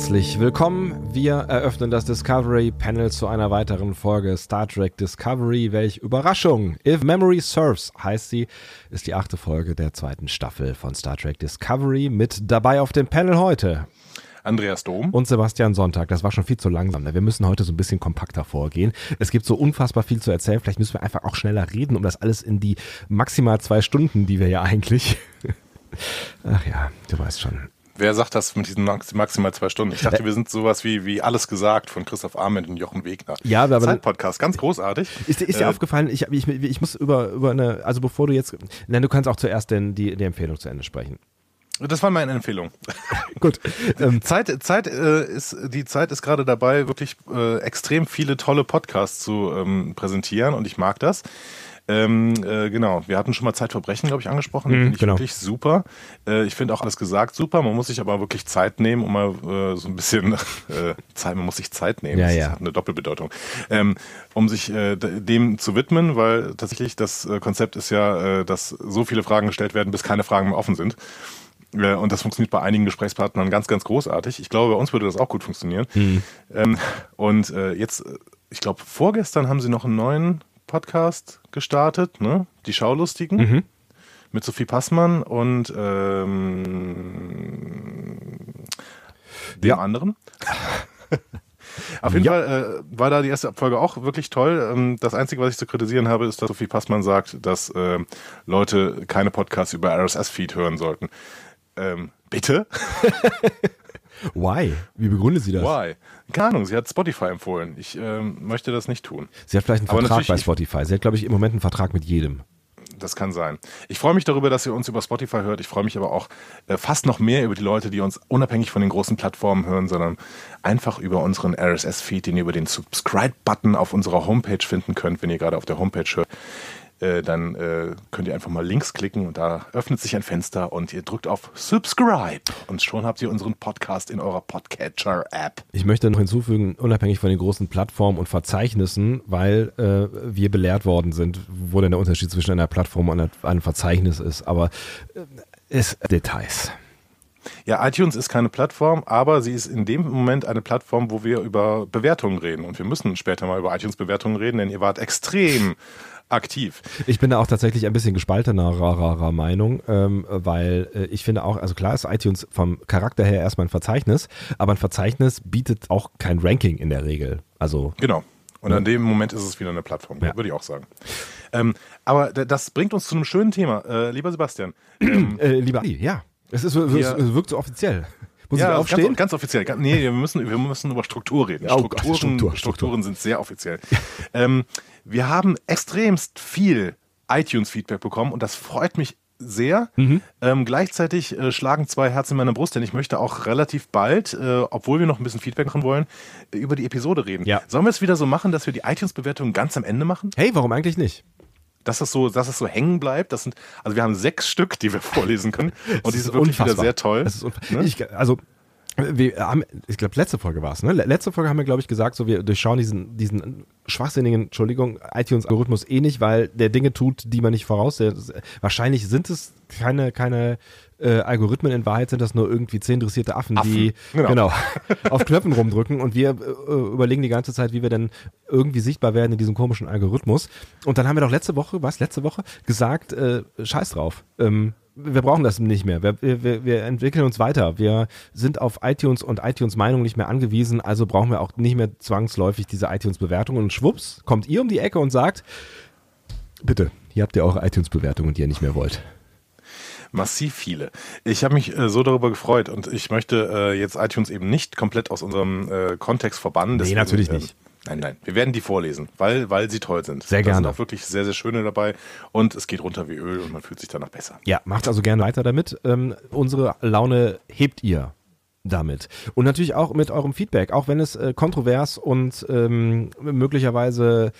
Herzlich willkommen. Wir eröffnen das Discovery Panel zu einer weiteren Folge Star Trek Discovery. Welch Überraschung! If Memory Serves heißt sie, ist die achte Folge der zweiten Staffel von Star Trek Discovery. Mit dabei auf dem Panel heute Andreas Dom. Und Sebastian Sonntag. Das war schon viel zu langsam. Wir müssen heute so ein bisschen kompakter vorgehen. Es gibt so unfassbar viel zu erzählen. Vielleicht müssen wir einfach auch schneller reden, um das alles in die maximal zwei Stunden, die wir ja eigentlich. Ach ja, du weißt schon. Wer sagt das mit diesen maximal zwei Stunden? Ich dachte, wir sind sowas wie, wie alles gesagt von Christoph Ahmed und Jochen Wegner. Ja, aber Zeit-Podcast, ganz großartig. Ist, ist dir äh, aufgefallen, ich, ich, ich muss über, über eine, also bevor du jetzt, nein, du kannst auch zuerst denn die, die Empfehlung zu Ende sprechen. Das war meine Empfehlung. Gut. Ähm. Zeit, Zeit äh, ist die Zeit ist gerade dabei, wirklich äh, extrem viele tolle Podcasts zu ähm, präsentieren und ich mag das. Ähm, äh, genau, wir hatten schon mal Zeitverbrechen, glaube ich, angesprochen. Mhm, finde ich genau. wirklich super. Äh, ich finde auch alles gesagt super. Man muss sich aber wirklich Zeit nehmen, um mal äh, so ein bisschen äh, Zeit, man muss sich Zeit nehmen. Ja, das ja. hat eine Doppelbedeutung. Ähm, um sich äh, dem zu widmen, weil tatsächlich das äh, Konzept ist ja, dass so viele Fragen gestellt werden, bis keine Fragen mehr offen sind. Und das funktioniert bei einigen Gesprächspartnern ganz, ganz großartig. Ich glaube, bei uns würde das auch gut funktionieren. Mhm. Ähm, und jetzt, ich glaube, vorgestern haben sie noch einen neuen Podcast gestartet, ne? Die Schaulustigen. Mhm. Mit Sophie Passmann und ähm, dem Ja. anderen. Auf jeden Ja. Fall äh, war da die erste Folge auch wirklich toll. Ähm, das Einzige, was ich zu kritisieren habe, ist, dass Sophie Passmann sagt, dass äh, Leute keine Podcasts über RSS-Feed hören sollten. Ähm, bitte? Why? Wie begründet sie das? Why? Keine Ahnung, sie hat Spotify empfohlen. Ich ähm, möchte das nicht tun. Sie hat vielleicht einen Aber Vertrag bei Spotify. Sie hat, glaube ich, im Moment einen Vertrag mit jedem. Das kann sein. Ich freue mich darüber, dass ihr uns über Spotify hört. Ich freue mich aber auch äh, fast noch mehr über die Leute, die uns unabhängig von den großen Plattformen hören, sondern einfach über unseren RSS-Feed, den ihr über den Subscribe-Button auf unserer Homepage finden könnt. Wenn ihr gerade auf der Homepage hört, äh, dann äh, könnt ihr einfach mal links klicken und da öffnet sich ein Fenster und ihr drückt auf Subscribe und schon habt ihr unseren Podcast in eurer Podcatcher-App. Ich möchte noch hinzufügen, unabhängig von den großen Plattformen und Verzeichnissen, weil äh, wir belehrt worden sind, wo denn der Unterschied zwischen einer Plattform und einem Verzeichnis ist. Aber äh, ist Details. Ja, iTunes ist keine Plattform, aber sie ist in dem Moment eine Plattform, wo wir über Bewertungen reden. Und wir müssen später mal über iTunes-Bewertungen reden, denn ihr wart extrem aktiv. Ich bin da auch tatsächlich ein bisschen gespaltener Meinung, ähm, weil äh, ich finde auch, also klar ist iTunes vom Charakter her erstmal ein Verzeichnis, aber ein Verzeichnis bietet auch kein Ranking in der Regel. Also Genau. Und Ja. an dem Moment ist es wieder eine Plattform, Ja. würde ich auch sagen. Ähm, aber das bringt uns zu einem schönen Thema. Äh, lieber Sebastian. Ähm, äh, lieber Ali, ja, es, ist, es, es wirkt so offiziell. Muss ich ja, aufstehen? Ganz, ganz offiziell. Ganz- Nee, wir müssen, wir müssen über Struktur reden. Oh Gott, Strukturen, Struktur, Strukturen sind sehr offiziell. ähm, wir haben extremst viel iTunes-Feedback bekommen und das freut mich sehr. Mhm. Ähm, gleichzeitig äh, schlagen zwei Herzen in meiner Brust, denn ich möchte auch relativ bald, äh, obwohl wir noch ein bisschen Feedback machen wollen, äh, über die Episode reden. Ja. Sollen wir es wieder so machen, dass wir die iTunes-Bewertung ganz am Ende machen? Hey, warum eigentlich nicht? Dass das so, dass es so hängen bleibt. Das sind, also wir haben sechs Stück, die wir vorlesen können. Und die ist sind wirklich unfassbar. wieder sehr toll. Ne? ich, also, wir haben, ich glaube, letzte Folge war es, ne? Le- Letzte Folge haben wir, glaube ich, gesagt, so wir durchschauen diesen, diesen schwachsinnigen, Entschuldigung, iTunes-Algorithmus eh nicht, weil der Dinge tut, die man nicht voraussieht. Das- Wahrscheinlich sind es keine, keine äh, Algorithmen, in Wahrheit sind das nur irgendwie zehn dressierte Affen, die Affen, genau. genau. auf Knöpfen rumdrücken und wir äh, überlegen die ganze Zeit, wie wir denn irgendwie sichtbar werden in diesem komischen Algorithmus. Und dann haben wir doch letzte Woche, was, letzte Woche, gesagt, äh, scheiß drauf. Ähm, wir brauchen das nicht mehr. Wir, wir, wir entwickeln uns weiter. Wir sind auf iTunes und iTunes Meinung nicht mehr angewiesen, also brauchen wir auch nicht mehr zwangsläufig diese iTunes Bewertung. Und schwupps, kommt ihr um die Ecke und sagt, bitte, hier habt ihr eure iTunes Bewertungen, die ihr nicht mehr wollt. Massiv viele. Ich habe mich äh, so darüber gefreut und ich möchte äh, jetzt iTunes eben nicht komplett aus unserem äh, Kontext verbannen. Nee, natürlich nicht. Nein, nein, wir werden die vorlesen, weil, weil sie toll sind. Sehr Da gerne. sind auch wirklich sehr, sehr schöne dabei und es geht runter wie Öl und man fühlt sich danach besser. Ja, macht also gerne weiter damit. Ähm, unsere Laune hebt ihr damit. Und natürlich auch mit eurem Feedback, auch wenn es äh, kontrovers und ähm, möglicherweise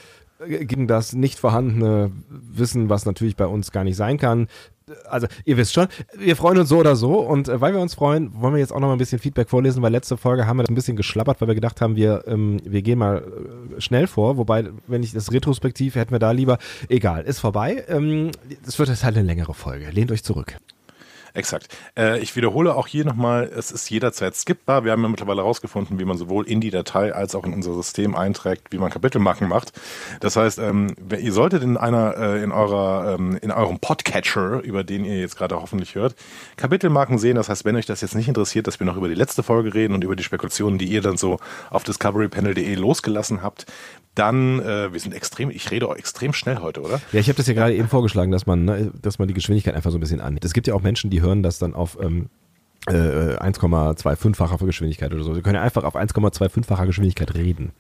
äh, gegen das nicht vorhandene Wissen, was natürlich bei uns gar nicht sein kann. Also ihr wisst schon, wir freuen uns so oder so und äh, weil wir uns freuen, wollen wir jetzt auch noch mal ein bisschen Feedback vorlesen, weil letzte Folge haben wir das ein bisschen geschlappert, weil wir gedacht haben, wir, ähm, wir gehen mal äh, schnell vor, wobei, wenn ich das retrospektiv, hätten wir da lieber, egal, ist vorbei. Ähm, das wird jetzt halt eine längere Folge, lehnt euch zurück. Exakt. Äh, ich wiederhole auch hier nochmal, es ist jederzeit skippbar. Wir haben ja mittlerweile herausgefunden, wie man sowohl in die Datei als auch in unser System einträgt, wie man Kapitelmarken macht. Das heißt, ähm, ihr solltet in einer, äh, in eurer, ähm, in eurem Podcatcher, über den ihr jetzt gerade hoffentlich hört, Kapitelmarken sehen. Das heißt, wenn euch das jetzt nicht interessiert, dass wir noch über die letzte Folge reden und über die Spekulationen, die ihr dann so auf discoverypanel.de losgelassen habt, dann, äh, wir sind extrem, ich rede auch extrem schnell heute, oder? Ja, ich habe das ja gerade eben vorgeschlagen, dass man, ne, dass man die Geschwindigkeit einfach so ein bisschen annimmt. Es gibt ja auch Menschen, die hören das dann auf ähm, äh, 1,25-facher Geschwindigkeit oder so. Sie können ja einfach auf 1,25-facher Geschwindigkeit reden.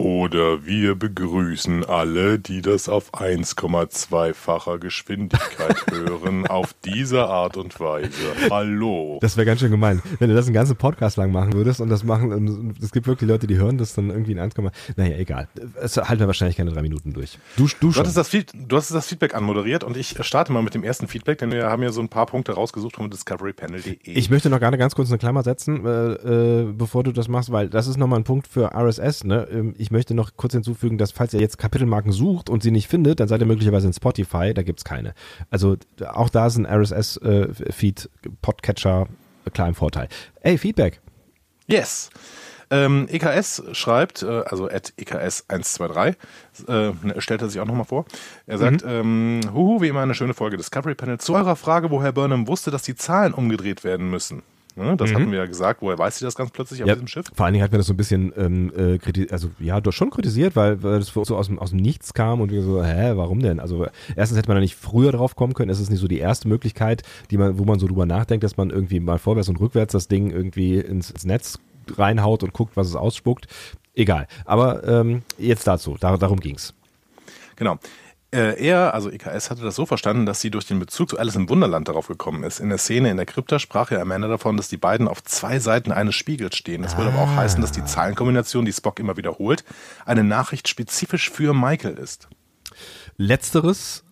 Oder wir begrüßen alle, die das auf 1,2-facher Geschwindigkeit hören, auf diese Art und Weise. Hallo. Das wäre ganz schön gemein, wenn du das einen ganzen Podcast lang machen würdest und das machen, es gibt wirklich Leute, die hören das dann irgendwie in 1, naja, egal. Es halten wir wahrscheinlich keine drei Minuten durch. Du, du, du, hast das, du hast das Feedback anmoderiert und ich starte mal mit dem ersten Feedback, denn wir haben ja so ein paar Punkte rausgesucht vom discoverypanel.de. Ich möchte noch gerne ganz kurz eine Klammer setzen, äh, äh, bevor du das machst, weil das ist nochmal ein Punkt für RSS. Ne? Ähm, ich ich möchte noch kurz hinzufügen, dass falls ihr jetzt Kapitelmarken sucht und sie nicht findet, dann seid ihr möglicherweise in Spotify, da gibt es keine. Also auch da ist ein RSS-Feed, äh, Podcatcher, klar im Vorteil. Ey, Feedback. Yes. Ähm, EKS schreibt, äh, also at EKS123, äh, stellt er sich auch nochmal vor. Er sagt, mhm. ähm, huhu, wie immer eine schöne Folge Discovery Panel. Zu eurer Frage, woher Burnham wusste, dass die Zahlen umgedreht werden müssen. Ne? Das mhm. hatten wir ja gesagt. Woher weiß sie das ganz plötzlich auf ja, diesem Schiff? Vor allen Dingen hat mir das so ein bisschen ähm, äh, kritisiert, also ja, doch schon kritisiert, weil, weil das so aus dem, aus dem Nichts kam und wir so, hä, warum denn? Also erstens hätte man da nicht früher drauf kommen können. Es ist nicht so die erste Möglichkeit, die man, wo man so drüber nachdenkt, dass man irgendwie mal vorwärts und rückwärts das Ding irgendwie ins, ins Netz reinhaut und guckt, was es ausspuckt. Egal. Aber ähm, jetzt dazu, da, darum ging's. Genau. Äh, er, also EKS, hatte das so verstanden, dass sie durch den Bezug zu Alice im Wunderland darauf gekommen ist. In der Szene in der Krypta sprach ja Amanda davon, dass die beiden auf zwei Seiten eines Spiegels stehen. Das ah. würde aber auch heißen, dass die Zahlenkombination, die Spock immer wiederholt, eine Nachricht spezifisch für Michael ist. Letzteres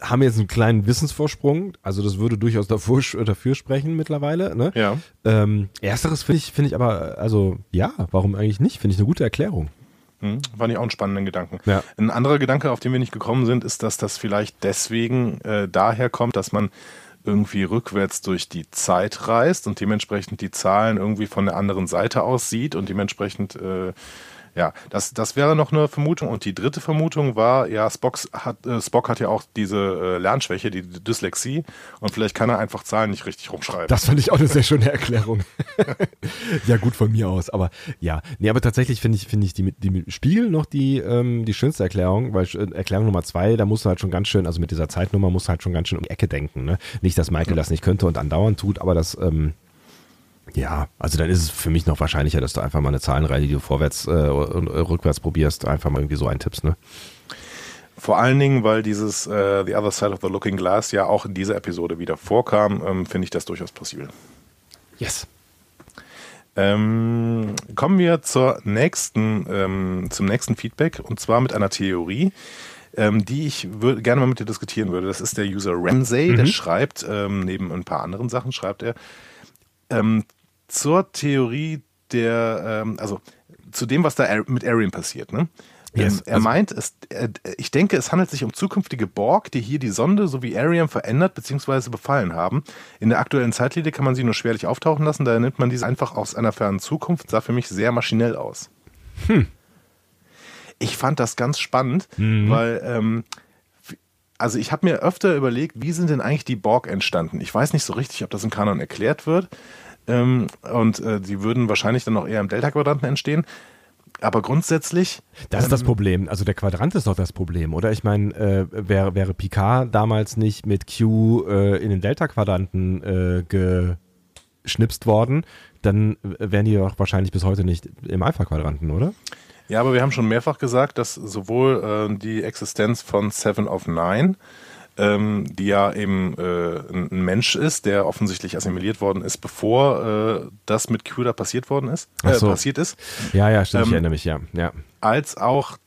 haben jetzt einen kleinen Wissensvorsprung, also das würde durchaus dafür, dafür sprechen mittlerweile. Ne? Ja. Ähm, ersteres finde ich, finde ich aber, also ja, warum eigentlich nicht? Finde ich eine gute Erklärung. Hm, fand ich auch einen spannenden Gedanken. Ja. Ein anderer Gedanke, auf den wir nicht gekommen sind, ist, dass das vielleicht deswegen äh, daher kommt, dass man irgendwie rückwärts durch die Zeit reist und dementsprechend die Zahlen irgendwie von der anderen Seite aus sieht und dementsprechend äh, ja, das, das wäre noch eine Vermutung. Und die dritte Vermutung war, ja, Spock hat, äh, Spock hat ja auch diese äh, Lernschwäche, die Dyslexie. Und vielleicht kann er einfach Zahlen nicht richtig rumschreiben. Das fand ich auch eine sehr schöne Erklärung. ja, gut von mir aus. Aber ja, nee, aber tatsächlich finde ich, finde ich die, die Spiegel noch die, ähm, die schönste Erklärung, weil äh, Erklärung Nummer zwei, da musst du halt schon ganz schön, also mit dieser Zeitnummer musst du halt schon ganz schön um die Ecke denken. Ne? Nicht, dass Michael das nicht könnte und andauernd tut, aber das, ähm, ja, also dann ist es für mich noch wahrscheinlicher, dass du einfach mal eine Zahlenreihe, die du vorwärts äh, und äh, rückwärts probierst, einfach mal irgendwie so eintippst, ne? Vor allen Dingen, weil dieses äh, The Other Side of the Looking Glass ja auch in dieser Episode wieder vorkam, ähm, finde ich das durchaus plausibel. Yes. Ähm, kommen wir zur nächsten, ähm, zum nächsten Feedback und zwar mit einer Theorie, ähm, die ich gerne mal mit dir diskutieren würde. Das ist der User Ramsey, mhm. der schreibt, ähm, neben ein paar anderen Sachen schreibt er, ähm, zur Theorie der, ähm, also zu dem, was da mit Arian passiert. Ne? Yes. Ähm, er also, meint, es, äh, ich denke, es handelt sich um zukünftige Borg, die hier die Sonde sowie Ariam verändert bzw. befallen haben. In der aktuellen Zeitlinie kann man sie nur schwerlich auftauchen lassen, daher nimmt man diese einfach aus einer fernen Zukunft, sah für mich sehr maschinell aus. Hm. Ich fand das ganz spannend, mhm. weil ähm, also ich habe mir öfter überlegt, wie sind denn eigentlich die Borg entstanden? Ich weiß nicht so richtig, ob das im Kanon erklärt wird. Ähm, und äh, die würden wahrscheinlich dann auch eher im Delta-Quadranten entstehen. Aber grundsätzlich. Das ist das ähm, Problem. Also der Quadrant ist doch das Problem, oder? Ich meine, äh, wäre, wäre Picard damals nicht mit Q äh, in den Delta-Quadranten äh, geschnipst worden, dann wären die doch wahrscheinlich bis heute nicht im Alpha-Quadranten, oder? Ja, aber wir haben schon mehrfach gesagt, dass sowohl äh, die Existenz von Seven of Nine, ähm, die ja eben äh, ein Mensch ist, der offensichtlich assimiliert worden ist, bevor äh, das mit Q da passiert worden ist, äh, so. passiert ist. Ja, ja, stimmt, ähm, ich erinnere mich, ja. ja. Als auch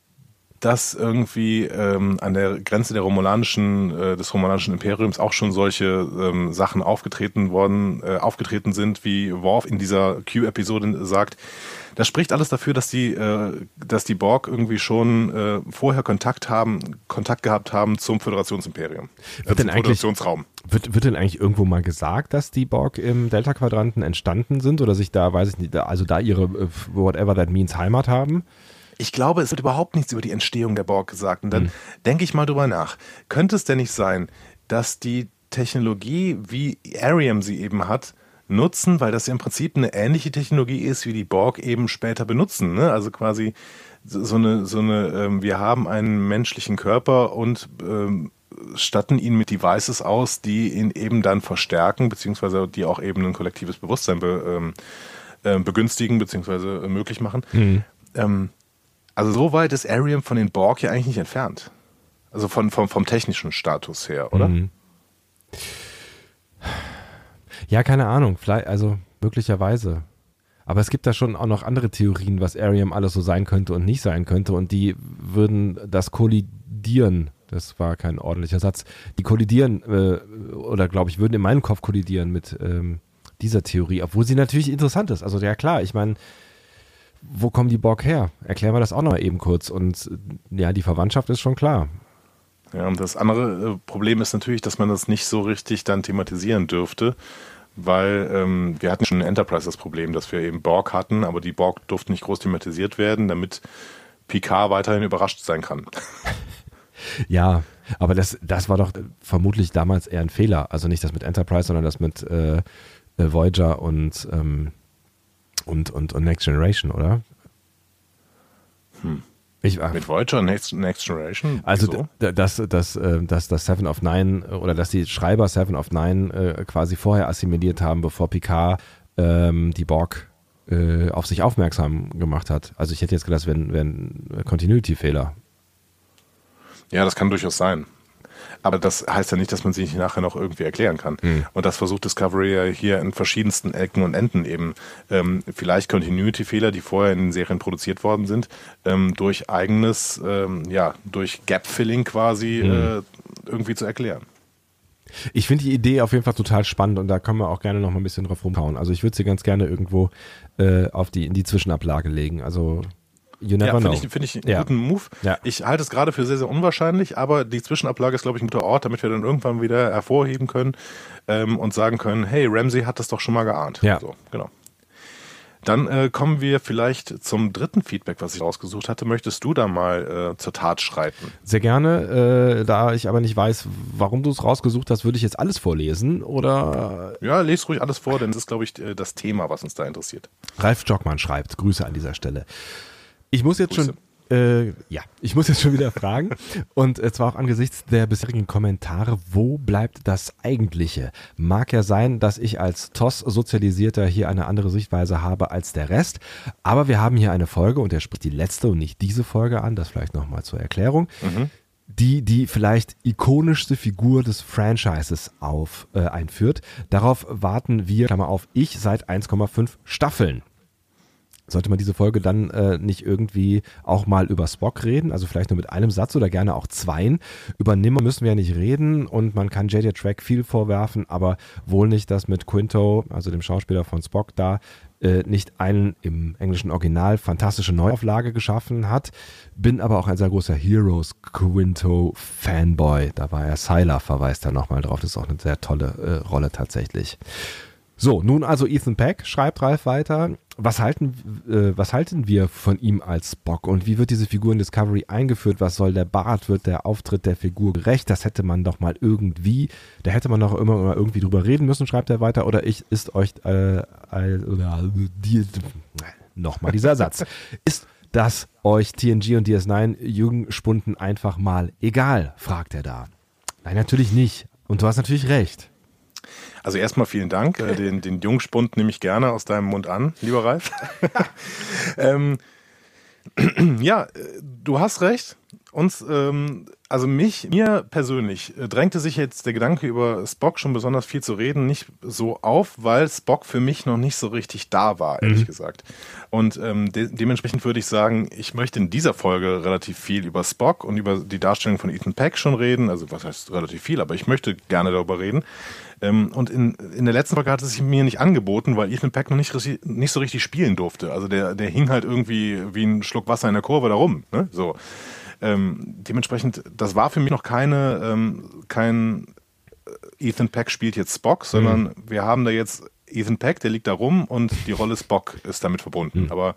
dass irgendwie ähm, an der Grenze der romulanischen, äh, des romulanischen Imperiums auch schon solche ähm, Sachen aufgetreten worden, äh, aufgetreten sind, wie Worf in dieser Q-Episode sagt. Das spricht alles dafür, dass die, äh, dass die Borg irgendwie schon äh, vorher Kontakt haben, Kontakt gehabt haben zum Föderationsimperium, äh, wird zum Föderationsraum. Wird, wird denn eigentlich irgendwo mal gesagt, dass die Borg im Delta-Quadranten entstanden sind oder sich da, weiß ich nicht, also da ihre äh, whatever that means Heimat haben? Ich glaube, es wird überhaupt nichts über die Entstehung der Borg gesagt. Und dann mhm. denke ich mal drüber nach. Könnte es denn nicht sein, dass die Technologie, wie Ariam sie eben hat, nutzen, weil das ja im Prinzip eine ähnliche Technologie ist, wie die Borg eben später benutzen. Ne? Also quasi so eine, so eine ähm, wir haben einen menschlichen Körper und ähm, statten ihn mit Devices aus, die ihn eben dann verstärken, beziehungsweise die auch eben ein kollektives Bewusstsein be, ähm, äh, begünstigen, beziehungsweise äh, möglich machen. Mhm. Also so weit ist Arium von den Borg ja eigentlich nicht entfernt. Also von, vom, vom technischen Status her, oder? Mhm. Ja, keine Ahnung. Vielleicht, also möglicherweise. Aber es gibt da schon auch noch andere Theorien, was Arium alles so sein könnte und nicht sein könnte. Und die würden das kollidieren. Das war kein ordentlicher Satz. Die kollidieren, äh, oder glaube ich, würden in meinem Kopf kollidieren mit ähm, dieser Theorie, obwohl sie natürlich interessant ist. Also ja klar, ich meine, wo kommen die Borg her? Erklären wir das auch noch mal eben kurz. Und ja, die Verwandtschaft ist schon klar. Ja, und das andere äh, Problem ist natürlich, dass man das nicht so richtig dann thematisieren dürfte, weil ähm, wir hatten schon in Enterprise das Problem, dass wir eben Borg hatten, aber die Borg durften nicht groß thematisiert werden, damit Picard weiterhin überrascht sein kann. ja, aber das, das war doch vermutlich damals eher ein Fehler. Also nicht das mit Enterprise, sondern das mit äh, äh Voyager und ähm, und, und, und Next Generation, oder? Hm. Ich, Mit Voyager und Next, Next Generation? Also, dass, dass, äh, dass das Seven of Nine oder dass die Schreiber Seven of Nine äh, quasi vorher assimiliert haben, bevor Picard ähm, die Borg äh, auf sich aufmerksam gemacht hat. Also ich hätte jetzt gedacht, es wäre ein Continuity-Fehler. Ja, das kann durchaus sein. Aber das heißt ja nicht, dass man sich nachher noch irgendwie erklären kann. Mhm. Und das versucht Discovery ja hier in verschiedensten Ecken und Enden eben ähm, vielleicht Continuity-Fehler, die vorher in den Serien produziert worden sind, ähm, durch eigenes, ähm, ja, durch Gap-Filling quasi mhm. äh, irgendwie zu erklären. Ich finde die Idee auf jeden Fall total spannend und da können wir auch gerne noch mal ein bisschen drauf rumhauen. Also ich würde sie ganz gerne irgendwo äh, auf die, in die Zwischenablage legen. Also You never ja, finde ich, find ich einen guten Move. Ich halte es gerade für sehr, sehr unwahrscheinlich, aber die Zwischenablage ist, glaube ich, ein guter Ort, damit wir dann irgendwann wieder hervorheben können ähm, und sagen können, hey, Ramsey hat das doch schon mal geahnt. Ja. So, genau. Dann äh, kommen wir vielleicht zum dritten Feedback, was ich rausgesucht hatte. Möchtest du da mal äh, zur Tat schreiten? Sehr gerne. Äh, da ich aber nicht weiß, warum du es rausgesucht hast, würde ich jetzt alles vorlesen oder? Ja, lese ruhig alles vor, denn das ist, glaube ich, äh, das Thema, was uns da interessiert. Ralf Jockmann schreibt, Grüße an dieser Stelle. Ich muss jetzt Grüße. schon, äh, ja, ich muss jetzt schon wieder fragen. Und äh, zwar auch angesichts der bisherigen Kommentare, wo bleibt das Eigentliche? Mag ja sein, dass ich als TOS-Sozialisierter hier eine andere Sichtweise habe als der Rest. Aber wir haben hier eine Folge und er spricht die letzte und nicht diese Folge an. Das vielleicht nochmal zur Erklärung. Mhm die die vielleicht ikonischste Figur des Franchises auf äh, einführt. Darauf warten wir, Klammer auf, ich seit 1,5 Staffeln sollte man diese Folge dann äh, nicht irgendwie auch mal über Spock reden, also vielleicht nur mit einem Satz oder gerne auch zweien. Über Nimmer müssen wir ja nicht reden und man kann JJ Track viel vorwerfen, aber wohl nicht, dass mit Quinto, also dem Schauspieler von Spock da, äh, nicht einen im englischen Original fantastische Neuauflage geschaffen hat. Bin aber auch ein sehr großer Heroes Quinto Fanboy. Da war er Sylar, verweist er nochmal drauf. Das ist auch eine sehr tolle äh, Rolle tatsächlich. So, nun also Ethan Peck, schreibt Ralf weiter. Was halten, äh, was halten wir von ihm als Spock und wie wird diese Figur in Discovery eingeführt? Was soll der Bart? Wird der Auftritt der Figur gerecht? Das hätte man doch mal irgendwie, da hätte man doch immer mal irgendwie drüber reden müssen, schreibt er weiter. Oder ich, ist euch, äh, oder die, nochmal dieser Satz. Ist das euch TNG und DS9 Jungspunden einfach mal egal? fragt er da. Nein, natürlich nicht. Und du hast natürlich recht. Also erstmal vielen Dank. Äh, den, den Jungspund nehme ich gerne aus deinem Mund an, lieber Ralf. ähm, ja, du hast recht. uns, ähm, also mich, mir persönlich äh, drängte sich jetzt der Gedanke über Spock schon besonders viel zu reden nicht so auf, weil Spock für mich noch nicht so richtig da war, ehrlich mhm. gesagt. Und ähm, de dementsprechend würde ich sagen, ich möchte in dieser Folge relativ viel über Spock und über die Darstellung von Ethan Peck schon reden. Also was heißt relativ viel, aber ich möchte gerne darüber reden. Ähm, und in, in der letzten Folge hat es sich mir nicht angeboten, weil Ethan Peck noch nicht, nicht so richtig spielen durfte. Also der, der hing halt irgendwie wie ein Schluck Wasser in der Kurve da rum. Ne? So. Ähm, dementsprechend, das war für mich noch keine, ähm, kein äh, Ethan Peck spielt jetzt Spock, sondern mhm. wir haben da jetzt Ethan Peck, der liegt da rum und die Rolle Spock ist damit verbunden. Mhm. Aber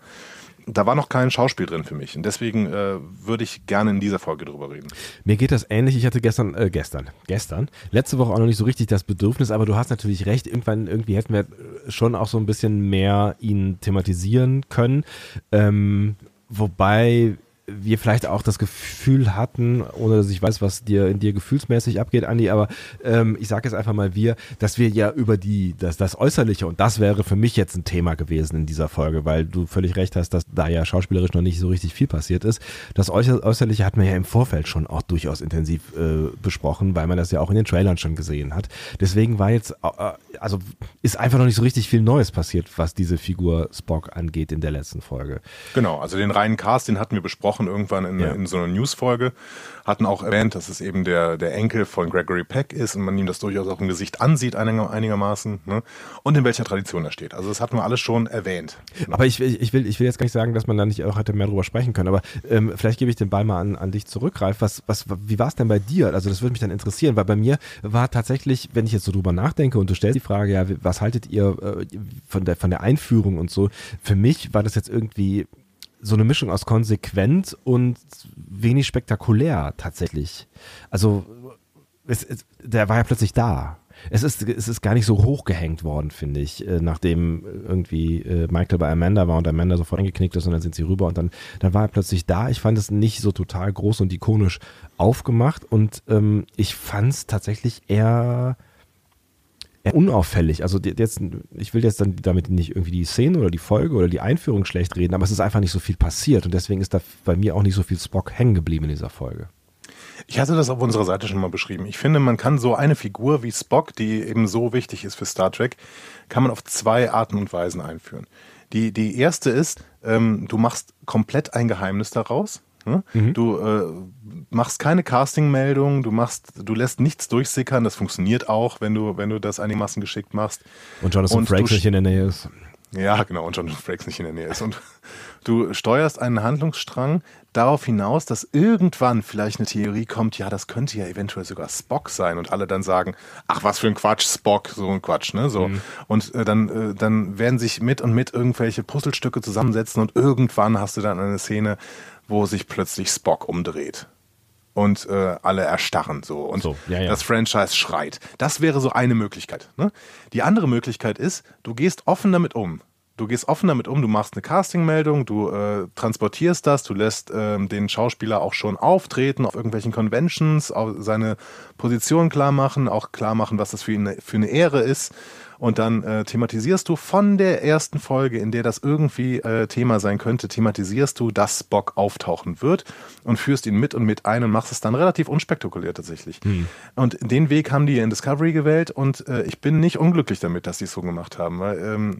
da war noch kein Schauspiel drin für mich. Und deswegen äh, würde ich gerne in dieser Folge drüber reden. Mir geht das ähnlich. Ich hatte gestern, äh, gestern, gestern, letzte Woche auch noch nicht so richtig das Bedürfnis, aber du hast natürlich recht. Irgendwann, irgendwie hätten wir schon auch so ein bisschen mehr ihn thematisieren können. Ähm, wobei wir vielleicht auch das Gefühl hatten, ohne dass ich weiß, was dir in dir gefühlsmäßig abgeht, Andi, aber ähm, ich sage jetzt einfach mal wir, dass wir ja über die, das, das Äußerliche, und das wäre für mich jetzt ein Thema gewesen in dieser Folge, weil du völlig recht hast, dass da ja schauspielerisch noch nicht so richtig viel passiert ist. Das Äußerliche hat man ja im Vorfeld schon auch durchaus intensiv äh, besprochen, weil man das ja auch in den Trailern schon gesehen hat. Deswegen war jetzt, äh, also ist einfach noch nicht so richtig viel Neues passiert, was diese Figur Spock angeht in der letzten Folge. Genau, also den reinen Cast, den hatten wir besprochen besprochen irgendwann in, ja. in so einer Newsfolge, hatten auch erwähnt, dass es eben der, der Enkel von Gregory Peck ist und man ihm das durchaus auch im Gesicht ansieht einiger, einigermaßen ne? und in welcher Tradition er steht. Also das hatten wir alles schon erwähnt. Aber ich, ich, will, ich will jetzt gar nicht sagen, dass man da nicht auch hätte mehr drüber sprechen können, aber ähm, vielleicht gebe ich den Ball mal an, an dich zurück, Ralf. Was, was, wie war es denn bei dir? Also das würde mich dann interessieren, weil bei mir war tatsächlich, wenn ich jetzt so drüber nachdenke und du stellst die Frage, ja, was haltet ihr äh, von, der, von der Einführung und so, für mich war das jetzt irgendwie so eine Mischung aus konsequent und wenig spektakulär tatsächlich. Also es, es, der war ja plötzlich da. Es ist, es ist gar nicht so hochgehängt worden, finde ich, äh, nachdem irgendwie äh, Michael bei Amanda war und Amanda sofort eingeknickt ist und dann sind sie rüber und dann, dann war er plötzlich da. Ich fand es nicht so total groß und ikonisch aufgemacht und ähm, ich fand es tatsächlich eher unauffällig. Also jetzt, ich will jetzt dann damit nicht irgendwie die Szene oder die Folge oder die Einführung schlecht reden, aber es ist einfach nicht so viel passiert und deswegen ist da bei mir auch nicht so viel Spock hängen geblieben in dieser Folge. Ich hatte das auf unserer Seite schon mal beschrieben. Ich finde, man kann so eine Figur wie Spock, die eben so wichtig ist für Star Trek, kann man auf zwei Arten und Weisen einführen. Die, die erste ist, ähm, du machst komplett ein Geheimnis daraus. Ne? Mhm. Du äh, machst keine Casting-Meldung, du machst, du lässt nichts durchsickern, das funktioniert auch, wenn du, wenn du das einigermaßen geschickt machst. Und Jonathan und Frakes nicht in der Nähe ist. Ja, genau, und Jonathan Frakes nicht in der Nähe ist. Und du steuerst einen Handlungsstrang darauf hinaus, dass irgendwann vielleicht eine Theorie kommt, ja, das könnte ja eventuell sogar Spock sein und alle dann sagen, ach, was für ein Quatsch, Spock, so ein Quatsch, ne, so. Mhm. Und äh, dann, äh, dann werden sich mit und mit irgendwelche Puzzlestücke zusammensetzen und irgendwann hast du dann eine Szene, wo sich plötzlich Spock umdreht und äh, alle erstarren so und so, ja, ja. das Franchise schreit. Das wäre so eine Möglichkeit. Ne? Die andere Möglichkeit ist, du gehst offen damit um. Du gehst offen damit um, du machst eine Castingmeldung, du äh, transportierst das, du lässt äh, den Schauspieler auch schon auftreten auf irgendwelchen Conventions, seine Position klar machen, auch klar machen, was das für ihn für eine Ehre ist und dann äh, thematisierst du von der ersten Folge, in der das irgendwie äh, Thema sein könnte, thematisierst du, dass Spock auftauchen wird und führst ihn mit und mit ein und machst es dann relativ unspektakulär tatsächlich. Hm. Und den Weg haben die in Discovery gewählt und äh, ich bin nicht unglücklich damit, dass die es so gemacht haben, weil ähm,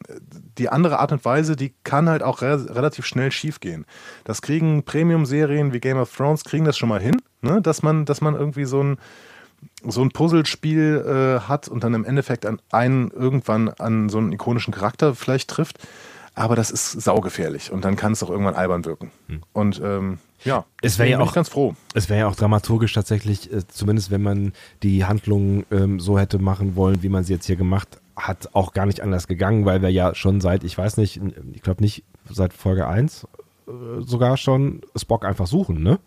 die andere Art und Weise, die kann halt auch re relativ schnell schiefgehen. Das kriegen Premium-Serien wie Game of Thrones, kriegen das schon mal hin, ne? dass man, dass man irgendwie so ein so ein Puzzlespiel äh, hat und dann im Endeffekt an einen irgendwann an so einen ikonischen Charakter vielleicht trifft. Aber das ist saugefährlich und dann kann es auch irgendwann albern wirken. Hm. Und ähm, ja, es wäre ja auch ganz froh. Es wäre ja auch dramaturgisch tatsächlich, äh, zumindest wenn man die Handlung ähm, so hätte machen wollen, wie man sie jetzt hier gemacht hat, auch gar nicht anders gegangen, weil wir ja schon seit, ich weiß nicht, ich glaube nicht seit Folge 1 äh, sogar schon Spock einfach suchen, ne?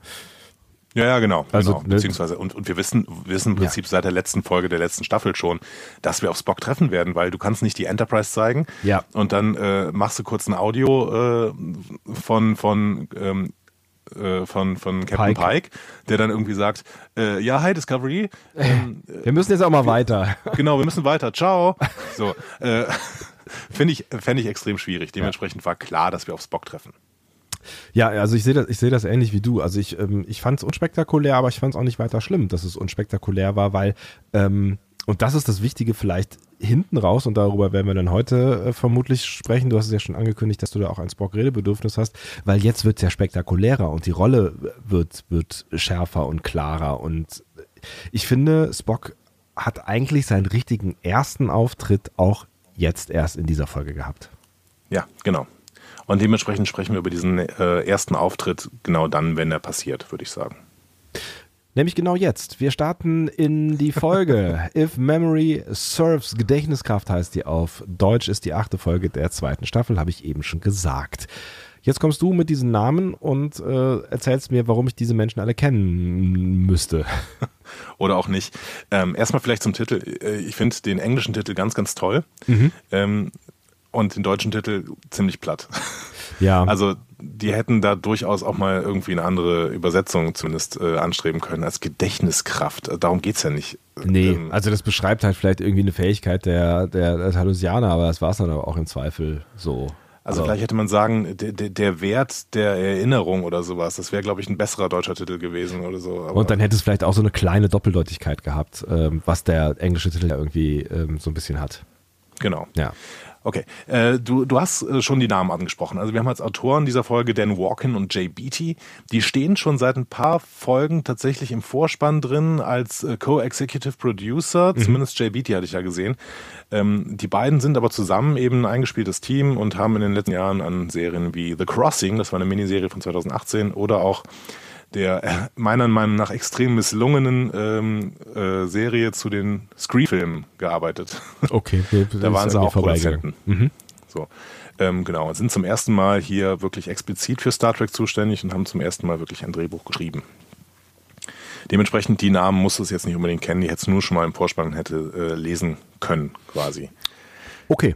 Ja, ja, genau. Also, genau. Beziehungsweise, und, und wir wissen, wissen im Prinzip ja. seit der letzten Folge der letzten Staffel schon, dass wir auf Spock treffen werden, weil du kannst nicht die Enterprise zeigen. Ja. Und dann äh, machst du kurz ein Audio äh, von, von, ähm, äh, von, von Captain Pike. Pike. der dann irgendwie sagt, äh, ja, hi Discovery. Ähm, wir müssen jetzt auch mal weiter. Genau, wir müssen weiter. Ciao. So, äh, finde ich, fände ich extrem schwierig. Dementsprechend war klar, dass wir auf Spock treffen. Ja, also ich sehe das, ich das ähnlich wie du. Also ich, ähm, ich fand es unspektakulär, aber ich fand es auch nicht weiter schlimm, dass es unspektakulär war, weil ähm, und das ist das Wichtige vielleicht hinten raus und darüber werden wir dann heute äh, vermutlich sprechen. Du hast es ja schon angekündigt, dass du da auch ein Spock-Redebedürfnis hast, weil jetzt wird es ja spektakulärer und die Rolle wird, wird schärfer und klarer und ich finde, Spock hat eigentlich seinen richtigen ersten Auftritt auch jetzt erst in dieser Folge gehabt. Ja, genau. Und dementsprechend sprechen wir über diesen äh, ersten Auftritt genau dann, wenn er passiert, würde ich sagen. Nämlich genau jetzt. Wir starten in die Folge. If Memory Serves, Gedächtniskraft heißt die auf Deutsch, ist die achte Folge der zweiten Staffel, habe ich eben schon gesagt. Jetzt kommst du mit diesen Namen und äh, erzählst mir, warum ich diese Menschen alle kennen müsste. Oder auch nicht. Ähm, erstmal vielleicht zum Titel. Äh, ich finde den englischen Titel ganz, ganz toll. Mhm. Ähm, und den deutschen Titel ziemlich platt. Ja. Also die hätten da durchaus auch mal irgendwie eine andere Übersetzung zumindest äh, anstreben können als Gedächtniskraft. Darum geht es ja nicht. Nee, ähm, also das beschreibt halt vielleicht irgendwie eine Fähigkeit der, der, der Talusianer, aber das war es dann aber auch im Zweifel so. Also, also vielleicht hätte man sagen, der, der, Wert der Erinnerung oder sowas, das wäre, glaube ich, ein besserer deutscher Titel gewesen oder so. Und dann hätte es vielleicht auch so eine kleine Doppeldeutigkeit gehabt, ähm, was der englische Titel ja irgendwie ähm, so ein bisschen hat. Genau. Ja. Okay, äh, du, du hast äh, schon die Namen angesprochen. Also wir haben als Autoren dieser Folge Dan Walken und Jay Beatty. Die stehen schon seit ein paar Folgen tatsächlich im Vorspann drin als äh, Co-Executive Producer. Mhm. Zumindest Jay Beatty hatte ich ja gesehen. Ähm, die beiden sind aber zusammen eben ein eingespieltes Team und haben in den letzten Jahren an Serien wie The Crossing, das war eine Miniserie von 2018, oder auch der äh, meiner Meinung nach extrem misslungenen ähm, äh, Serie zu den Scree-Filmen gearbeitet. Okay, da waren sie auch Produzenten. Mhm. So. Ähm, genau, und sind zum ersten Mal hier wirklich explizit für Star Trek zuständig und haben zum ersten Mal wirklich ein Drehbuch geschrieben. Dementsprechend, die Namen musst du es jetzt nicht unbedingt kennen, die hättest du nur schon mal im Vorspann hätte äh, lesen können, quasi. Okay.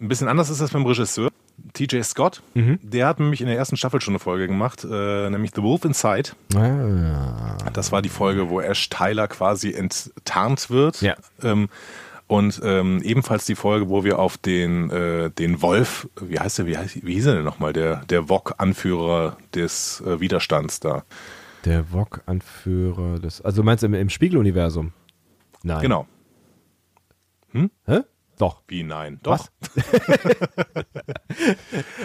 Ein bisschen anders ist das beim Regisseur. TJ Scott, mhm. der hat nämlich in der ersten Staffel schon eine Folge gemacht, äh, nämlich The Wolf Inside. Ah. Das war die Folge, wo Ash Tyler quasi enttarnt wird. Ja. Ähm, und ähm, ebenfalls die Folge, wo wir auf den, äh, den Wolf, wie heißt der, wie, heißt, wie hieß er denn nochmal, der, der VOG-Anführer des äh, Widerstands da. Der VOG-Anführer des, also du meinst im, im Spiegeluniversum? Nein. Genau. Hm? Hä? Doch. Wie nein? Doch.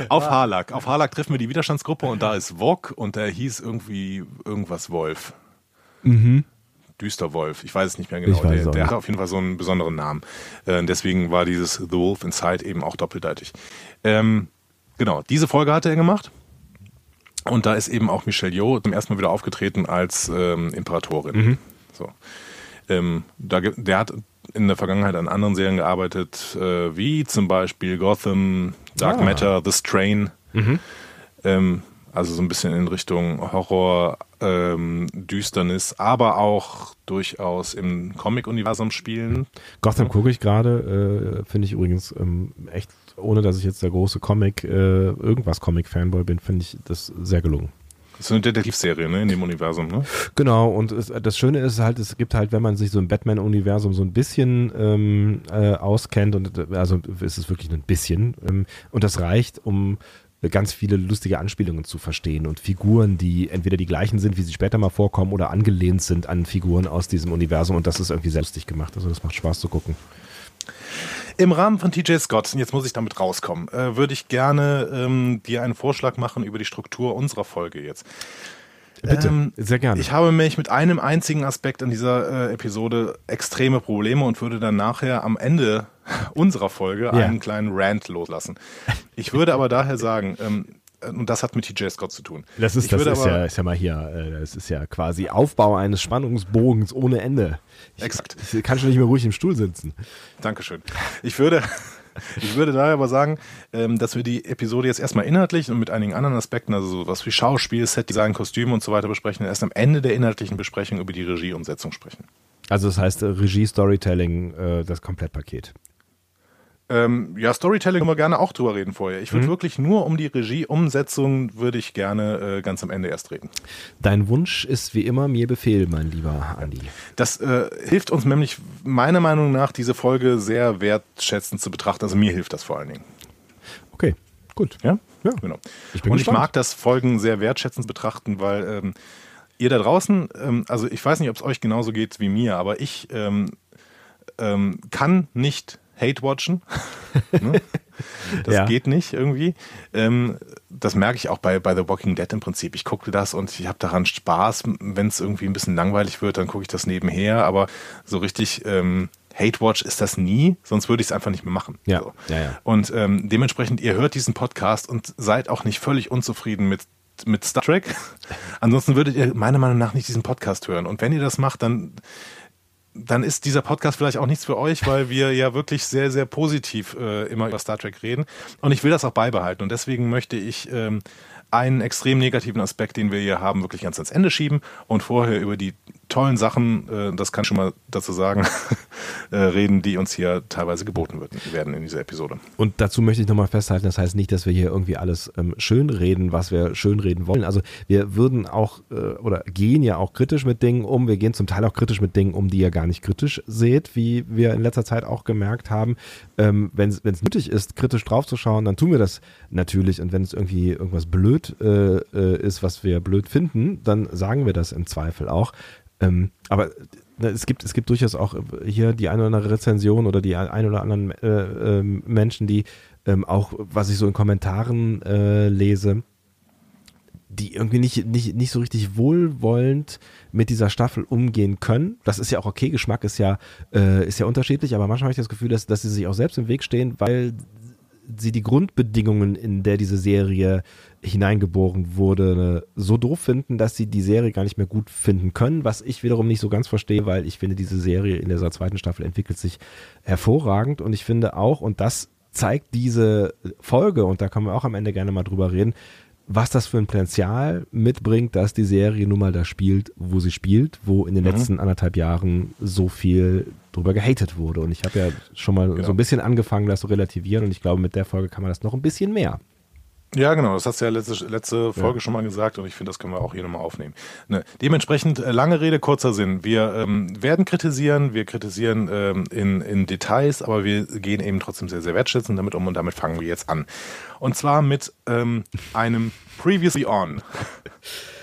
auf Harlak. Auf Harlak treffen wir die Widerstandsgruppe und da ist Wok und der hieß irgendwie irgendwas Wolf. Mhm. Düsterwolf, ich weiß es nicht mehr genau. Der, der hat auf jeden Fall so einen besonderen Namen. Äh, deswegen war dieses The Wolf Inside eben auch doppeldeutig. Ähm, genau, diese Folge hatte er gemacht. Und da ist eben auch Michelle Yeoh zum ersten Mal wieder aufgetreten als ähm, Imperatorin. Mhm. So. Ähm, da, der hat in der Vergangenheit an anderen Serien gearbeitet, äh, wie zum Beispiel Gotham, Dark ah. Matter, The Strain. Mhm. Ähm, also so ein bisschen in Richtung Horror, ähm, Düsternis, aber auch durchaus im Comic-Universum spielen. Gotham gucke ich gerade, äh, finde ich übrigens ähm, echt, ohne dass ich jetzt der große Comic, äh, irgendwas Comic-Fanboy bin, finde ich das sehr gelungen. Das ist eine Detektivserie, ne, in dem Universum, ne? Genau, und es, das Schöne ist halt, es gibt halt, wenn man sich so im Batman-Universum so ein bisschen ähm, äh, auskennt, und also ist es wirklich ein bisschen, ähm, und das reicht, um ganz viele lustige Anspielungen zu verstehen und Figuren, die entweder die gleichen sind, wie sie später mal vorkommen, oder angelehnt sind an Figuren aus diesem Universum. Und das ist irgendwie sehr lustig gemacht. Also das macht Spaß zu gucken. Im Rahmen von TJ Scott, jetzt muss ich damit rauskommen, äh, würde ich gerne ähm, dir einen Vorschlag machen über die Struktur unserer Folge jetzt. Bitte, ähm, sehr gerne. Ich habe mich mit einem einzigen Aspekt an dieser äh, Episode extreme Probleme und würde dann nachher am Ende unserer Folge ja. einen kleinen Rant loslassen. Ich würde aber daher sagen, ähm, und das hat mit TJ Scott zu tun. Das ist, das ist, ja, ist ja mal hier, äh, das ist ja quasi Aufbau eines Spannungsbogens ohne Ende. Ich, Exakt. Ich kann schon nicht mehr ruhig im Stuhl sitzen. Dankeschön. Ich würde, ich würde daher aber sagen, ähm, dass wir die Episode jetzt erstmal inhaltlich und mit einigen anderen Aspekten, also sowas wie Schauspiel, Setdesign, Kostüme und so weiter besprechen, erst am Ende der inhaltlichen Besprechung über die Regieumsetzung sprechen. Also das heißt Regie, Storytelling, äh, das Komplettpaket. Ähm, ja, Storytelling können wir gerne auch drüber reden vorher. Ich würde mhm. wirklich nur um die Regieumsetzung würde ich gerne äh, ganz am Ende erst reden. Dein Wunsch ist wie immer mir Befehl, mein lieber Andi. Das äh, hilft uns nämlich meiner Meinung nach diese Folge sehr wertschätzend zu betrachten. Also mir hilft das vor allen Dingen. Okay, Gut. Ja? Ja. Genau. Ich bin Und gespannt. ich mag das Folgen sehr wertschätzend betrachten, weil ähm, ihr da draußen, ähm, also ich weiß nicht, ob es euch genauso geht wie mir, aber ich ähm, ähm kann nicht Hate watchen. ne? Das ja. geht nicht irgendwie. Ähm, das merke ich auch bei, bei The Walking Dead im Prinzip. Ich gucke das und ich habe daran Spaß. Wenn es irgendwie ein bisschen langweilig wird, dann gucke ich das nebenher. Aber so richtig ähm, Hate Watch ist das nie, sonst würde ich es einfach nicht mehr machen. Ja. So. ja, ja. Und ähm, dementsprechend, ihr hört diesen Podcast und seid auch nicht völlig unzufrieden mit mit Star Trek. Ansonsten würdet ihr meiner Meinung nach nicht diesen Podcast hören. Und wenn ihr das macht, dann dann ist dieser Podcast vielleicht auch nichts für euch, weil wir ja wirklich sehr, sehr positiv äh, immer über Star Trek reden. Und ich will das auch beibehalten. Und deswegen möchte ich ähm, einen extrem negativen Aspekt, den wir hier haben, wirklich ganz ans Ende schieben und vorher über die tollen Sachen, äh, das kann ich schon mal dazu sagen, äh, reden, die uns hier teilweise geboten werden in dieser Episode. Und dazu möchte ich nochmal festhalten, das heißt nicht, dass wir hier irgendwie alles ähm, schön reden, was wir schön reden wollen. Also wir würden auch äh, oder gehen ja auch kritisch mit Dingen um. Wir gehen zum Teil auch kritisch mit Dingen um, die ihr gar nicht kritisch seht, wie wir in letzter Zeit auch gemerkt haben. Ähm, wenn es nötig ist, kritisch draufzuschauen, dann tun wir das natürlich. Und wenn es irgendwie irgendwas blöd ist, was wir blöd finden, dann sagen wir das im Zweifel auch. Ähm, aber ne, es gibt, es gibt durchaus auch hier die eine oder andere Rezension oder die ein oder anderen äh, äh, Menschen, die ähm, auch, was ich so in Kommentaren äh, lese, die irgendwie nicht, nicht, nicht so richtig wohlwollend mit dieser Staffel umgehen können. Das ist ja auch okay, Geschmack ist ja, äh, ist ja unterschiedlich, aber manchmal habe ich das Gefühl, dass, dass sie sich auch selbst im Weg stehen, weil sie die Grundbedingungen, in der diese Serie hineingeboren wurde, so doof finden, dass sie die Serie gar nicht mehr gut finden können, was ich wiederum nicht so ganz verstehe, weil ich finde, diese Serie in dieser zweiten Staffel entwickelt sich hervorragend und ich finde auch, und das zeigt diese Folge, und da können wir auch am Ende gerne mal drüber reden, was das für ein Potenzial mitbringt, dass die Serie nun mal da spielt, wo sie spielt, wo in den mhm. letzten anderthalb Jahren so viel drüber gehatet wurde. Und ich habe ja schon mal genau. so ein bisschen angefangen, das zu relativieren und ich glaube, mit der Folge kann man das noch ein bisschen mehr. Ja, genau, das hast du ja letzte, letzte Folge ja. schon mal gesagt und ich finde, das können wir auch hier nochmal aufnehmen. Ne, dementsprechend, äh, lange Rede, kurzer Sinn. Wir ähm, werden kritisieren, wir kritisieren ähm, in, in Details, aber wir gehen eben trotzdem sehr, sehr wertschätzend damit um und damit fangen wir jetzt an. Und zwar mit ähm, einem Previously On.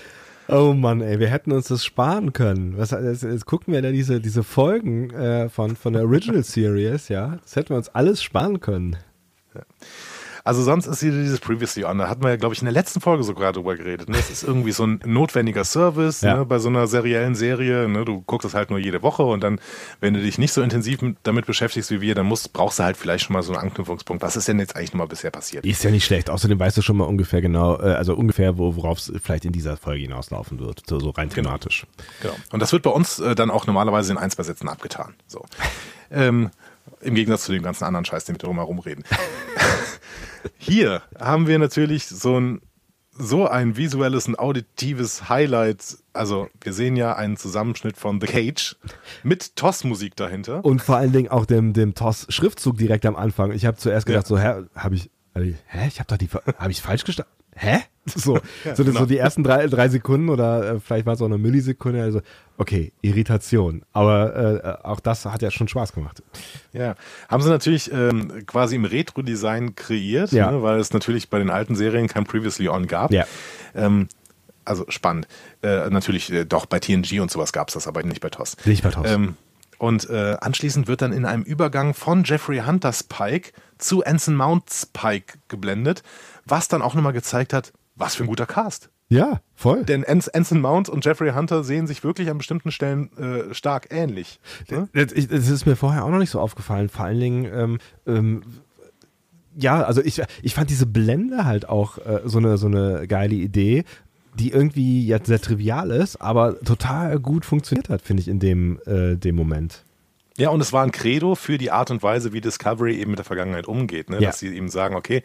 Oh Mann, ey, wir hätten uns das sparen können. Was, jetzt, jetzt gucken wir da diese, diese Folgen äh, von, von der Original Series, ja. Das hätten wir uns alles sparen können. Ja. Also sonst ist hier dieses Previously On, da hatten wir ja, glaube ich, in der letzten Folge sogar drüber geredet. Ne? Das ist irgendwie so ein notwendiger Service ja. ne? bei so einer seriellen Serie. Ne? Du guckst es halt nur jede Woche und dann, wenn du dich nicht so intensiv damit beschäftigst wie wir, dann musst, brauchst du halt vielleicht schon mal so einen Anknüpfungspunkt. Was ist denn jetzt eigentlich nochmal bisher passiert? Ist ja nicht schlecht. Außerdem weißt du schon mal ungefähr genau, äh, also ungefähr, worauf es vielleicht in dieser Folge hinauslaufen wird. So, so rein genau. thematisch. Genau. genau. Und das wird bei uns äh, dann auch normalerweise in ein, zwei Sätzen abgetan. So. ähm, Im Gegensatz zu dem ganzen anderen Scheiß, den wir drumherum reden. Hier haben wir natürlich so ein, so ein visuelles und auditives Highlight. Also, wir sehen ja einen Zusammenschnitt von The Cage mit TOS-Musik dahinter. Und vor allen Dingen auch dem, dem TOS-Schriftzug direkt am Anfang. Ich habe zuerst gedacht, ja. so, hä, habe ich, hab ich, hä, ich habe doch die, habe ich falsch gestanden? Hä? So, so, genau. so die ersten drei, drei Sekunden oder äh, vielleicht war es auch eine Millisekunde, also okay, Irritation. Aber äh, auch das hat ja schon Spaß gemacht. Ja, haben sie natürlich ähm, quasi im Retro-Design kreiert, ja. ne, weil es natürlich bei den alten Serien kein Previously On gab. Ja. Ähm, also spannend. Äh, natürlich äh, doch bei TNG und sowas gab es das, aber nicht bei TOS. Nicht bei TOS. Ähm, und äh, anschließend wird dann in einem Übergang von Jeffrey Hunters Pike zu Anson Mounts Pike geblendet, was dann auch nochmal gezeigt hat, was für ein guter Cast. Ja, voll. Denn Anson Mount und Jeffrey Hunter sehen sich wirklich an bestimmten Stellen äh, stark ähnlich. Ne? Das, das, ist mir vorher auch noch nicht so aufgefallen. Vor allen Dingen, ähm, ähm, ja, also ich, ich fand diese Blende halt auch äh, so, eine, so eine geile Idee, die irgendwie jetzt sehr trivial ist, aber total gut funktioniert hat, finde ich, in dem, äh, dem Moment. Ja, und es war ein Credo für die Art und Weise, wie Discovery eben mit der Vergangenheit umgeht. Ne? Ja. Dass sie eben sagen, okay,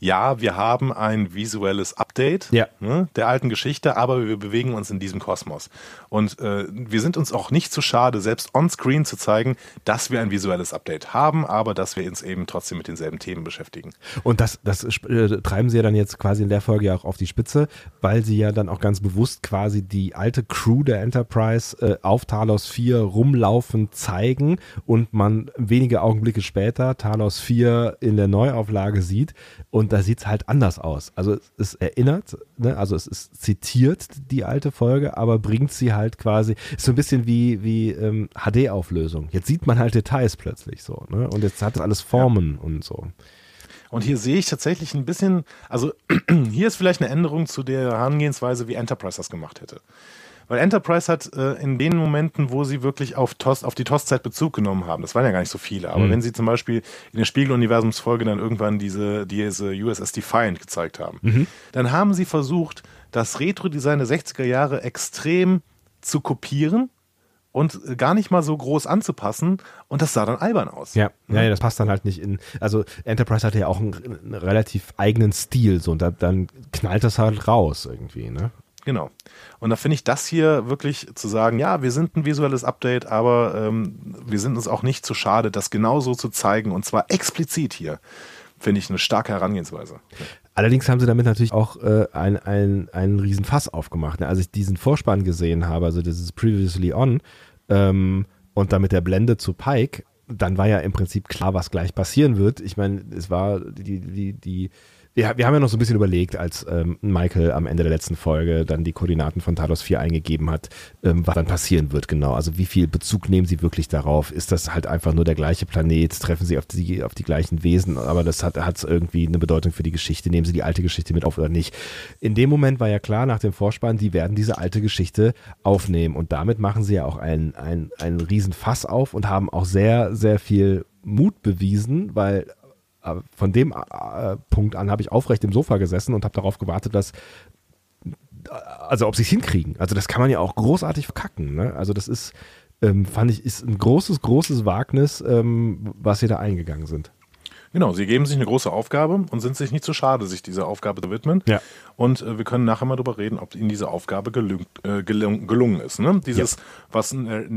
ja, wir haben ein visuelles Update ja. ne, der alten Geschichte, aber wir bewegen uns in diesem Kosmos. Und äh, wir sind uns auch nicht zu schade, selbst on-screen zu zeigen, dass wir ein visuelles Update haben, aber dass wir uns eben trotzdem mit denselben Themen beschäftigen. Und das, das äh, treiben sie ja dann jetzt quasi in der Folge ja auch auf die Spitze, weil sie ja dann auch ganz bewusst quasi die alte Crew der Enterprise äh, auf Talos 4 rumlaufen zeigen lang und man wenige Augenblicke später Talos 4 in der Neuauflage sieht und da sieht es halt anders aus. Also es erinnert, ne? also es ist zitiert die alte Folge, aber bringt sie halt quasi, ist so ein bisschen wie, wie ähm, HD-Auflösung. Jetzt sieht man halt Details plötzlich so ne? und jetzt hat es alles Formen ja. und so. Und hier sehe ich tatsächlich ein bisschen, also hier ist vielleicht eine Änderung zu der Herangehensweise, wie Enterprise das gemacht hätte. Weil Enterprise hat äh, in den Momenten, wo sie wirklich auf, TOS, auf die TOS-Zeit Bezug genommen haben, das waren ja gar nicht so viele, aber mhm. wenn sie zum Beispiel in der Spiegeluniversumsfolge dann irgendwann diese, diese USS Defiant gezeigt haben, mhm. dann haben sie versucht, das Retro-Design der 60er Jahre extrem zu kopieren und gar nicht mal so groß anzupassen und das sah dann albern aus. Ja, ja, ja das passt dann halt nicht in. Also Enterprise hatte ja auch einen, einen relativ eigenen Stil so und da, dann knallt das halt raus irgendwie, ne? Genau. Und da finde ich das hier wirklich zu sagen, ja, wir sind ein visuelles Update, aber ähm, wir sind uns auch nicht zu schade, das genauso zu zeigen und zwar explizit hier, finde ich eine starke Herangehensweise. Allerdings haben sie damit natürlich auch äh, ein, ein, einen riesen Fass aufgemacht. Ne? Als ich diesen Vorspann gesehen habe, also dieses Previously On, ähm, und dann mit der Blende zu Pike, dann war ja im Prinzip klar, was gleich passieren wird. Ich meine, es war die, die, die wir, wir haben ja noch so ein bisschen überlegt, als ähm, Michael am Ende der letzten Folge dann die Koordinaten von Talos 4 eingegeben hat, ähm, was dann passieren wird, genau. Also wie viel Bezug nehmen sie wirklich darauf? Ist das halt einfach nur der gleiche Planet? Treffen sie auf die, auf die gleichen Wesen? Aber das hat irgendwie eine Bedeutung für die Geschichte. Nehmen sie die alte Geschichte mit auf oder nicht? In dem Moment war ja klar, nach dem Vorspann, die werden diese alte Geschichte aufnehmen. Und damit machen sie ja auch einen, einen, einen riesen Fass auf und haben auch sehr, sehr viel Mut bewiesen, weil von dem äh, Punkt an habe ich aufrecht im Sofa gesessen und habe darauf gewartet, dass also ob sie es hinkriegen. Also das kann man ja auch großartig verkacken. Ne? Also das ist, ähm, fand ich, ist ein großes, großes Wagnis, ähm, was sie da eingegangen sind. Genau, sie geben sich eine große Aufgabe und sind sich nicht zu schade, sich dieser Aufgabe zu widmen. Ja. Und äh, wir können nachher mal darüber reden, ob ihnen diese Aufgabe gelung, äh, gelung, gelungen ist. Ne? Dieses, ja. was äh,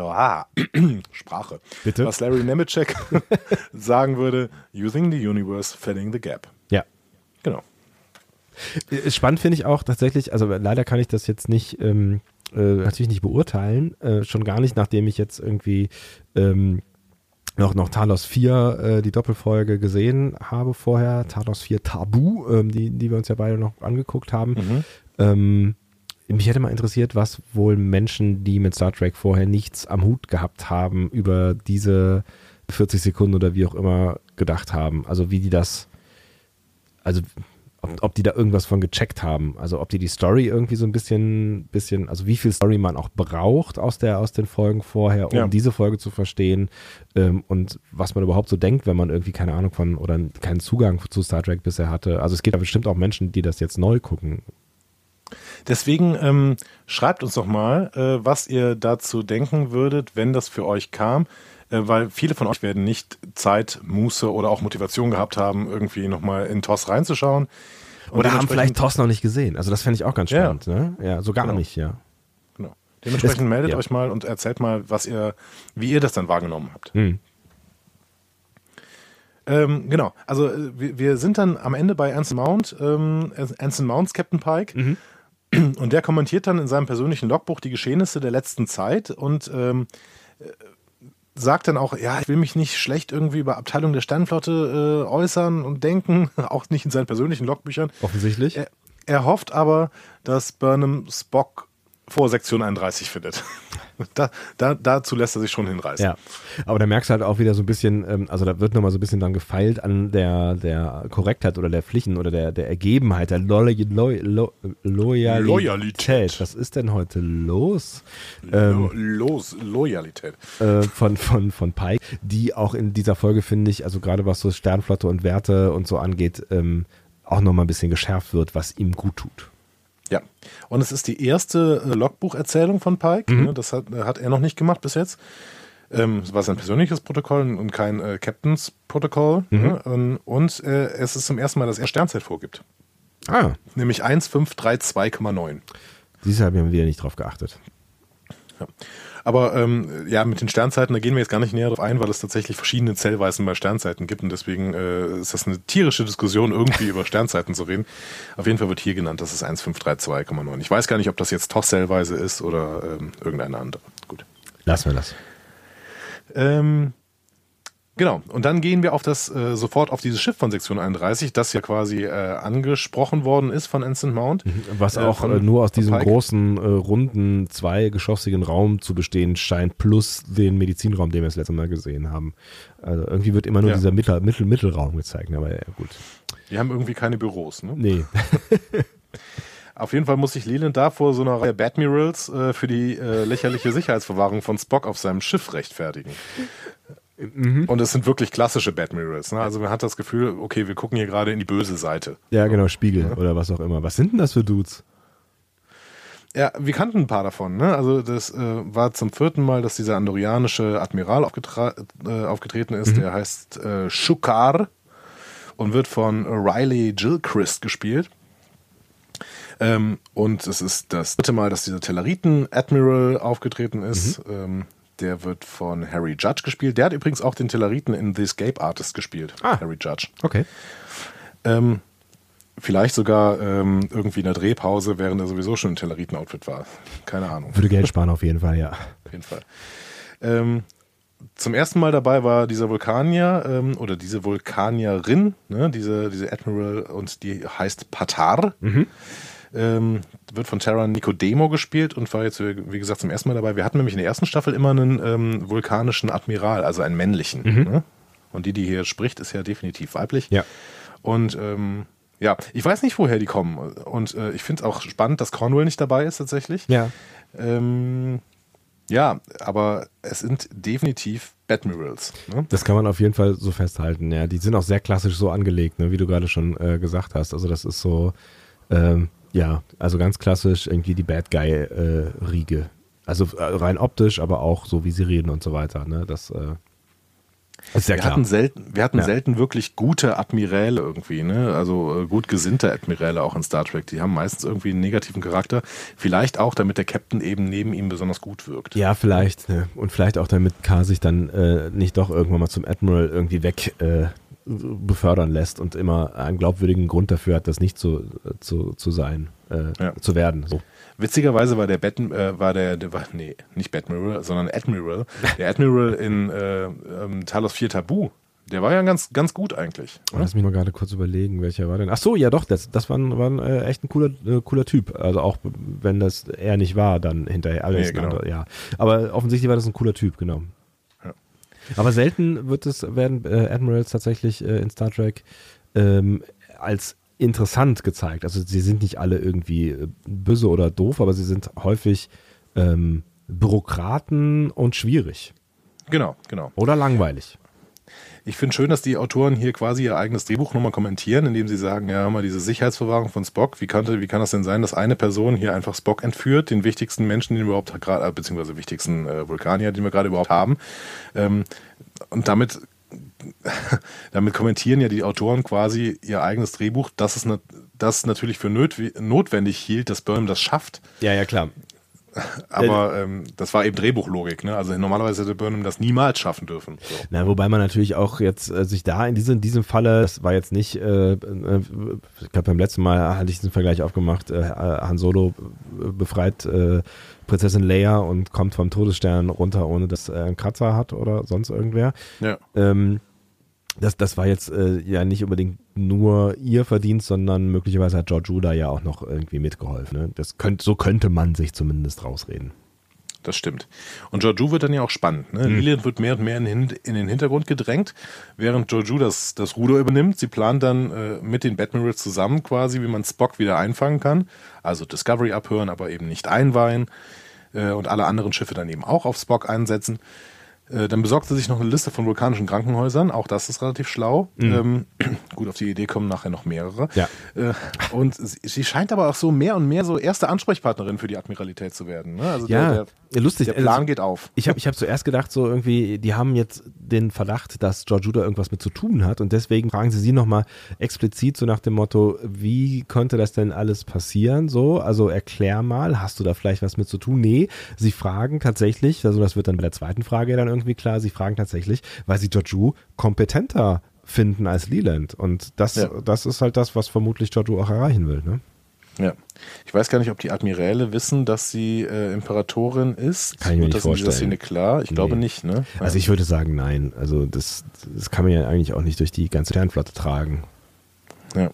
ah, Sprache, Bitte? was Larry Nemeczek sagen würde, using the universe, filling the gap. Ja. Genau. Äh, spannend finde ich auch tatsächlich, also leider kann ich das jetzt nicht ähm, äh, natürlich nicht beurteilen, schon gar nicht, nachdem ich jetzt irgendwie ähm, noch, noch Talos 4, äh, die Doppelfolge gesehen habe vorher, Talos 4 Tabu, ähm, die, die wir uns ja beide noch angeguckt haben. Mhm. Ähm, mich hätte mal interessiert, was wohl Menschen, die mit Star Trek vorher nichts am Hut gehabt haben, über diese 40 Sekunden oder wie auch immer gedacht haben. Also wie die das, also ob, ob die da irgendwas von gecheckt haben. Also ob die die Story irgendwie so ein bisschen, bisschen, also wie viel Story man auch braucht aus, der, aus den Folgen vorher, um ja. diese Folge zu verstehen ähm, und was man überhaupt so denkt, wenn man irgendwie keine Ahnung von oder keinen Zugang zu Star Trek bisher hatte. Also es gibt ja bestimmt auch Menschen, die das jetzt neu gucken. Deswegen ähm, schreibt uns doch mal, äh, was ihr dazu denken würdet, wenn das für euch kam weil viele von euch werden nicht Zeit, Muße oder auch Motivation gehabt haben, irgendwie nochmal in TOS reinzuschauen. Und oder haben vielleicht TOS noch nicht gesehen. Also das fände ich auch ganz spannend. Ja, ne? ja so gar genau. nicht, ja. Genau. Dementsprechend das, meldet ja. euch mal und erzählt mal, was ihr, wie ihr das dann wahrgenommen habt. Hm. Ähm, genau, also äh, wir, wir, sind dann am Ende bei Anson Mount, ähm, Anson Mounts Captain Pike. Mhm. Und der kommentiert dann in seinem persönlichen Logbuch die Geschehnisse der letzten Zeit und ähm, sagt dann auch, ja, ich will mich nicht schlecht irgendwie über Abteilung der Sternflotte äh, äußern und denken, auch nicht in seinen persönlichen Logbüchern. Offensichtlich. Er, er hofft aber, dass Burnham Spock vor Sektion 31 findet. Da, da, dazu lässt er sich schon hinreißen. Ja, aber da merkst du halt auch wieder so ein bisschen, ähm, also da wird nochmal so ein bisschen dann gefeilt an der, der Korrektheit oder der Pflichten oder der, der Ergebenheit, der Lo Lo Lo Loyalität. Loyalität. Was ist denn heute los? Ähm, los, Loyalität. Äh, von, von, von Pike, die auch in dieser Folge, finde ich, also gerade was so Sternflotte und Werte und so angeht, ähm, auch nochmal ein bisschen geschärft wird, was ihm gut tut. Ja, und es ist die erste äh, Logbucherzählung von Pike. Mhm. Ne? Das hat, äh, hat, er noch nicht gemacht bis jetzt. Ähm, es war sein persönliches Protokoll und kein äh, Captains Protokoll. Mhm. Ne? Und, und äh, es ist zum ersten Mal, dass er Sternzeit vorgibt. Ah. Nämlich 1532,9. Dieses haben wir wieder nicht drauf geachtet. Ja. Aber ähm, ja, mit den Sternzeiten, da gehen wir jetzt gar nicht näher drauf ein, weil es tatsächlich verschiedene Zellweisen bei Sternzeiten gibt und deswegen äh, ist das eine tierische Diskussion, irgendwie über Sternzeiten zu reden. Auf jeden Fall wird hier genannt, das ist 1532,9. Ich weiß gar nicht, ob das jetzt TOS-Zellweise ist oder ähm, irgendeine andere. Gut. Lassen wir das. Ähm, Genau. Und dann gehen wir auf das äh, sofort auf dieses Schiff von Sektion 31, das ja quasi äh, angesprochen worden ist von Ensign Mount. Mhm. Was auch äh, nur aus diesem Pike. großen, äh, runden, zweigeschossigen Raum zu bestehen scheint, plus den Medizinraum, den wir das letzte Mal gesehen haben. Also irgendwie wird immer nur ja. dieser Mittel, Mittel, Mittelraum gezeigt, aber ja, gut. Die haben irgendwie keine Büros, ne? Nee. Auf jeden Fall muss sich Leland da vor so einer Reihe Badmirals äh, für die äh, lächerliche Sicherheitsverwahrung von Spock auf seinem Schiff rechtfertigen. Mhm. Und es sind wirklich klassische Batmirals. Ne? Also man hat das Gefühl, okay, wir gucken hier gerade in die böse Seite. Ja, genau, Spiegel ja. oder was auch immer. Was sind denn das für Dudes? Ja, wir kannten ein paar davon. Ne? Also das äh, war zum vierten Mal, dass dieser andorianische Admiral äh, aufgetreten ist. Mhm. Der heißt äh, Shukar und wird von Riley Gilchrist gespielt. Ähm, und es ist das dritte Mal, dass dieser Telleriten-Admiral aufgetreten ist. Mhm. Ähm, der wird von Harry Judge gespielt. Der hat übrigens auch den Telleriten in The Escape Artist gespielt. Ah, Harry Judge. Okay. Ähm, vielleicht sogar ähm, irgendwie in der Drehpause, während er sowieso schon im Telleriten-Outfit war. Keine Ahnung. Würde Geld sparen auf jeden Fall, ja. Auf jeden Fall. Ähm, zum ersten Mal dabei war dieser Vulkanier ähm, oder diese Vulkanierin, ne, diese, diese Admiral und die heißt Patar. Mhm. Ähm, wird von Terra Nicodemo gespielt und war jetzt, wie gesagt, zum ersten Mal dabei. Wir hatten nämlich in der ersten Staffel immer einen ähm, vulkanischen Admiral, also einen männlichen. Mhm. Ne? Und die, die hier spricht, ist ja definitiv weiblich. Ja. Und ähm, ja, ich weiß nicht, woher die kommen. Und äh, ich finde es auch spannend, dass Cornwall nicht dabei ist tatsächlich. Ja. Ähm, ja, aber es sind definitiv Batmirals. Ne? Das kann man auf jeden Fall so festhalten. Ja, die sind auch sehr klassisch so angelegt, ne, wie du gerade schon äh, gesagt hast. Also das ist so, ähm, ja, also ganz klassisch irgendwie die Bad Guy-Riege. Äh, also äh, rein optisch, aber auch so, wie sie reden und so weiter. Ne? Das äh, ist ja wir klar. Hatten selten, wir hatten ja. selten wirklich gute Admiräle irgendwie, ne? also äh, gut gesinnte Admiräle auch in Star Trek. Die haben meistens irgendwie einen negativen Charakter. Vielleicht auch, damit der Captain eben neben ihm besonders gut wirkt. Ja, vielleicht. Ne? Und vielleicht auch, damit K sich dann äh, nicht doch irgendwann mal zum Admiral irgendwie weg äh, befördern lässt und immer einen glaubwürdigen Grund dafür hat, das nicht zu, zu, zu sein, äh, ja. zu werden. So. Witzigerweise war der Bat, äh, war der, der war, nee, nicht Batmiral, sondern Admiral. Der Admiral in äh, ähm, Talos 4 Tabu, der war ja ganz, ganz gut eigentlich. Oh, lass mich mal gerade kurz überlegen, welcher war denn. Ach so, ja doch, das, das war, ein, war ein, äh, echt ein cooler, äh, cooler Typ. Also auch wenn das er nicht war, dann hinterher alles nee, genau. ja. Aber offensichtlich war das ein cooler Typ, genau. Aber selten wird es, werden äh, Admirals tatsächlich äh, in Star Trek ähm, als interessant gezeigt. Also sie sind nicht alle irgendwie äh, böse oder doof, aber sie sind häufig ähm, Bürokraten und schwierig. Genau, genau. Oder langweilig. Ich finde schön, dass die Autoren hier quasi ihr eigenes Drehbuch nochmal kommentieren, indem sie sagen, ja, mal diese Sicherheitsverwahrung von Spock, wie, könnte, wie kann das denn sein, dass eine Person hier einfach Spock entführt, den wichtigsten Menschen, den wir überhaupt gerade, beziehungsweise wichtigsten äh, Vulkanier, den wir gerade überhaupt haben. Ähm, und damit damit kommentieren ja die Autoren quasi ihr eigenes Drehbuch, dass es, ne, das natürlich für notwendig hielt, dass Burnham das schafft. Ja, ja, klar. Aber ähm, das war eben Drehbuchlogik, ne? Also normalerweise hätte Burnham das niemals schaffen dürfen. So. Na, wobei man natürlich auch jetzt äh, sich da in diesem, in diesem Falle, das war jetzt nicht, äh, äh ich glaube beim letzten Mal hatte ich diesen Vergleich aufgemacht, äh, Han Solo befreit äh, Prinzessin Leia und kommt vom Todesstern runter, ohne dass er einen Kratzer hat oder sonst irgendwer. Ja. Ähm, das, das war jetzt äh, ja nicht unbedingt nur ihr Verdienst, sondern möglicherweise hat George Judah ja auch noch irgendwie mitgeholfen. Ne? Das könnt, so könnte man sich zumindest rausreden. Das stimmt. Und Georgiou wird dann ja auch spannend. Ne? Mhm. Lillian wird mehr und mehr in, in, den Hintergrund gedrängt, während Georgiou das, das Ruder übernimmt. Sie plant dann äh, mit den Batmirals zusammen quasi, wie man Spock wieder einfangen kann. Also Discovery abhören, aber eben nicht einweihen. Äh, und alle anderen Schiffe dann eben auch auf Spock einsetzen. Äh, dann besorgt sie sich noch eine Liste von vulkanischen Krankenhäusern. Auch das ist relativ schlau. Mhm. Ähm, gut, auf die Idee kommen nachher noch mehrere. Ja. Äh, und sie, sie, scheint aber auch so mehr und mehr so erste Ansprechpartnerin für die Admiralität zu werden. Ne? Also ja, der, der, lustig. Der Plan also, geht auf. Ich habe ich hab zuerst gedacht, so irgendwie, die haben jetzt den Verdacht, dass George Judah irgendwas mit zu tun hat. Und deswegen fragen sie sie nochmal explizit so nach dem Motto, wie konnte das denn alles passieren? So, also erklär mal, hast du da vielleicht was mit zu tun? Nee, sie fragen tatsächlich, also das wird dann bei der zweiten Frage dann irgendwie klar, sie fragen tatsächlich, weil sie Joju kompetenter finden als Leland. Und das, ja. das ist halt das, was vermutlich Joju auch erreichen will. Ne? Ja. Ich weiß gar nicht, ob die Admiräle wissen, dass sie äh, Imperatorin ist. Kann ich mir nicht das vorstellen. Szene klar? Ich Nee. glaube nicht, ne? Also ich würde sagen, nein. Also das, das kann man ja eigentlich auch nicht durch die ganze Sternflotte tragen. Ja.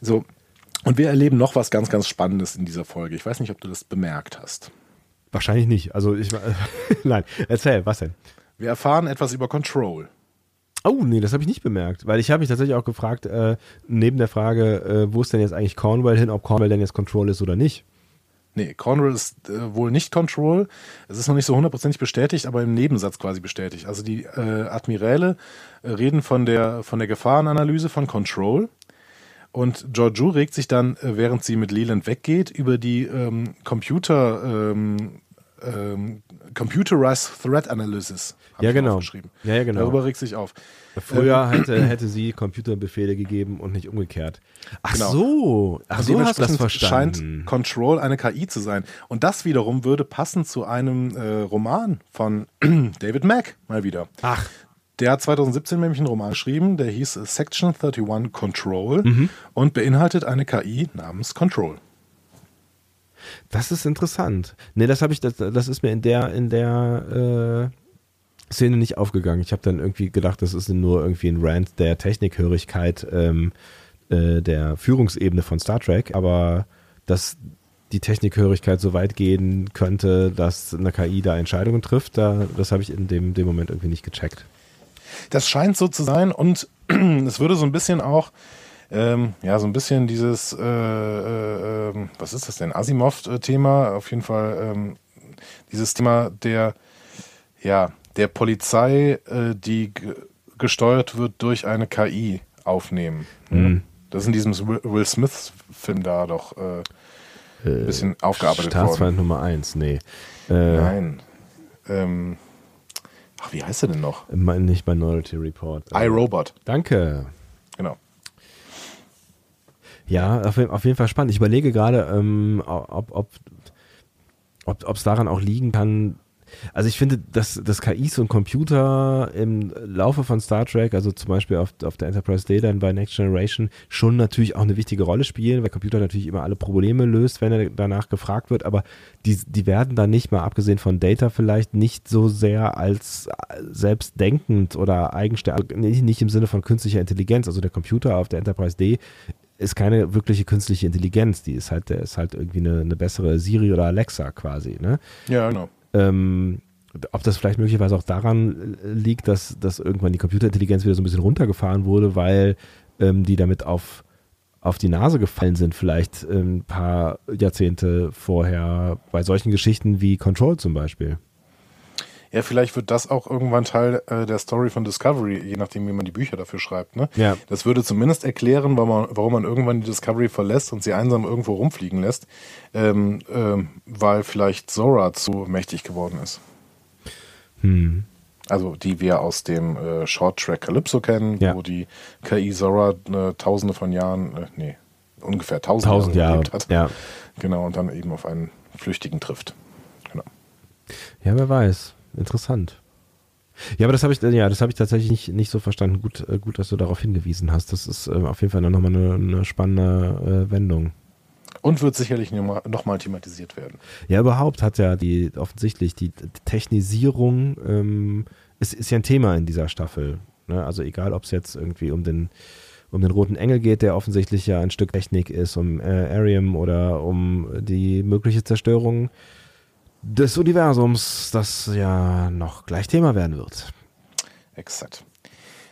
So. Und wir erleben noch was ganz, ganz Spannendes in dieser Folge. Ich weiß nicht, ob du das bemerkt hast. Wahrscheinlich nicht. Also ich nein. Erzähl, was denn? Wir erfahren etwas über Control. Oh, nee, das habe ich nicht bemerkt, weil ich habe mich tatsächlich auch gefragt, äh, neben der Frage, äh, wo ist denn jetzt eigentlich Cornwall hin, ob Cornwall denn jetzt Control ist oder nicht. Nee, Control ist äh, wohl nicht Control. Es ist noch nicht so hundertprozentig bestätigt, aber im Nebensatz quasi bestätigt. Also die äh, Admiräle äh, reden von der, von der Gefahrenanalyse von Control. Und Georgiou regt sich dann, äh, während sie mit Leland weggeht, über die ähm, Computer, ähm, ähm, Computerized Threat Analysis. Ja, genau. Ja, ja, genau. Darüber regt sich auf. Früher hätte, hätte sie Computerbefehle gegeben und nicht umgekehrt. Ach Genau. so, ach Und so hast du das verstanden. scheint Control eine KI zu sein. Und das wiederum würde passen zu einem äh, Roman von David Mack mal wieder. Ach, Der hat 2017 nämlich einen Roman geschrieben, der hieß Section 31 Control Mhm. und beinhaltet eine KI namens Control. das ist interessant. Nee, das habe ich, das, das ist mir in der, in der äh, Szene nicht aufgegangen. Ich habe dann irgendwie gedacht, das ist nur irgendwie ein Rant der Technikhörigkeit ähm, äh, der Führungsebene von Star Trek, aber dass die Technikhörigkeit so weit gehen könnte, dass eine KI da Entscheidungen trifft, da, das habe ich in dem, dem Moment irgendwie nicht gecheckt. Das scheint so zu sein und es würde so ein bisschen auch, ähm, ja, so ein bisschen dieses, äh, äh, ähm, was ist das denn, Asimov-Thema, auf jeden Fall ähm, dieses Thema der, ja, der Polizei, äh, die gesteuert wird durch eine KI aufnehmen. Mhm. Das ist in diesem Will Smith-Film da doch äh, ein bisschen aufgearbeitet worden. Staatsfeind Nummer eins, nee. Äh, Nein. Ähm, ach, wie heißt er denn noch? Nicht Minority Report. iRobot, Danke. genau. Ja, auf, auf jeden Fall spannend. Ich überlege gerade, ähm, ob ob ob es daran auch liegen kann. Also ich finde, dass, dass KIs und Computer im Laufe von Star Trek, also zum Beispiel auf, auf der Enterprise D dann bei Next Generation, schon natürlich auch eine wichtige Rolle spielen, weil Computer natürlich immer alle Probleme löst, wenn er danach gefragt wird, aber die, die werden dann nicht mal, abgesehen von Data vielleicht, nicht so sehr als selbstdenkend oder eigenständig, nicht, nicht im Sinne von künstlicher Intelligenz. Also der Computer auf der Enterprise D ist keine wirkliche künstliche Intelligenz, die ist halt, der ist halt irgendwie eine, eine bessere Siri oder Alexa quasi, ne? Ja, genau. Ähm, ob das vielleicht möglicherweise auch daran äh, liegt, dass, dass irgendwann die Computerintelligenz wieder so ein bisschen runtergefahren wurde, weil ähm, die damit auf, auf die Nase gefallen sind, vielleicht ähm, ein paar Jahrzehnte vorher bei solchen Geschichten wie Control zum Beispiel. Ja, vielleicht wird das auch irgendwann Teil äh, der Story von Discovery, je nachdem, wie man die Bücher dafür schreibt. Ne? Ja. Das würde zumindest erklären, warum man, warum man irgendwann die Discovery verlässt und sie einsam irgendwo rumfliegen lässt, ähm, ähm, weil vielleicht Zora zu mächtig geworden ist. Hm. Also die wir aus dem äh, Short Track Calypso kennen, Ja. wo die KI Zora äh, tausende von Jahren, äh, nee, ungefähr tausend, Tausend Jahre. gelebt hat. Ja. Genau, und dann eben auf einen Flüchtigen trifft. Genau. ja, wer weiß. Interessant. Ja, aber das habe ich, ja, das habe ich tatsächlich nicht, nicht so verstanden. Gut, äh, gut, dass du darauf hingewiesen hast. Das ist äh, auf jeden Fall nochmal eine, eine spannende äh, Wendung. Und wird sicherlich nochmal noch mal thematisiert werden. Ja, überhaupt hat ja die offensichtlich die Technisierung ähm, ist, ist ja ein Thema in dieser Staffel. Ne? Also egal, ob es jetzt irgendwie um den um den roten Engel geht, der offensichtlich ja ein Stück Technik ist, um äh, Arium oder um die mögliche Zerstörung des Universums, das ja noch gleich Thema werden wird. Exakt.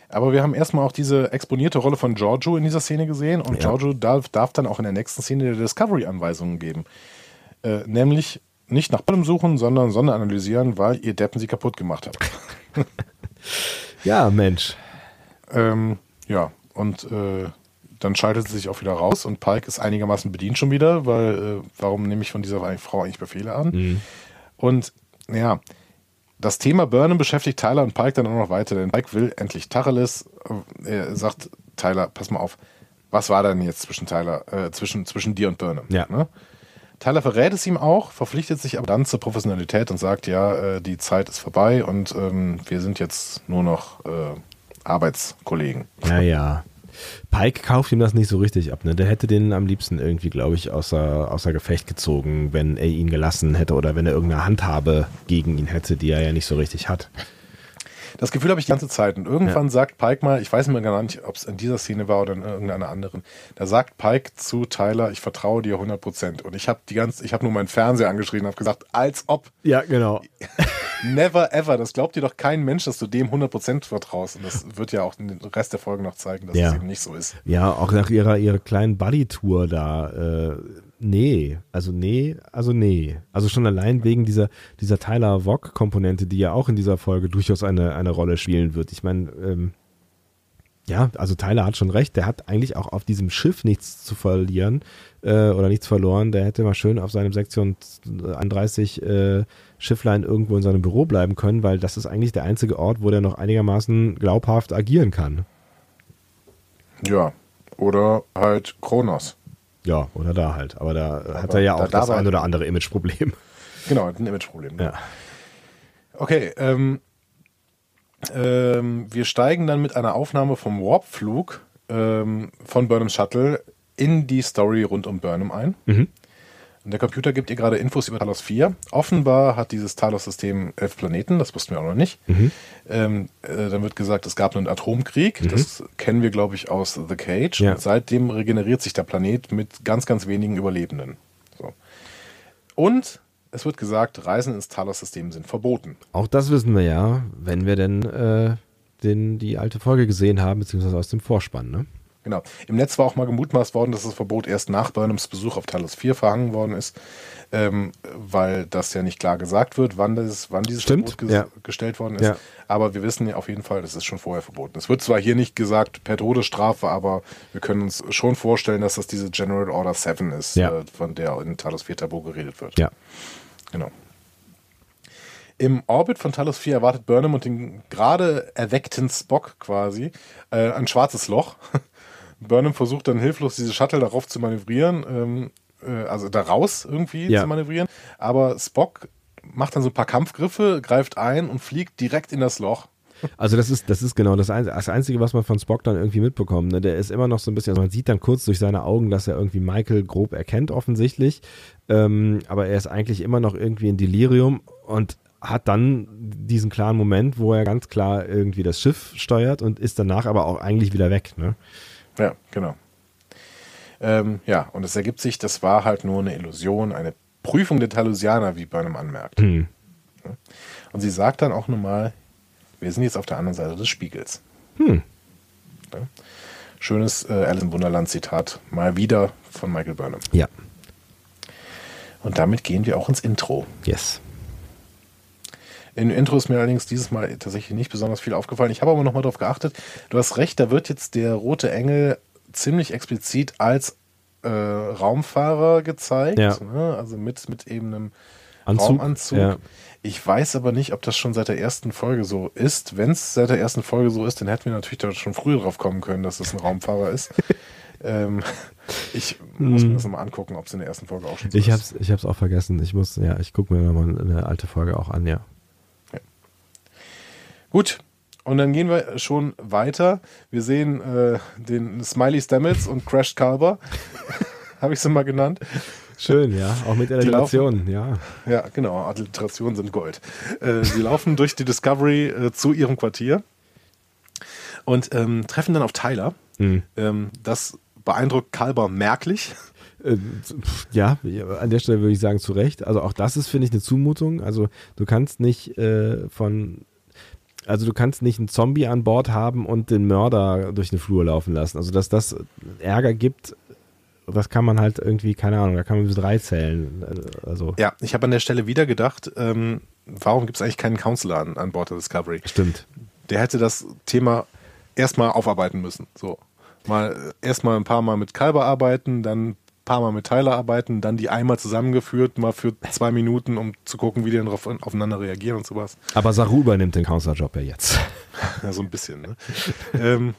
Aber wir haben erstmal auch diese exponierte Rolle von Giorgio in dieser Szene gesehen und Ja. Giorgio darf, darf dann auch in der nächsten Szene der Discovery-Anweisungen geben. Äh, nämlich nicht nach Bottom suchen, sondern Sonne analysieren, weil ihr Deppen sie kaputt gemacht habt. Ja, Mensch. ähm, ja, und äh, dann schaltet sie sich auch wieder raus und Pike ist einigermaßen bedient schon wieder, weil äh, warum nehme ich von dieser Frau eigentlich Befehle an? Mhm. Und ja, das Thema Burnham beschäftigt Tyler und Pike dann auch noch weiter, denn Pike will endlich Tacheles. Er sagt, Tyler, pass mal auf, was war denn jetzt zwischen Tyler, äh, zwischen, zwischen dir und Burnham? Ja. Ne? Tyler verrät es ihm auch, verpflichtet sich aber dann zur Professionalität und sagt, ja, äh, die Zeit ist vorbei und ähm, wir sind jetzt nur noch äh, Arbeitskollegen. Ja, ja. Pike kauft ihm das nicht so richtig ab. Ne? Der hätte den am liebsten irgendwie, glaube ich, außer, außer Gefecht gezogen, wenn er ihn gelassen hätte oder wenn er irgendeine Handhabe gegen ihn hätte, die er ja nicht so richtig hat. Das Gefühl habe ich die ganze Zeit. Und irgendwann ja. sagt Pike mal, ich weiß mir gar nicht, ob es in dieser Szene war oder in irgendeiner anderen, da sagt Pike zu Tyler, ich vertraue dir 100 Prozent. Und ich habe die ganze, ich habe nur meinen Fernseher angeschrien und habe gesagt, als ob. Ja, genau. Never ever. Das glaubt dir doch kein Mensch, dass du dem 100 Prozent vertraust. Und das wird ja auch den Rest der Folge noch zeigen, dass ja. es eben nicht so ist. Ja, auch nach ihrer, ihrer kleinen Buddy-Tour da. Äh, nee, also nee, also nee. Also schon allein wegen dieser, dieser Tyler Vogue-Komponente, die ja auch in dieser Folge durchaus eine, eine Rolle spielen wird. Ich meine, ähm, ja, also Tyler hat schon recht, der hat eigentlich auch auf diesem Schiff nichts zu verlieren äh, oder nichts verloren. Der hätte mal schön auf seinem Sektion 31 äh, Schifflein irgendwo in seinem Büro bleiben können, weil das ist eigentlich der einzige Ort, wo der noch einigermaßen glaubhaft agieren kann. Ja, oder halt Kronos. Ja, oder da halt. Aber da Aber hat er ja auch da das ein oder andere Imageproblem. Genau, ein Imageproblem. Ja. Okay, ähm, ähm, wir steigen dann mit einer Aufnahme vom Warpflug ähm, von Burnham Shuttle in die Story rund um Burnham ein. Mhm. Und der Computer gibt ihr gerade Infos über Talos 4. Offenbar hat dieses Talos-System elf Planeten, das wussten wir auch noch nicht. Mhm. Ähm, äh, dann wird gesagt, es gab einen Atomkrieg. Mhm. Das kennen wir, glaube ich, aus The Cage. Ja. Und seitdem regeneriert sich der Planet mit ganz, ganz wenigen Überlebenden. So. Und es wird gesagt, Reisen ins Talos-System sind verboten. Auch das wissen wir ja, wenn wir denn äh, den, die alte Folge gesehen haben, beziehungsweise aus dem Vorspann. Ne? Genau. Im Netz war auch mal gemutmaßt worden, dass das Verbot erst nach Burnhams Besuch auf Talos 4 verhangen worden ist, ähm, weil das ja nicht klar gesagt wird, wann, das, wann dieses Stimmt, Verbot ja. gestellt worden ist. Ja. Aber wir wissen ja auf jeden Fall, das ist schon vorher verboten. Es wird zwar hier nicht gesagt per Todesstrafe, aber wir können uns schon vorstellen, dass das diese General Order 7 ist, ja. äh, von der in Talos 4 Tabu geredet wird. Ja. Genau. Im Orbit von Talos 4 erwartet Burnham und den gerade erweckten Spock quasi äh, ein schwarzes Loch. Burnham versucht dann hilflos diese Shuttle darauf zu manövrieren, ähm, äh, also da raus irgendwie ja. zu manövrieren. Aber Spock macht dann so ein paar Kampfgriffe, greift ein und fliegt direkt in das Loch. Also das ist, das ist genau das, Einzige, das Einzige, was man von Spock dann irgendwie mitbekommt. Ne? Der ist immer noch so ein bisschen, also man sieht dann kurz durch seine Augen, dass er irgendwie Michael grob erkennt offensichtlich. Ähm, aber er ist eigentlich immer noch irgendwie in Delirium und hat dann diesen klaren Moment, wo er ganz klar irgendwie das Schiff steuert und ist danach aber auch eigentlich wieder weg. Ne? Ja, genau. Ähm, ja, und es ergibt sich, das war halt nur eine Illusion, eine Prüfung der Talusianer, wie Burnham anmerkt. Hm. Und sie sagt dann auch nochmal, wir sind jetzt auf der anderen Seite des Spiegels. Hm. Ja. Schönes äh, Alice im Wunderland-Zitat, mal wieder von Michael Burnham. Ja. Und damit gehen wir auch ins Intro. Yes. In Intro ist mir allerdings dieses Mal tatsächlich nicht besonders viel aufgefallen. Ich habe aber nochmal darauf geachtet. Du hast recht, da wird jetzt der rote Engel ziemlich explizit als äh, Raumfahrer gezeigt. Ja. Ne? Also mit, mit eben einem Anzug. Raumanzug. Ja. Ich weiß aber nicht, ob das schon seit der ersten Folge so ist. Wenn es seit der ersten Folge so ist, dann hätten wir natürlich da schon früher drauf kommen können, dass das ein Raumfahrer ist. ähm, ich muss mir hm. das nochmal angucken, ob es in der ersten Folge auch schon so ich ist. Hab's, ich habe es auch vergessen. Ich muss, ja, ich gucke mir nochmal eine alte Folge auch an, ja. Gut, und dann gehen wir schon weiter. Wir sehen äh, den Smiley Stamets und Crash Carver. Habe ich sie mal genannt. Schön, ja. Auch mit Alliterationen, ja. Ja, genau. Alliterationen sind Gold. Äh, sie laufen durch die Discovery äh, zu ihrem Quartier und ähm, treffen dann auf Tyler. Mhm. Ähm, das beeindruckt Kalber merklich. Äh, ja, an der Stelle würde ich sagen, zu Recht. Also auch das ist, finde ich, eine Zumutung. Also du kannst nicht äh, von also du kannst nicht einen Zombie an Bord haben und den Mörder durch den Flur laufen lassen. Also dass das Ärger gibt, das kann man halt irgendwie, keine Ahnung, da kann man bis drei zählen. Also. Ja, ich habe an der Stelle wieder gedacht, ähm, warum gibt es eigentlich keinen Counselor an, an Bord der Discovery? Stimmt. Der hätte das Thema erstmal aufarbeiten müssen. So. Mal erstmal ein paar Mal mit Kalber arbeiten, dann paar Mal mit Tyler arbeiten, dann die einmal zusammengeführt, mal für zwei Minuten, um zu gucken, wie die dann drauf, aufeinander reagieren und sowas. Aber Saru übernimmt den Counselor-Job ja jetzt. ja, so ein bisschen, ne? ähm,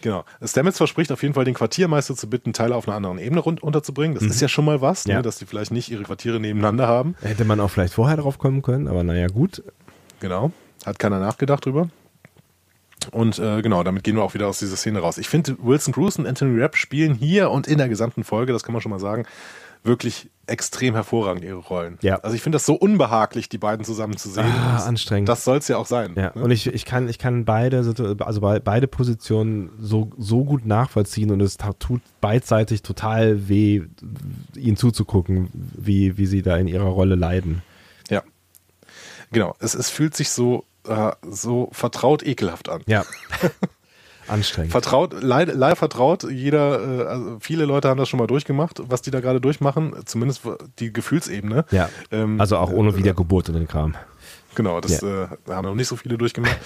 genau. Stamets verspricht auf jeden Fall den Quartiermeister zu bitten, Tyler auf einer anderen Ebene unterzubringen. Das mhm. ist ja schon mal was, ne? ja. ne? dass die vielleicht nicht ihre Quartiere nebeneinander haben. Hätte man auch vielleicht vorher drauf kommen können, aber naja, gut. Genau. Hat keiner nachgedacht drüber. Und äh, genau, damit gehen wir auch wieder aus dieser Szene raus. Ich finde, Wilson Cruz und Anthony Rapp spielen hier und in der gesamten Folge, das kann man schon mal sagen, wirklich extrem hervorragend ihre Rollen. Ja. Also ich finde das so unbehaglich, die beiden zusammen zu sehen. Ah, das, anstrengend. Das soll es ja auch sein. Ja, ne? und ich, ich kann, ich kann beide, also be- beide Positionen so, so gut nachvollziehen und es tut beidseitig total weh, ihnen zuzugucken, wie, wie sie da in ihrer Rolle leiden. Ja. Genau. Es, es fühlt sich so, äh, so vertraut ekelhaft an. Ja. Anstrengend. Vertraut, leider, leider vertraut, jeder, äh, also viele Leute haben das schon mal durchgemacht, was die da gerade durchmachen, zumindest die Gefühlsebene. ja. Ähm, Also auch ohne Wiedergeburt und den Kram. Genau, das äh, haben noch nicht so viele durchgemacht.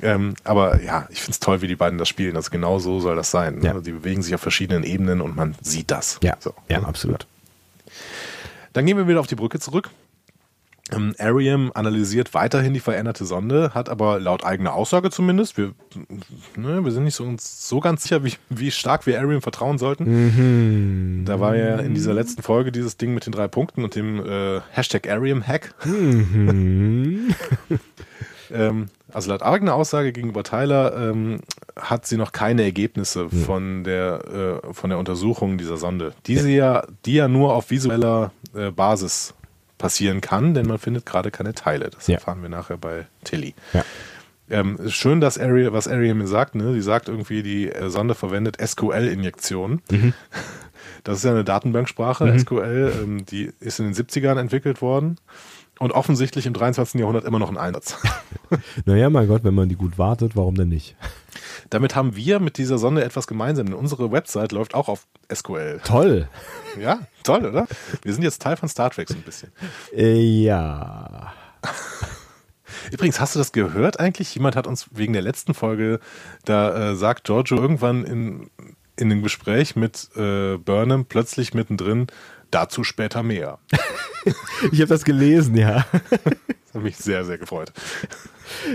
ähm, aber ja, ich finde es toll, wie die beiden das spielen. Also genau so soll das sein. Ne? Ja. Die bewegen sich auf verschiedenen Ebenen und man sieht das. Ja, So, ja, ne? absolut. Dann gehen wir wieder auf die Brücke zurück. Ähm, Ariam analysiert weiterhin die veränderte Sonde, hat aber laut eigener Aussage zumindest, wir, ne, wir sind nicht so, uns so ganz sicher, wie, wie stark wir Ariam vertrauen sollten. Mhm. Da war ja in dieser letzten Folge dieses Ding mit den drei Punkten und dem äh, Hashtag Ariam-Hack. Mhm. Ähm, also laut eigener Aussage gegenüber Tyler ähm, hat sie noch keine Ergebnisse von der äh, von der Untersuchung dieser Sonde, die sie ja, die ja nur auf visueller äh, Basis passieren kann, denn man findet gerade keine Teile. Das Ja. erfahren wir nachher bei Tilly. Ja. Ähm, schön, dass Ari, was Ari mir sagt, ne? Die sagt irgendwie, die äh, Sonde verwendet SQL-Injektionen. Das ist ja eine Datenbanksprache, SQL, ähm, die ist in den 70ern entwickelt worden und offensichtlich im 23. Jahrhundert immer noch ein Einsatz. Naja, mein Gott, wenn man die gut wartet, warum denn nicht? Damit haben wir mit dieser Sonde etwas gemeinsam, denn unsere Website läuft auch auf SQL. Toll. Ja, toll, oder? Wir sind jetzt Teil von Star Trek so ein bisschen. Äh, ja. Übrigens, hast du das gehört eigentlich? Jemand hat uns wegen der letzten Folge, da äh, sagt Giorgio irgendwann in, in einem Gespräch mit äh, Burnham plötzlich mittendrin, dazu später mehr. Ich habe das gelesen, ja. Das hat mich sehr, sehr gefreut.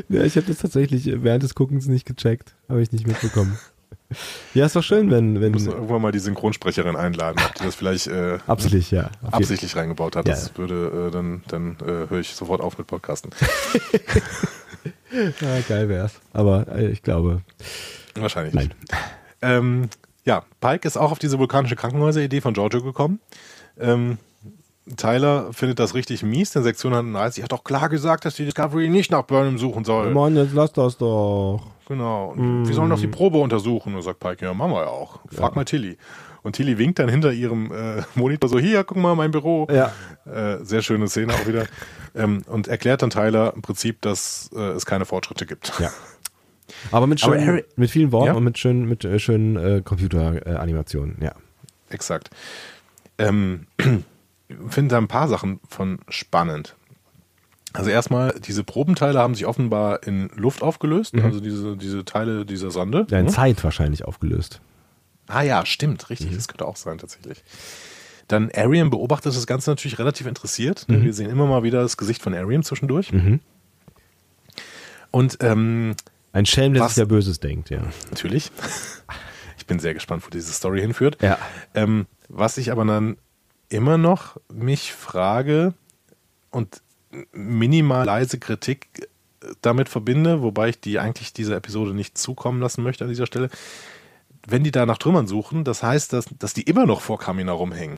ja ich habe das tatsächlich während des Guckens nicht gecheckt. Habe ich nicht mitbekommen. Ja, ist doch schön, wenn, wenn Müssen irgendwann mal die Synchronsprecherin einladen, ob die das vielleicht äh, absichtlich, ja. Absichtlich reingebaut hat. Ja. Das würde äh, dann, dann äh, höre ich sofort auf mit Podcasten. Ja, geil wär's. Aber äh, ich glaube, Wahrscheinlich nein. nicht. Ähm, ja, Pike ist auch auf diese vulkanische Krankenhäuser-Idee von Giorgio gekommen. Ähm, Tyler findet das richtig mies, denn Sektion 130 hat doch klar gesagt, dass die Discovery nicht nach Burnham suchen soll. Mann, jetzt lass das doch. Genau. Und Wir sollen doch die Probe untersuchen. Und sagt Pike, ja, machen wir ja auch. Frag mal Tilly. Und Tilly winkt dann hinter ihrem äh, Monitor so, hier, guck mal, mein Büro. Ja. Äh, sehr schöne Szene auch wieder. ähm, und erklärt dann Tyler im Prinzip, dass äh, es keine Fortschritte gibt. Ja. Aber mit, Aber schönen, Harry- mit vielen Worten Ja? und mit schönen, mit, äh, schönen äh, Computeranimationen, ja. Exakt. Ähm, finde da ein paar Sachen von spannend. Also erstmal, diese Probenteile haben sich offenbar in Luft aufgelöst, also diese, diese Teile dieser Sonde. Ja, in Hm? Zeit wahrscheinlich aufgelöst. Ah ja, stimmt, richtig, das könnte auch sein tatsächlich. Dann Ariam beobachtet das Ganze natürlich relativ interessiert. Wir sehen immer mal wieder das Gesicht von Ariam zwischendurch. Und ähm, Ein Schelm, der Was- sich ja Böses denkt, ja. natürlich, ich bin sehr gespannt, wo diese Story hinführt. Ja. Ähm, was ich aber dann immer noch mich frage und minimal leise Kritik äh, damit verbinde, wobei ich die eigentlich dieser Episode nicht zukommen lassen möchte an dieser Stelle. Wenn die da nach Trümmern suchen, das heißt, dass, dass die immer noch vor Kamina rumhängen.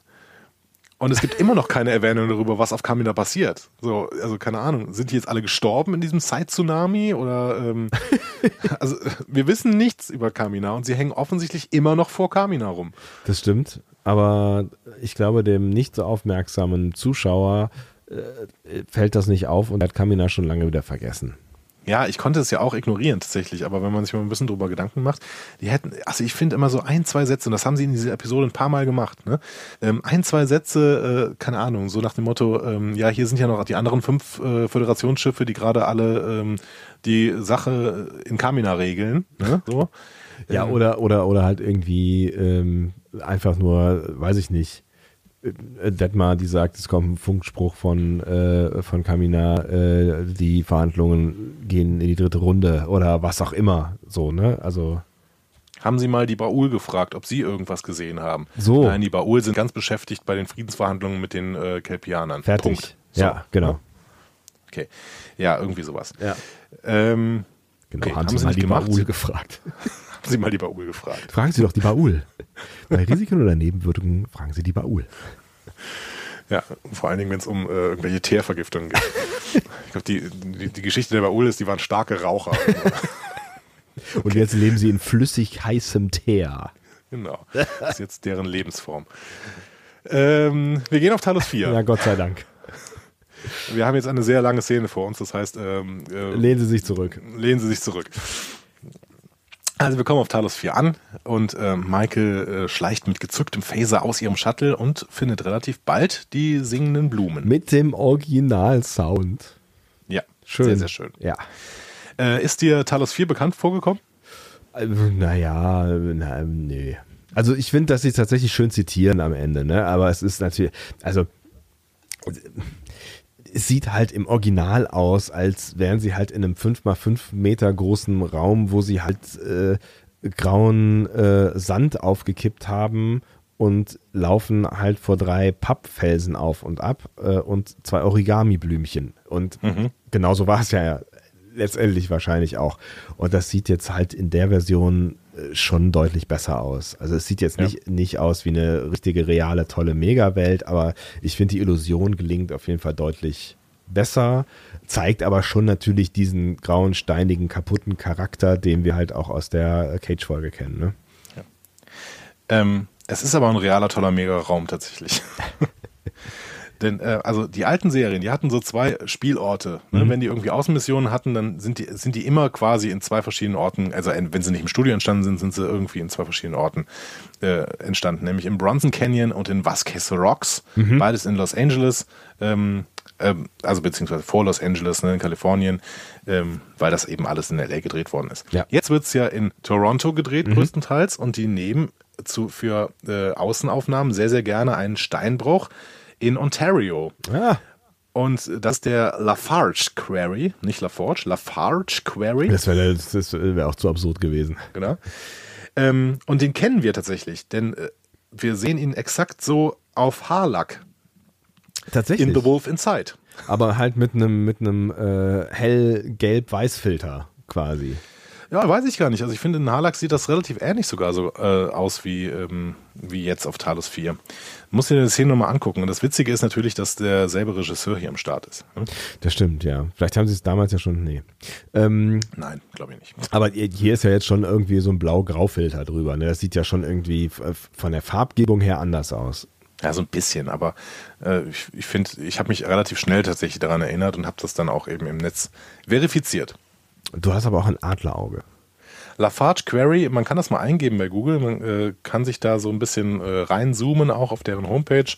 Und es gibt immer noch keine Erwähnung darüber, was auf Kamina passiert. So, also keine Ahnung, sind die jetzt alle gestorben in diesem Side-Tsunami? Oder ähm, also wir wissen nichts über Kamina und sie hängen offensichtlich immer noch vor Kamina rum. Das stimmt. Aber ich glaube, dem nicht so aufmerksamen Zuschauer äh, fällt das nicht auf und hat Kamina schon lange wieder vergessen. Ja, ich konnte es ja auch ignorieren tatsächlich, aber wenn man sich mal ein bisschen drüber Gedanken macht, die hätten, also ich finde immer so ein, zwei Sätze, und das haben sie in dieser Episode ein paar Mal gemacht, ne? Ähm, ein, zwei Sätze, äh, keine Ahnung, so nach dem Motto, ähm, ja, hier sind ja noch die anderen fünf äh, Föderationsschiffe, die gerade alle ähm, die Sache in Kamina regeln, ne? So. Ja, Ähm, oder, oder, oder halt irgendwie ähm, einfach nur, weiß ich nicht, äh, Detmar, die sagt, es kommt ein Funkspruch von, äh, von Kamina, äh, die Verhandlungen gehen in die dritte Runde oder was auch immer. So, ne? Also, Haben Sie mal die Baul gefragt, ob Sie irgendwas gesehen haben? So. Nein, die Baul sind ganz beschäftigt bei den Friedensverhandlungen mit den äh, Kelpianern. fertig. Punkt. So. Ja, genau. Okay. Ja, irgendwie sowas. Ja. Ähm, Genau, Okay, haben, haben Sie Sie mal die gemacht? Baul gefragt. Haben Sie mal die Baul gefragt. Fragen Sie doch die Baul. Bei Risiken oder Nebenwirkungen fragen Sie die Baul. Ja, vor allen Dingen, wenn es um äh, irgendwelche Teervergiftungen geht. ich glaube, die, die, die Geschichte der Baul ist, die waren starke Raucher. Und jetzt leben Sie in flüssig heißem Teer. genau. Das ist jetzt deren Lebensform. Ähm, wir gehen auf Talos 4. Ja, Gott sei Dank. Wir haben jetzt eine sehr lange Szene vor uns, das heißt, ähm, äh, Lehnen Sie sich zurück. lehnen Sie sich zurück. Also wir kommen auf Talos 4 an und äh, Michael äh, schleicht mit gezücktem Phaser aus ihrem Shuttle und findet relativ bald die singenden Blumen. Mit dem Original-Sound. ja, Schön. sehr, sehr schön. Ja. Äh, ist dir Talos 4 bekannt vorgekommen? Äh, Naja, na, nee. Also ich finde, dass sie tatsächlich schön zitieren am Ende, ne? Aber es ist natürlich, also es sieht halt im Original aus, als wären sie halt in einem 5x5 Meter großen Raum, wo sie halt äh, grauen äh, Sand aufgekippt haben und laufen halt vor drei Pappfelsen auf und ab äh, und zwei Origami-Blümchen. Und genauso war es ja letztendlich wahrscheinlich auch. Und das sieht jetzt halt in der Version schon deutlich besser aus. Also es sieht jetzt Ja. nicht, nicht aus wie eine richtige, reale, tolle Megawelt, aber ich finde, die Illusion gelingt auf jeden Fall deutlich besser, zeigt aber schon natürlich diesen grauen, steinigen, kaputten Charakter, den wir halt auch aus der Cage-Folge kennen. Ne? Ähm, es ist aber ein realer, toller Megaraum tatsächlich. Denn äh, also die alten Serien, die hatten so zwei Spielorte. Ne? Wenn die irgendwie Außenmissionen hatten, dann sind die, sind die immer quasi in zwei verschiedenen Orten, also en- wenn sie nicht im Studio entstanden sind, sind sie irgendwie in zwei verschiedenen Orten äh, entstanden, nämlich im Bronson Canyon und in Vasquez Rocks, beides in Los Angeles, ähm, ähm, also beziehungsweise vor Los Angeles, ne, in Kalifornien, ähm, weil das eben alles in LA gedreht worden ist. Ja. Jetzt wird es ja in Toronto gedreht, größtenteils, und die nehmen zu, für äh, Außenaufnahmen sehr, sehr gerne einen Steinbruch in Ontario. Ah, Und das ist der Lafarge Quarry, nicht Laforge, Lafarge Quarry. das wäre wär auch zu absurd gewesen. Genau. Ähm, und den kennen wir tatsächlich, denn äh, wir sehen ihn exakt so auf Haarlack Tatsächlich. in The Wolf Inside. aber halt mit einem mit einem äh, hell-gelb-weiß-Filter quasi. Ja, weiß ich gar nicht. Also ich finde, in Haarlack sieht das relativ ähnlich sogar so äh, aus wie, ähm, wie jetzt auf Talos 4. Muss dir die Szene nochmal angucken. Und das Witzige ist natürlich, dass derselbe Regisseur hier am Start ist. Hm? Das stimmt, ja. Vielleicht haben sie es damals ja schon, nee. Ähm, Nein, glaube ich nicht. aber hier ist ja jetzt schon irgendwie so ein blau-grau-Filter drüber. Ne? Das sieht ja schon irgendwie von der Farbgebung her anders aus. Ja, so ein bisschen, aber äh, ich, ich finde, ich habe mich relativ schnell tatsächlich daran erinnert und habe das dann auch eben im Netz verifiziert. Du hast aber auch ein Adlerauge. Lafarge Query, man kann das mal eingeben bei Google, man äh, kann sich da so ein bisschen äh, reinzoomen, auch auf deren Homepage.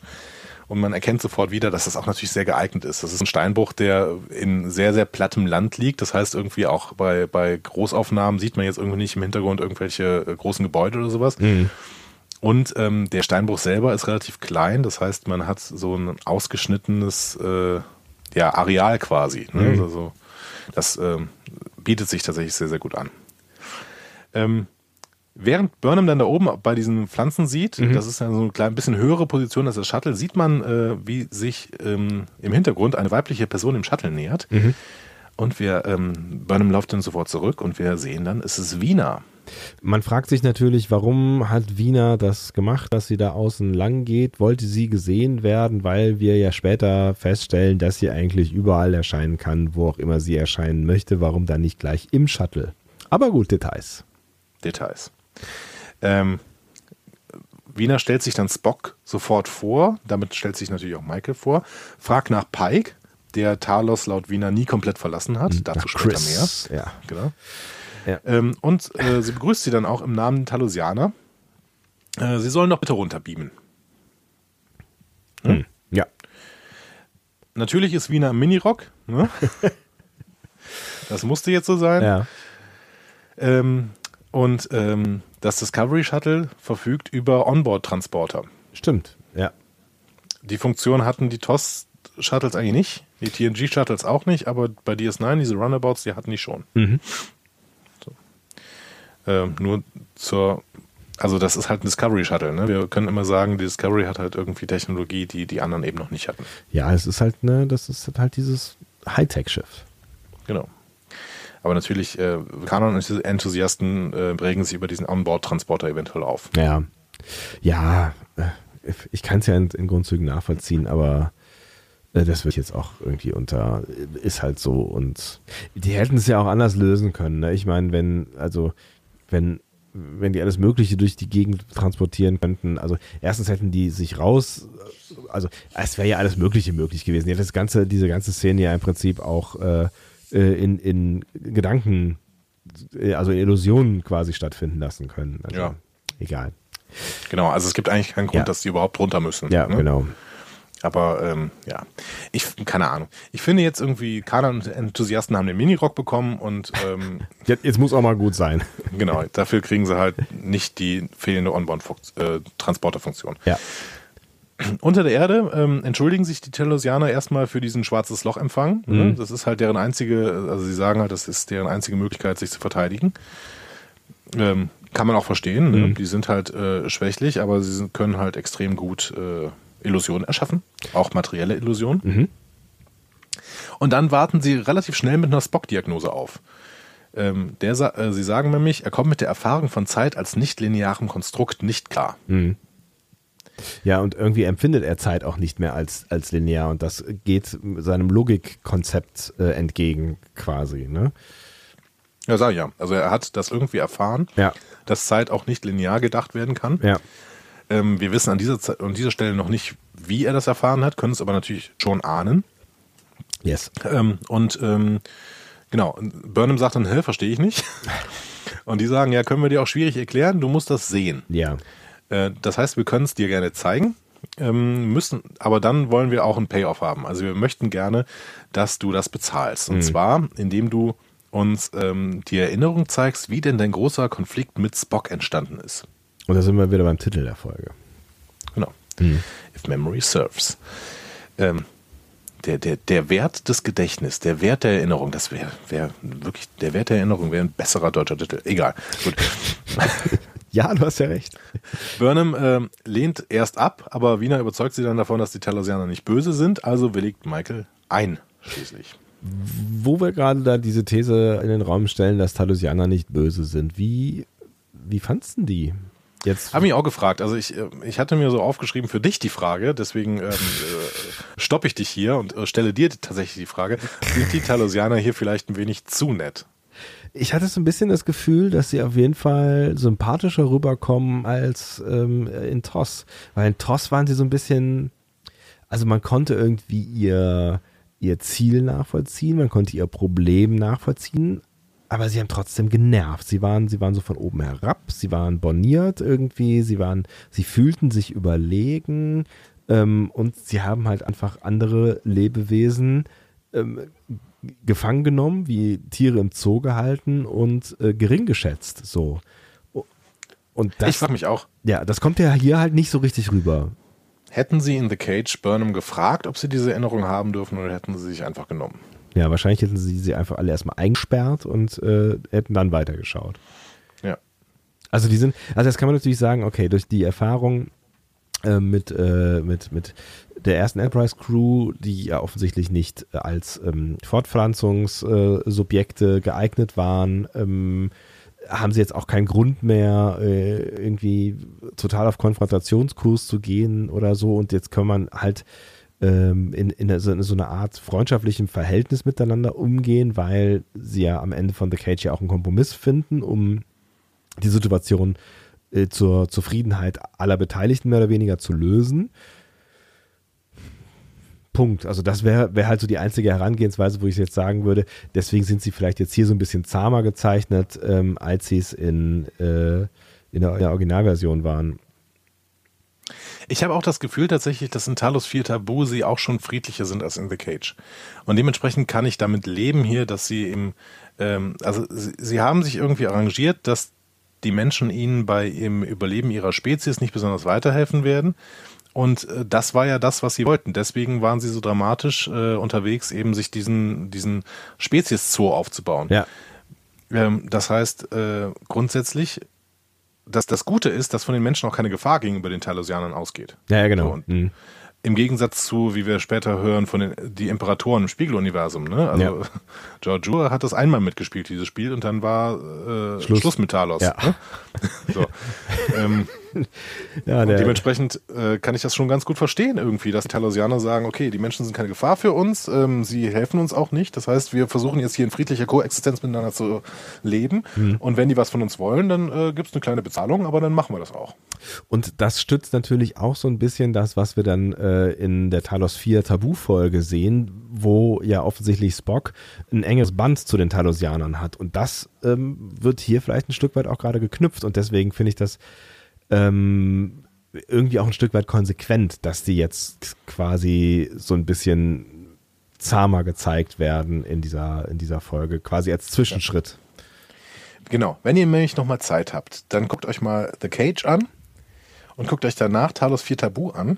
Und man erkennt sofort wieder, dass das auch natürlich sehr geeignet ist. Das ist ein Steinbruch, der in sehr, sehr plattem Land liegt. Das heißt, irgendwie auch bei, bei Großaufnahmen sieht man jetzt irgendwie nicht im Hintergrund irgendwelche äh, großen Gebäude oder sowas. Und ähm, der Steinbruch selber ist relativ klein. Das heißt, man hat so ein ausgeschnittenes äh, ja, Areal quasi. Ne? Mhm. Also, das ähm, bietet sich tatsächlich sehr, sehr gut an. Ähm, während Burnham dann da oben bei diesen Pflanzen sieht, das ist ja so eine klein bisschen höhere Position als das Shuttle, sieht man, äh, wie sich ähm, im Hintergrund eine weibliche Person im Shuttle nähert. Und wir, ähm, Burnham läuft dann sofort zurück und wir sehen dann, es ist Wiener. Man fragt sich natürlich, warum hat Wiener das gemacht, dass sie da außen lang geht? Wollte sie gesehen werden, weil wir ja später feststellen, dass sie eigentlich überall erscheinen kann, wo auch immer sie erscheinen möchte. Warum dann nicht gleich im Shuttle? Aber gut, Details. Details. Ähm, Wiener stellt sich dann Spock sofort vor, damit stellt sich natürlich auch Michael vor, fragt nach Pike, der Talos laut Wiener nie komplett verlassen hat. Dazu Nach später Chris. Ja. mehr. Genau. Ja. Ähm, und äh, sie begrüßt sie dann auch im Namen Talosianer. Äh, sie sollen doch bitte runterbeamen. Hm. Ja. Natürlich ist Wiener im Minirock. Ne? das musste jetzt so sein. Ja. Ähm, und ähm, das Discovery Shuttle verfügt über Onboard-Transporter. Stimmt. Ja. Die Funktion hatten die TOS-Shuttles eigentlich nicht, die TNG-Shuttles auch nicht, aber bei DS9, diese Runabouts, die hatten die schon. Mhm. Ähm, nur zur, also das ist halt ein Discovery Shuttle. Ne? Wir können immer sagen, die Discovery hat halt irgendwie Technologie, die die anderen eben noch nicht hatten. Ja, es ist halt, ne, das ist halt dieses Hightech-Schiff. Genau. Aber natürlich, äh, Kanon-Enthusiasten äh, regen sich über diesen Onboard-Transporter eventuell auf. Ja, ja, äh, ich kann es ja in, in, Grundzügen nachvollziehen, aber äh, das wird jetzt auch irgendwie unter, ist halt so und die hätten es ja auch anders lösen können. Ne? Ich meine, wenn, also, wenn wenn die alles Mögliche durch die Gegend transportieren könnten. Also erstens hätten die sich raus, also es wäre ja alles Mögliche möglich gewesen. Die hätte das ganze, diese ganze Szene ja im Prinzip auch äh, äh in, in Gedanken, äh, also in Illusionen quasi stattfinden lassen können. Also, ja. Egal. Genau, also es gibt eigentlich keinen Grund, ja. dass die überhaupt runter müssen. Ja, ne? genau. Aber ähm, ja, ich keine Ahnung. Ich finde jetzt irgendwie, Kader-Enthusiasten haben den Minirock bekommen und ähm, jetzt, jetzt, muss auch mal gut sein. Genau, dafür kriegen sie halt nicht die fehlende Onboard-Transporterfunktion. Ja. Unter der Erde ähm, entschuldigen sich die Telosianer erstmal für diesen schwarzes Loch-Empfang. Ne? Mhm. Das ist halt deren einzige, also sie sagen halt, das ist deren einzige Möglichkeit, sich zu verteidigen. Ähm, kann man auch verstehen. Ne? Mhm. Ne? Die sind halt äh, schwächlich, aber sie sind, können halt extrem gut äh, Illusionen erschaffen, auch materielle Illusionen. Mhm. Und dann warten sie relativ schnell mit einer Spock-Diagnose auf. Ähm, der, äh, sie sagen nämlich, er kommt mit der Erfahrung von Zeit als nicht-linearem Konstrukt nicht klar. Mhm. Ja, und irgendwie empfindet er Zeit auch nicht mehr als, als linear und das geht seinem Logikkonzept äh, entgegen quasi, ne? Ja, sag ich ja. Also er hat das irgendwie erfahren, ja. dass Zeit auch nicht linear gedacht werden kann. Ja. Ähm, wir wissen an dieser, an dieser Stelle noch nicht, wie er das erfahren hat, können es aber natürlich schon ahnen. Yes. Ähm, und ähm, genau, Burnham sagt dann, hä, verstehe ich nicht. Und die sagen, ja, können wir dir auch schwierig erklären, du musst das sehen. Ja. Äh, das heißt, wir können es dir gerne zeigen, ähm, müssen, aber dann wollen wir auch einen Payoff haben. Also wir möchten gerne, dass du das bezahlst. Und mhm. zwar, indem du uns ähm, die Erinnerung zeigst, wie denn dein großer Konflikt mit Spock entstanden ist. Und da sind wir wieder beim Titel der Folge. Genau. Hm. If Memory Serves. Ähm, der, der, der Wert des Gedächtnisses, der Wert der Erinnerung, das wäre wär wirklich, der Wert der Erinnerung wäre ein besserer deutscher Titel. Egal. Gut. ja, du hast ja recht. Burnham äh, lehnt erst ab, aber Wiener überzeugt sie dann davon, dass die Talosianer nicht böse sind, also willigt Michael ein, schließlich. Wo wir gerade da diese These in den Raum stellen, dass Talosianer nicht böse sind, wie, wie fandst du die? Jetzt. Habe mich auch gefragt. Also ich, äh, ich hatte mir so aufgeschrieben für dich die Frage, deswegen ähm, äh, stoppe ich dich hier und äh, stelle dir tatsächlich die Frage, sind die Talosianer hier vielleicht ein wenig zu nett? Ich hatte so ein bisschen das Gefühl, dass sie auf jeden Fall sympathischer rüberkommen als ähm, in TOS. Weil in TOS waren sie so ein bisschen, also man konnte irgendwie ihr, ihr Ziel nachvollziehen, man konnte ihr Problem nachvollziehen, aber sie haben trotzdem genervt. Sie waren, sie waren so von oben herab, sie waren borniert irgendwie, sie waren, sie fühlten sich überlegen ähm, und sie haben halt einfach andere Lebewesen ähm, gefangen genommen, wie Tiere im Zoo gehalten und äh, gering geschätzt. So. Und das, ich frage mich auch. Ja, das kommt ja hier halt nicht so richtig rüber. Hätten sie in The Cage Burnham gefragt, ob sie diese Erinnerung haben dürfen oder hätten sie sich einfach genommen? Ja, wahrscheinlich hätten sie sie einfach alle erstmal eingesperrt und äh, hätten dann weitergeschaut. Ja. Also die sind, also das kann man natürlich sagen, okay, durch die Erfahrung äh, mit, äh, mit, mit der ersten Enterprise Crew, die ja offensichtlich nicht als ähm, Fortpflanzungssubjekte geeignet waren, ähm, haben sie jetzt auch keinen Grund mehr, äh, irgendwie total auf Konfrontationskurs zu gehen oder so. Und jetzt kann man halt ähm, in, in, so, in so einer Art freundschaftlichem Verhältnis miteinander umgehen, weil sie ja am Ende von The Cage ja auch einen Kompromiss finden, um die Situation äh, zur Zufriedenheit aller Beteiligten mehr oder weniger zu lösen. Punkt. Also das wäre wär halt so die einzige Herangehensweise, wo ich jetzt sagen würde, deswegen sind sie vielleicht jetzt hier so ein bisschen zahmer gezeichnet, ähm, als sie es in, äh, in, der, in der Originalversion waren. Ich habe auch das Gefühl tatsächlich, dass in Talos 4 Tabu sie auch schon friedlicher sind als in The Cage. Und dementsprechend kann ich damit leben hier, dass sie eben, ähm, also sie, sie haben sich irgendwie arrangiert, dass die Menschen ihnen bei im Überleben ihrer Spezies nicht besonders weiterhelfen werden. Und äh, das war ja das, was sie wollten. Deswegen waren sie so dramatisch äh, unterwegs, eben sich diesen, diesen Spezies-Zoo aufzubauen. Ja. Ähm, das heißt, äh, grundsätzlich dass das Gute ist, dass von den Menschen auch keine Gefahr gegenüber den Talosianern ausgeht. Ja, ja genau. So, mhm. Im Gegensatz zu, wie wir später hören, von den die Imperatoren im Spiegeluniversum. Ne? Also Ja. Georgiou hat das einmal mitgespielt, dieses Spiel, und dann war äh, Schluss. Schluss. mit Talos. Ja. Ne? So. ähm, Ja, dementsprechend äh, kann ich das schon ganz gut verstehen irgendwie, dass Talosianer sagen, okay, die Menschen sind keine Gefahr für uns, ähm, sie helfen uns auch nicht. Das heißt, wir versuchen jetzt hier in friedlicher Koexistenz miteinander zu leben. Mhm. Und wenn die was von uns wollen, dann äh, gibt es eine kleine Bezahlung, aber dann machen wir das auch. Und das stützt natürlich auch so ein bisschen das, was wir dann äh, in der Talos 4 Tabu-Folge sehen, wo ja offensichtlich Spock ein enges Band zu den Talosianern hat. Und das ähm, wird hier vielleicht ein Stück weit auch gerade geknüpft. Und deswegen finde ich das ähm, irgendwie auch ein Stück weit konsequent, dass die jetzt quasi so ein bisschen zahmer gezeigt werden in dieser, in dieser Folge, quasi als Zwischenschritt. Genau. Wenn ihr nämlich nochmal Zeit habt, dann guckt euch mal The Cage an und guckt euch danach Talos 4 Tabu an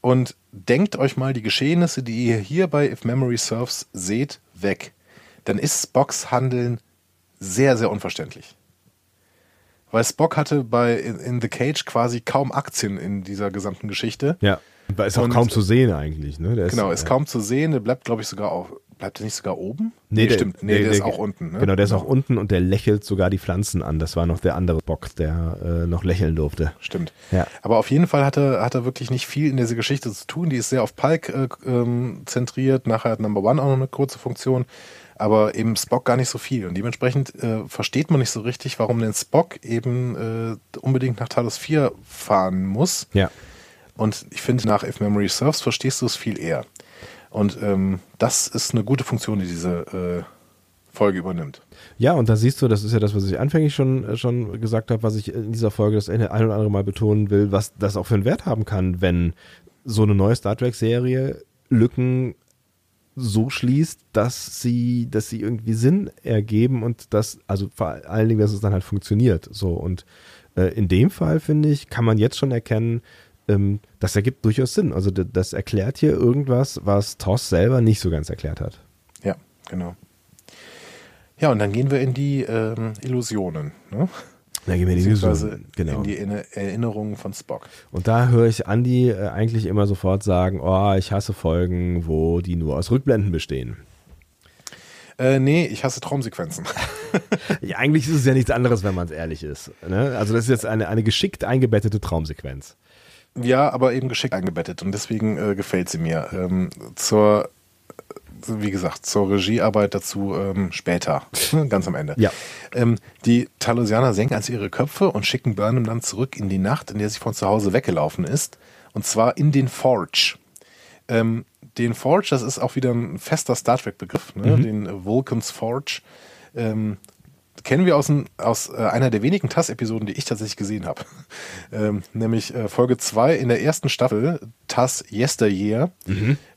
und denkt euch mal die Geschehnisse, die ihr hier bei If Memory Serves seht, weg. Dann ist Spocks Handeln sehr, sehr unverständlich. Weil Spock hatte bei in, The Cage quasi kaum Aktien in dieser gesamten Geschichte. Ja. Da ist auch Und- kaum zu sehen eigentlich. Ne? Der Genau, ist äh, kaum zu sehen. Der bleibt, glaube ich, sogar auch. Bleibt er nicht sogar oben? Nee, der, stimmt. Nee, der, ist auch unten. Ne? Genau, der ist auch unten und der lächelt sogar die Pflanzen an. Das war noch der andere Bock, der äh, noch lächeln durfte. Stimmt. Ja. Aber auf jeden Fall hat er, hat er wirklich nicht viel in dieser Geschichte zu tun. Die ist sehr auf Pike äh, ähm, zentriert. Nachher hat Number One auch noch eine kurze Funktion. Aber eben Spock gar nicht so viel. Und dementsprechend äh, versteht man nicht so richtig, warum denn Spock eben äh, unbedingt nach Talos 4 fahren muss. Ja. Und ich finde, nach If Memory Serves verstehst du es viel eher. Und ähm, das ist eine gute Funktion, die diese äh, Folge übernimmt. Ja, und da siehst du, das ist ja das, was ich anfänglich schon, äh, schon gesagt habe, was ich in dieser Folge das ein oder andere Mal betonen will, was das auch für einen Wert haben kann, wenn so eine neue Star Trek-Serie Lücken so schließt, dass sie, dass sie irgendwie Sinn ergeben und das, also vor allen Dingen, dass es dann halt funktioniert. So und äh, in dem Fall finde ich, kann man jetzt schon erkennen, ähm, das ergibt durchaus Sinn. Also das erklärt hier irgendwas, was Toss selber nicht so ganz erklärt hat. Ja, genau. Ja, und dann gehen wir in die ähm, Illusionen. Ne? Da gehen wir in die Beziehungsweise Illusion. Genau. in die Erinner- Erinnerungen von Spock. Und da höre ich Andi äh, eigentlich immer sofort sagen, oh, ich hasse Folgen, wo die nur aus Rückblenden bestehen. Äh, nee, ich hasse Traumsequenzen. Ja, eigentlich ist es ja nichts anderes, wenn man es ehrlich ist. Ne? Also das ist jetzt eine, eine geschickt eingebettete Traumsequenz. Ja, aber eben geschickt eingebettet und deswegen äh, gefällt sie mir. Ähm, zur, wie gesagt, zur Regiearbeit dazu ähm, später, ganz am Ende. Ja. Ähm, die Talosianer senken also ihre Köpfe und schicken Burnham dann zurück in die Nacht, in der sie von zu Hause weggelaufen ist. Und zwar in den Forge. Ähm, den Forge, das ist auch wieder ein fester Star Trek-Begriff, ne? den äh, Vulcans Forge. Ähm, kennen wir aus, ein, aus äh, einer der wenigen TAS-Episoden, die ich tatsächlich gesehen habe. ähm, nämlich äh, Folge 2 in der ersten Staffel, TAS Yesteryear.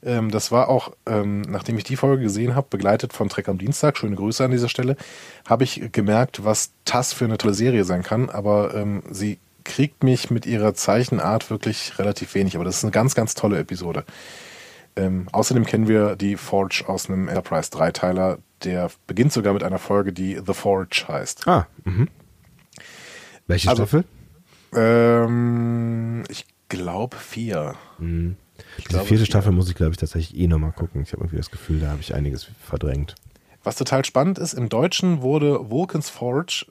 Ähm, das war auch, ähm, nachdem ich die Folge gesehen habe, begleitet von Trek am Dienstag, schöne Grüße an dieser Stelle, habe ich gemerkt, was TAS für eine tolle Serie sein kann, aber ähm, sie kriegt mich mit ihrer Zeichenart wirklich relativ wenig, aber das ist eine ganz, ganz tolle Episode. Ähm, außerdem kennen wir die Forge aus einem Enterprise Dreiteiler, der beginnt sogar mit einer Folge, die The Forge heißt. Ah, mhm. Welche Also- Staffel? Ähm, ich glaube vier. Ich Die glaube, vierte vier. Staffel muss ich, glaube ich, tatsächlich eh nochmal gucken. Ich habe irgendwie das Gefühl, da habe ich einiges verdrängt. Was total spannend ist, im Deutschen wurde Vulcans Forge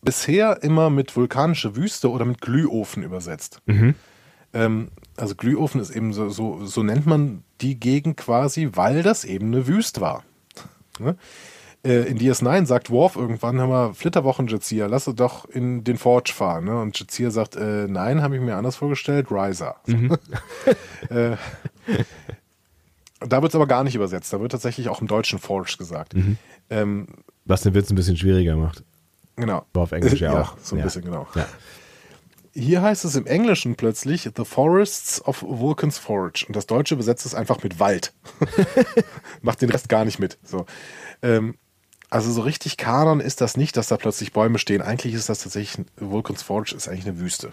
bisher immer mit vulkanische Wüste oder mit Glühofen übersetzt. Ähm, also Glühofen ist eben so, so, so nennt man die Gegend quasi, weil das eben eine Wüste war. Ne? Äh, in DS9 sagt Worf irgendwann, hör mal, Flitterwochen Jazia, lass uns doch in den Forge fahren. Ne? Und Jazia sagt, äh, nein, habe ich mir anders vorgestellt, Riser. äh, da wird es aber gar nicht übersetzt. Da wird tatsächlich auch im Deutschen Forge gesagt. Ähm, Was den Witz ein bisschen schwieriger macht. genau. Aber auf Englisch ja, auch. So ein bisschen, genau. Ja. Hier heißt es im Englischen plötzlich The Forests of Vulcan's Forge. Und das Deutsche besetzt es einfach mit Wald. Macht den Rest gar nicht mit. So. Ähm, also so richtig Kanon ist das nicht, dass da plötzlich Bäume stehen. Eigentlich ist das tatsächlich, Vulcan's Forge ist eigentlich eine Wüste.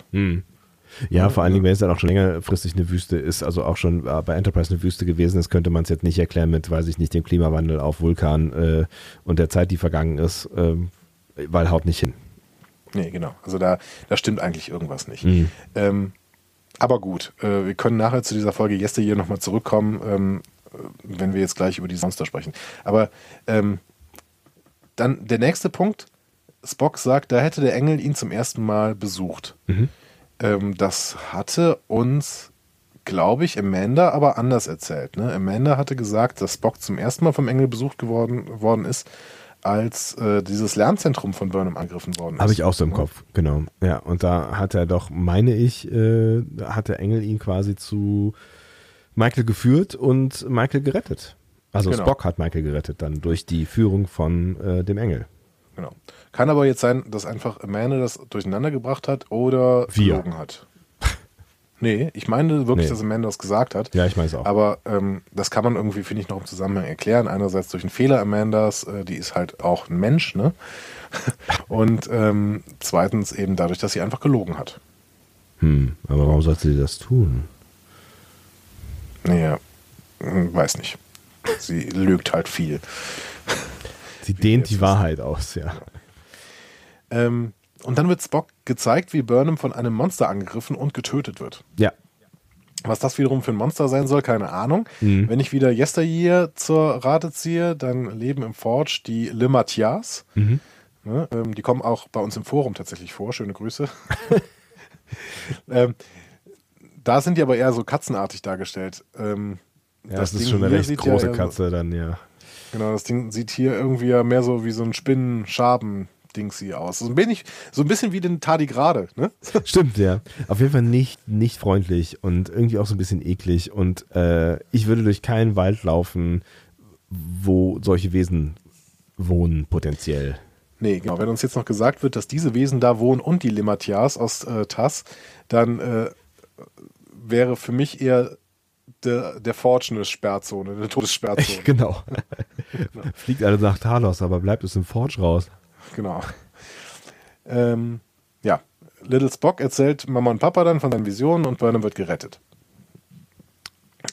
Ja, vor allen Dingen, wenn es dann auch schon längerfristig eine Wüste ist, also auch schon äh, bei Enterprise eine Wüste gewesen ist, könnte man es jetzt nicht erklären mit, weiß ich nicht, dem Klimawandel auf Vulkan äh, und der Zeit, die vergangen ist, ähm, weil haut nicht hin. Nee, genau. Also da, da stimmt eigentlich irgendwas nicht. Mhm. Ähm, Aber gut, äh, wir können nachher zu dieser Folge Yesteryear nochmal zurückkommen, ähm, äh, wenn wir jetzt gleich über die Monster sprechen. Aber ähm, dann der nächste Punkt. Spock sagt, da hätte der Engel ihn zum ersten Mal besucht. Mhm. Ähm, das hatte uns, glaube ich, Amanda aber anders erzählt. Ne? Amanda hatte gesagt, dass Spock zum ersten Mal vom Engel besucht geworden worden ist, als äh, dieses Lernzentrum von Burnham angegriffen worden ist. Habe ich auch so im Kopf, genau. Ja, und da hat er doch, meine ich, äh, hat der Engel ihn quasi zu Michael geführt und Michael gerettet. Also Genau. Spock hat Michael gerettet dann durch die Führung von äh, dem Engel. Genau. Kann aber jetzt sein, dass einfach Amanda das durcheinander gebracht hat oder Wir. gelogen hat. Nee, ich meine wirklich, Nee. dass Amanda das gesagt hat. Ja, ich meine es auch. Aber ähm, das kann man irgendwie, finde ich, noch im Zusammenhang erklären. Einerseits durch einen Fehler Amandas, äh, die ist halt auch ein Mensch, ne? Und ähm, zweitens eben dadurch, dass sie einfach gelogen hat. Hm, aber warum sollte sie das tun? Naja, hm, weiß nicht. Sie lügt halt viel. Sie dehnt die Wahrheit aus, ja. Ähm, und dann wird Spock gezeigt, wie Burnham von einem Monster angegriffen und getötet wird. Ja, Was das wiederum für ein Monster sein soll, keine Ahnung. Mhm. Wenn ich wieder Yesteryear zur Rate ziehe, dann leben im Forge die Limatias. Mhm. Ne, ähm, die kommen auch bei uns im Forum tatsächlich vor. Schöne Grüße. ähm, da sind die aber eher so katzenartig dargestellt. Ähm, ja das, ist Ding schon eine recht ja große so- Katze dann, ja. Genau, das Ding sieht hier irgendwie ja mehr so wie so ein Spinnenschaben-Dingsi aus. So ein, wenig, so ein bisschen wie den Tardigrade, ne? Stimmt, ja. Auf jeden Fall nicht, nicht freundlich und irgendwie auch so ein bisschen eklig. Und äh, ich würde durch keinen Wald laufen, wo solche Wesen wohnen, potenziell. Nee, genau. Wenn uns jetzt noch gesagt wird, dass diese Wesen da wohnen und die Limatias aus äh, TAS, dann äh, wäre für mich eher der, der Forge eine Sperrzone, eine Todessperrzone. Genau. Fliegt alle nach Talos, aber bleibt es im Forge raus. Genau. Ähm, ja, Little Spock erzählt Mama und Papa dann von seinen Visionen und Burnham wird gerettet.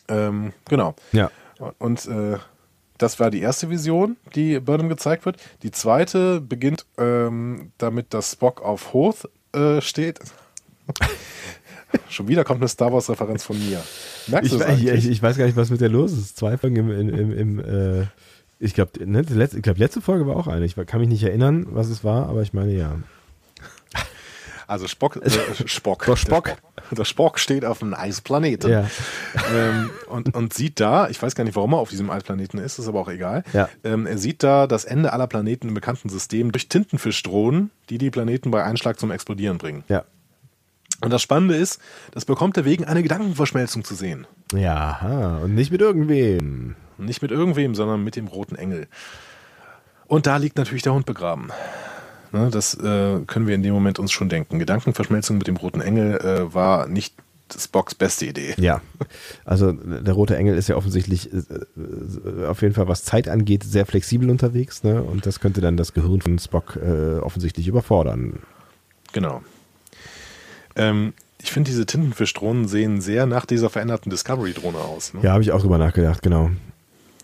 Ähm, genau. Ja. Und äh, das war die erste Vision, die Burnham gezeigt wird. Die zweite beginnt ähm, damit, dass Spock auf Hoth äh, steht. Schon wieder kommt eine Star Wars-Referenz von mir. Merkst Ich, du das ich, eigentlich? ich, ich weiß gar nicht, was mit der los ist. Zwei Folgen im, im, im, im äh, ich glaube, ne, letzte, ich glaub, letzte Folge war auch eine. Ich kann mich nicht erinnern, was es war, aber ich meine ja. Also Spock, äh, Spock. Der Spock. Der Spock, steht auf einem Eisplaneten. Ja. ähm, und, und sieht da, ich weiß gar nicht, warum er auf diesem Eisplaneten ist, ist aber auch egal. Ja. Ähm, er sieht da das Ende aller Planeten im bekannten System durch Tintenfischdrohnen, die die Planeten bei Einschlag zum Explodieren bringen. Ja. Und das Spannende ist, das bekommt er wegen einer Gedankenverschmelzung zu sehen. Ja, und nicht mit irgendwem. Nicht mit irgendwem, sondern mit dem roten Engel. Und da liegt natürlich der Hund begraben. Ne, das äh, können wir in dem Moment uns schon denken. Gedankenverschmelzung mit dem roten Engel äh, war nicht Spocks beste Idee. Ja, also der rote Engel ist ja offensichtlich äh, äh, auf jeden Fall, was Zeit angeht, sehr flexibel unterwegs. Ne? Und das könnte dann das Gehirn von Spock äh, offensichtlich überfordern. Genau. Ähm, ich finde, diese Tintenfischdrohnen sehen sehr nach dieser veränderten Discovery-Drohne aus. Ne? Ja, habe ich auch drüber nachgedacht, genau.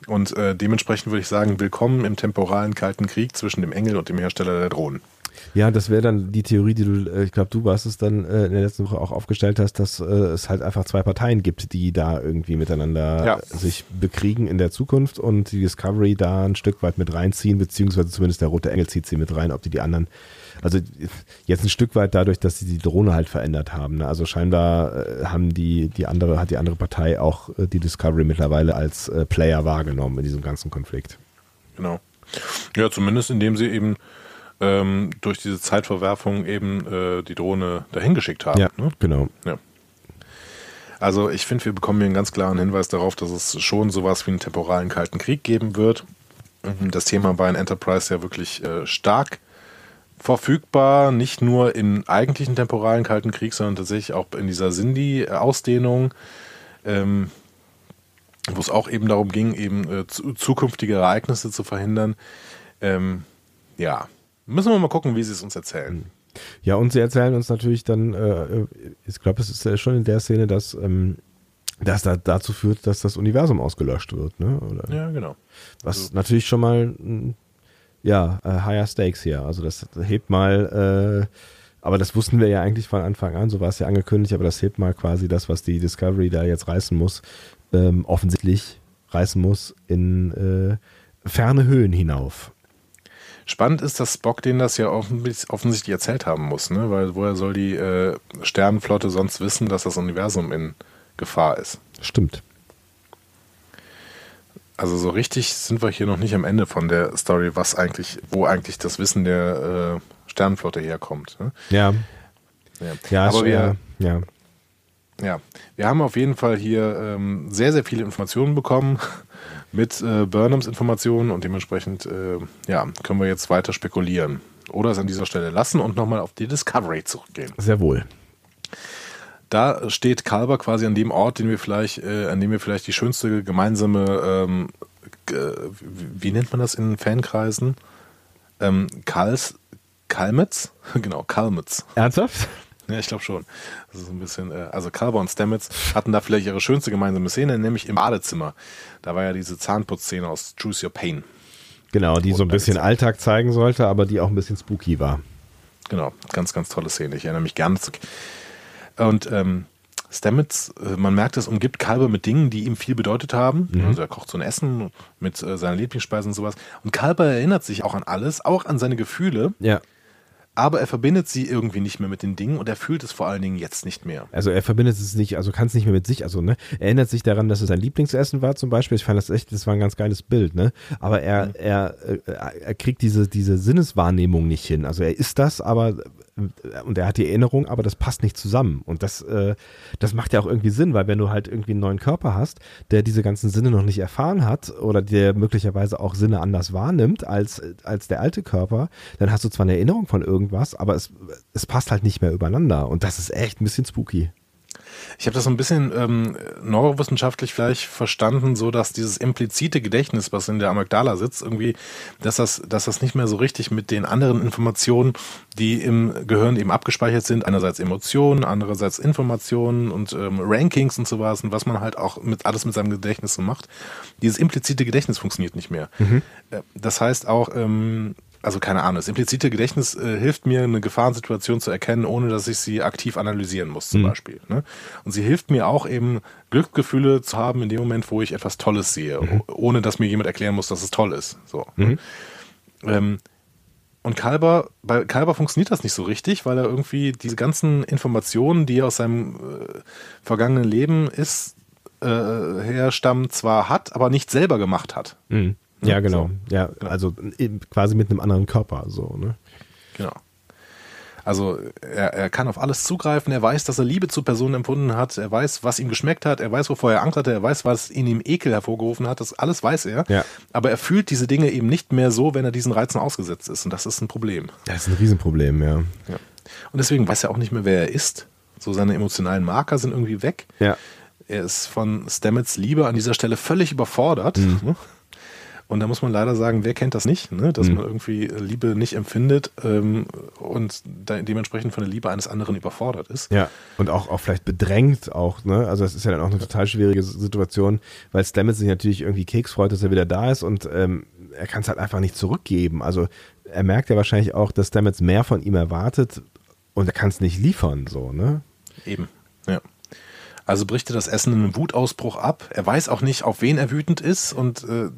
Und äh, dementsprechend würde ich sagen, willkommen im temporalen Kalten Krieg zwischen dem Engel und dem Hersteller der Drohnen. Ja, das wäre dann die Theorie, die du, äh, ich glaube, du warst es dann äh, in der letzten Woche auch aufgestellt hast, dass äh, es halt einfach zwei Parteien gibt, die da irgendwie miteinander Ja. sich bekriegen in der Zukunft und die Discovery da ein Stück weit mit reinziehen, beziehungsweise zumindest der rote Engel zieht sie mit rein, ob die die anderen, also jetzt ein Stück weit dadurch, dass sie die Drohne halt verändert haben. Ne? Also scheinbar äh, haben die, die andere, hat die andere Partei auch äh, die Discovery mittlerweile als äh, Player wahrgenommen in diesem ganzen Konflikt. Genau. Ja, zumindest indem sie eben ähm, durch diese Zeitverwerfung eben die Drohne dahin geschickt haben. Ja, Ne? genau. Ja. Also ich finde, wir bekommen hier einen ganz klaren Hinweis darauf, dass es schon sowas wie einen temporalen Kalten Krieg geben wird. Mhm, Das Thema war in Enterprise ja wirklich äh, stark verfügbar, nicht nur im eigentlichen temporalen Kalten Krieg, sondern tatsächlich auch in dieser Sindhi-Ausdehnung, ähm, wo es auch eben darum ging, eben äh, zu, zukünftige Ereignisse zu verhindern. Ähm, ja, müssen wir mal gucken, wie sie es uns erzählen. Ja, und sie erzählen uns natürlich dann, äh, ich glaube, es ist ja schon in der Szene, dass ähm, das da, dazu führt, dass das Universum ausgelöscht wird. Ne? Oder, Ja, genau. Was also- natürlich schon mal, ja, äh, higher stakes hier. Also das hebt mal Aber das wussten wir ja eigentlich von Anfang an, so war es ja angekündigt, aber das hebt mal quasi das, was die Discovery da jetzt reißen muss, ähm, offensichtlich reißen muss, in äh, ferne Höhen hinauf. Spannend ist, dass Spock denen das ja offensichtlich erzählt haben muss, ne? weil woher soll die äh, Sternenflotte sonst wissen, dass das Universum in Gefahr ist? Stimmt. Also so richtig sind wir hier noch nicht am Ende von der Story, was eigentlich, wo eigentlich das Wissen der äh, Sternenflotte herkommt. Ne? Ja. Ja, Ja, aber wir, äh, ja. ja, wir haben auf jeden Fall hier ähm, sehr, sehr viele Informationen bekommen mit äh, Burnhams Informationen und dementsprechend äh, ja, können wir jetzt weiter spekulieren. Oder es an dieser Stelle lassen und nochmal auf die Discovery zurückgehen. sehr wohl. Da steht Kalber quasi an dem Ort, den wir vielleicht, äh, an dem wir vielleicht die schönste gemeinsame, ähm, g- wie, nennt man das in Fankreisen? Ähm, Kals, Kalmetz? genau, Kalmetz. Ernsthaft? Ja, ich glaube schon. Das ist ein bisschen, äh, also Kalber und Stamets hatten da vielleicht ihre schönste gemeinsame Szene, nämlich im Badezimmer. Da war ja diese Zahnputzszene aus Choose Your Pain. Genau, die so ein bisschen Alltag zeigen sollte, aber die auch ein bisschen spooky war. Genau, ganz, ganz tolle Szene. Ich erinnere mich gerne zurück. Und ähm, Stamets, äh, man merkt, es umgibt Kalber mit Dingen, die ihm viel bedeutet haben. Also er kocht so ein Essen mit äh, seinen Lieblingsspeisen und sowas. Und Kalber erinnert sich auch an alles, auch an seine Gefühle, Ja. aber er verbindet sie irgendwie nicht mehr mit den Dingen und er fühlt es vor allen Dingen jetzt nicht mehr. Also er verbindet es nicht, also kann es nicht mehr mit sich, also ne, er erinnert sich daran, dass es sein Lieblingsessen war zum Beispiel. Ich fand das echt, das war ein ganz geiles Bild, ne? Aber er, er, äh, er kriegt diese, diese Sinneswahrnehmung nicht hin. Also er ist das, aber und er hat die Erinnerung, aber das passt nicht zusammen. Und das, äh, das macht ja auch irgendwie Sinn, weil wenn du halt irgendwie einen neuen Körper hast, der diese ganzen Sinne noch nicht erfahren hat oder der möglicherweise auch Sinne anders wahrnimmt als, als der alte Körper, dann hast du zwar eine Erinnerung von irgendwas, aber es, es passt halt nicht mehr übereinander. Und das ist echt ein bisschen spooky. Ich habe das so ein bisschen ähm, neurowissenschaftlich vielleicht verstanden, so dass dieses implizite Gedächtnis, was in der Amygdala sitzt, irgendwie, dass das, dass das nicht mehr so richtig mit den anderen Informationen, die im Gehirn eben abgespeichert sind, einerseits Emotionen, andererseits Informationen und ähm, Rankings und sowas und was man halt auch mit alles mit seinem Gedächtnis so macht. Dieses implizite Gedächtnis funktioniert nicht mehr. Äh, Das heißt auch, ähm, also keine Ahnung, das implizite Gedächtnis äh, hilft mir, eine Gefahrensituation zu erkennen, ohne dass ich sie aktiv analysieren muss, zum Beispiel. Ne? Und sie hilft mir auch eben, Glücksgefühle zu haben in dem Moment, wo ich etwas Tolles sehe, oh- ohne dass mir jemand erklären muss, dass es toll ist. So. ne? Ähm, und Kalber, bei Kalber funktioniert das nicht so richtig, weil er irgendwie diese ganzen Informationen, die er aus seinem äh, vergangenen Leben ist, äh, herstammen, zwar hat, aber nicht selber gemacht hat. Mhm. Ja, Ja, genau. so. Ja, also eben quasi mit einem anderen Körper, so, ne? Genau. Also er, er kann auf alles zugreifen, er weiß, dass er Liebe zu Personen empfunden hat, er weiß, was ihm geschmeckt hat, er weiß, wovor er Angst hatte, er weiß, was in ihm Ekel hervorgerufen hat, das alles weiß er. Ja. Aber er fühlt diese Dinge eben nicht mehr so, wenn er diesen Reizen ausgesetzt ist. Und das ist ein Problem. Das ist ein Riesenproblem, ja. Ja. Und deswegen weiß er auch nicht mehr, wer er ist. So seine emotionalen Marker sind irgendwie weg. Ja. Er ist von Stamets Liebe an dieser Stelle völlig überfordert. Ne? Und da muss man leider sagen, wer kennt das nicht, ne? dass man irgendwie Liebe nicht empfindet ähm, und da dementsprechend von der Liebe eines anderen überfordert ist. Ja, und auch, auch vielleicht bedrängt auch, ne? Also das ist ja dann auch eine total schwierige Situation, weil Stamets sich natürlich irgendwie Keks freut, dass er wieder da ist und ähm, er kann es halt einfach nicht zurückgeben. Also er merkt ja wahrscheinlich auch, dass Stamets mehr von ihm erwartet und er kann es nicht liefern, so, ne? Eben, ja. Also bricht er das Essen in einem Wutausbruch ab. Er weiß auch nicht, auf wen er wütend ist und äh,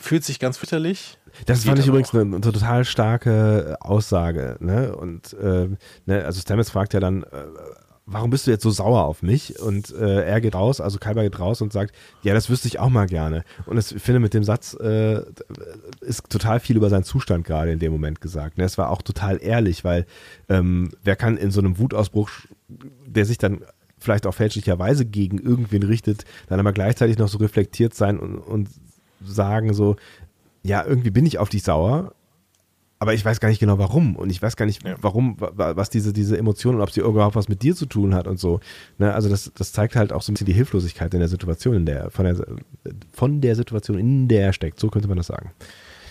fühlt sich ganz fürchterlich. Das Geht fand ich übrigens eine, eine total starke Aussage, ne? Und äh, ne, also Stamets fragt ja dann, äh, warum bist du jetzt so sauer auf mich? Und äh, er geht raus, also Kalber geht raus und sagt, ja, das wüsste ich auch mal gerne. Und das, ich finde, mit dem Satz äh, ist total viel über seinen Zustand gerade in dem Moment gesagt. Ne? Es war auch total ehrlich, weil ähm, wer kann in so einem Wutausbruch, der sich dann vielleicht auch fälschlicherweise gegen irgendwen richtet, dann aber gleichzeitig noch so reflektiert sein und, und sagen so, ja, irgendwie bin ich auf dich sauer, aber ich weiß gar nicht genau warum und ich weiß gar nicht, warum, wa- wa- was diese, diese Emotionen und ob sie überhaupt was mit dir zu tun hat und so. Ne, also das, das zeigt halt auch so ein bisschen die Hilflosigkeit in der Situation, in der, von der, von der Situation, in der er steckt. So könnte man das sagen.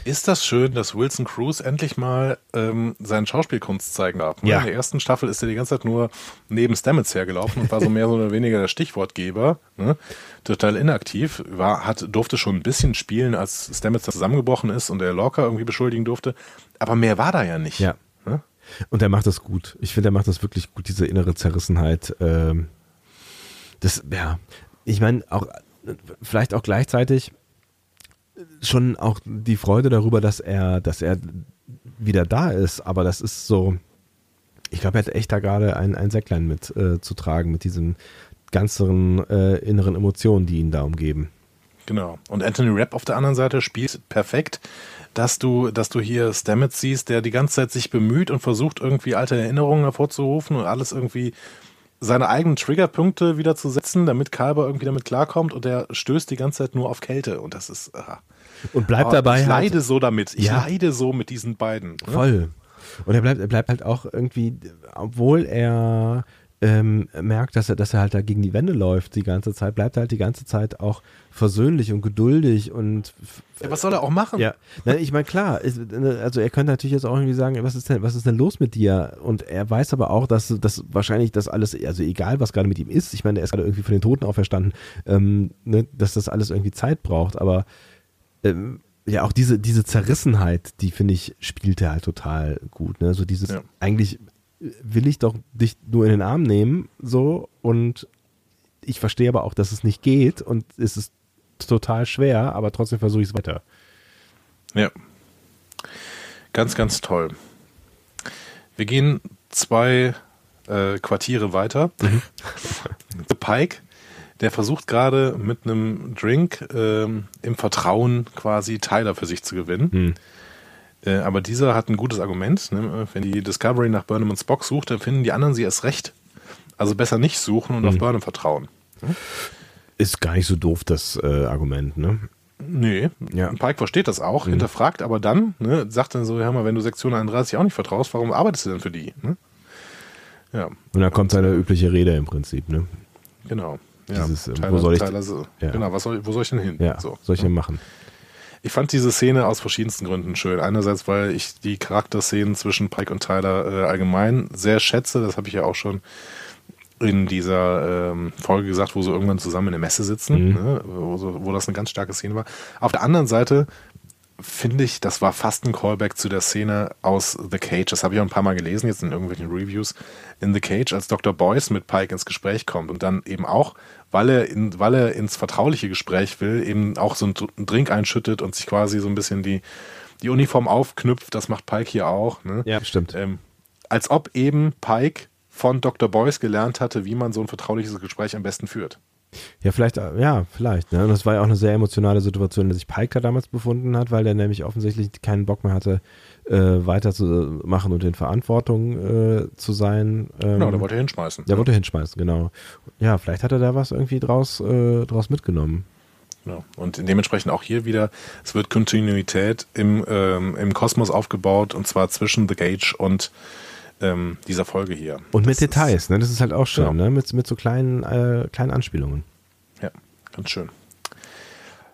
Ist das schön, dass Wilson Cruz endlich mal ähm, seine Schauspielkunst zeigen darf? ne? Ja. In der ersten Staffel ist er die ganze Zeit nur neben Stamets hergelaufen und war so mehr oder weniger der Stichwortgeber. Ne? Total inaktiv. War, hat, durfte schon ein bisschen spielen, als Stamets zusammengebrochen ist und er Lorca irgendwie beschuldigen durfte. Aber mehr war da ja nicht. Ja. Ne? Und er macht das gut. Ich finde, er macht das wirklich gut, diese innere Zerrissenheit. Ähm, das, ja, ich meine, auch vielleicht auch gleichzeitig schon auch die Freude darüber, dass er, dass er wieder da ist, aber das ist so, ich glaube, er hat echt da gerade ein, ein Säcklein mit äh, zu tragen, mit diesen ganzen äh, inneren Emotionen, die ihn da umgeben. Genau. Und Anthony Rapp auf der anderen Seite spielt perfekt, dass du, dass du hier Stamets siehst, der die ganze Zeit sich bemüht und versucht, irgendwie alte Erinnerungen hervorzurufen und alles irgendwie seine eigenen Triggerpunkte wieder zu setzen, damit Kalber irgendwie damit klarkommt und er stößt die ganze Zeit nur auf Kälte und das ist. Ah. Und bleibt dabei. Ich leide halt, so damit. Ich ja, leide so mit diesen beiden. Ne? Voll. Und er bleibt, er bleibt halt auch irgendwie, obwohl er ähm, merkt, dass er, dass er halt da gegen die Wände läuft die ganze Zeit, bleibt er halt die ganze Zeit auch versöhnlich und geduldig und ja, was soll er auch machen? Ja, Na, ich meine klar, ne, also er könnte natürlich jetzt auch irgendwie sagen, was ist denn, was ist denn los mit dir? Und er weiß aber auch, dass, dass wahrscheinlich das alles, also egal was gerade mit ihm ist, ich meine, er ist gerade irgendwie von den Toten auferstanden, ähm, ne, dass das alles irgendwie Zeit braucht, aber ähm, ja, auch diese, diese Zerrissenheit, die finde ich, spielt er halt total gut. Ne? So dieses, ja. eigentlich will ich doch dich nur in den Arm nehmen, so, und ich verstehe aber auch, dass es nicht geht und es ist total schwer, aber trotzdem versuche ich es weiter. Ja. Ganz, ganz toll. Wir gehen zwei äh, Quartiere weiter. Mhm. Pike, der versucht gerade mit einem Drink ähm, im Vertrauen quasi Tyler für sich zu gewinnen. Mhm. Äh, aber dieser hat ein gutes Argument. Ne? Wenn die Discovery nach Burnham und Spock sucht, dann finden die anderen sie erst recht. Also besser nicht suchen und mhm. auf Burnham vertrauen. Ist gar nicht so doof, das äh, Argument, ne? Nee, ja. Pike versteht das auch, mhm. hinterfragt aber dann, ne, sagt dann so, hör mal, wenn du Sektion 31 auch nicht vertraust, warum arbeitest du denn für die? Ne? Ja. Und dann kommt seine übliche Rede im Prinzip, ne? Genau. Ja. Dieses, Tyler, wo soll ich, Tyler, ja. Genau, was soll, wo soll ich denn hin? Ja, so. soll ich denn machen? Ich fand diese Szene aus verschiedensten Gründen schön. Einerseits, weil ich die Charakterszenen zwischen Pike und Tyler äh, allgemein sehr schätze. Das habe ich ja auch schon in dieser ähm, Folge gesagt, wo sie irgendwann zusammen in der Messe sitzen, mhm. ne, wo, wo, das eine ganz starke Szene war. Auf der anderen Seite finde ich, das war fast ein Callback zu der Szene aus The Cage. Das habe ich auch ein paar Mal gelesen, jetzt in irgendwelchen Reviews. In The Cage, als Dr. Boyce mit Pike ins Gespräch kommt und dann eben auch, weil er, in, weil er ins vertrauliche Gespräch will, eben auch so einen Drink einschüttet und sich quasi so ein bisschen die, die Uniform aufknüpft. Das macht Pike hier auch. Ne? Ja, stimmt. Ähm, als ob eben Pike von Dr. Boyce gelernt hatte, wie man so ein vertrauliches Gespräch am besten führt. Ja, vielleicht, ja, vielleicht. Ne? Und das war ja auch eine sehr emotionale Situation, in der sich Pike da damals befunden hat, weil der nämlich offensichtlich keinen Bock mehr hatte, äh, weiterzumachen und in Verantwortung äh, zu sein. Ähm, genau, der wollte hinschmeißen. Der ja. wollte hinschmeißen, genau. Ja, vielleicht hat er da was irgendwie draus, äh, draus mitgenommen. Genau. Und dementsprechend auch hier wieder, es wird Kontinuität im, ähm, im Kosmos aufgebaut und zwar zwischen The Gage und ähm, dieser Folge hier. Und mit Details, ne? Das ist halt auch schön, genau. ne? Mit, mit so kleinen, äh, kleinen Anspielungen. Ja, ganz schön.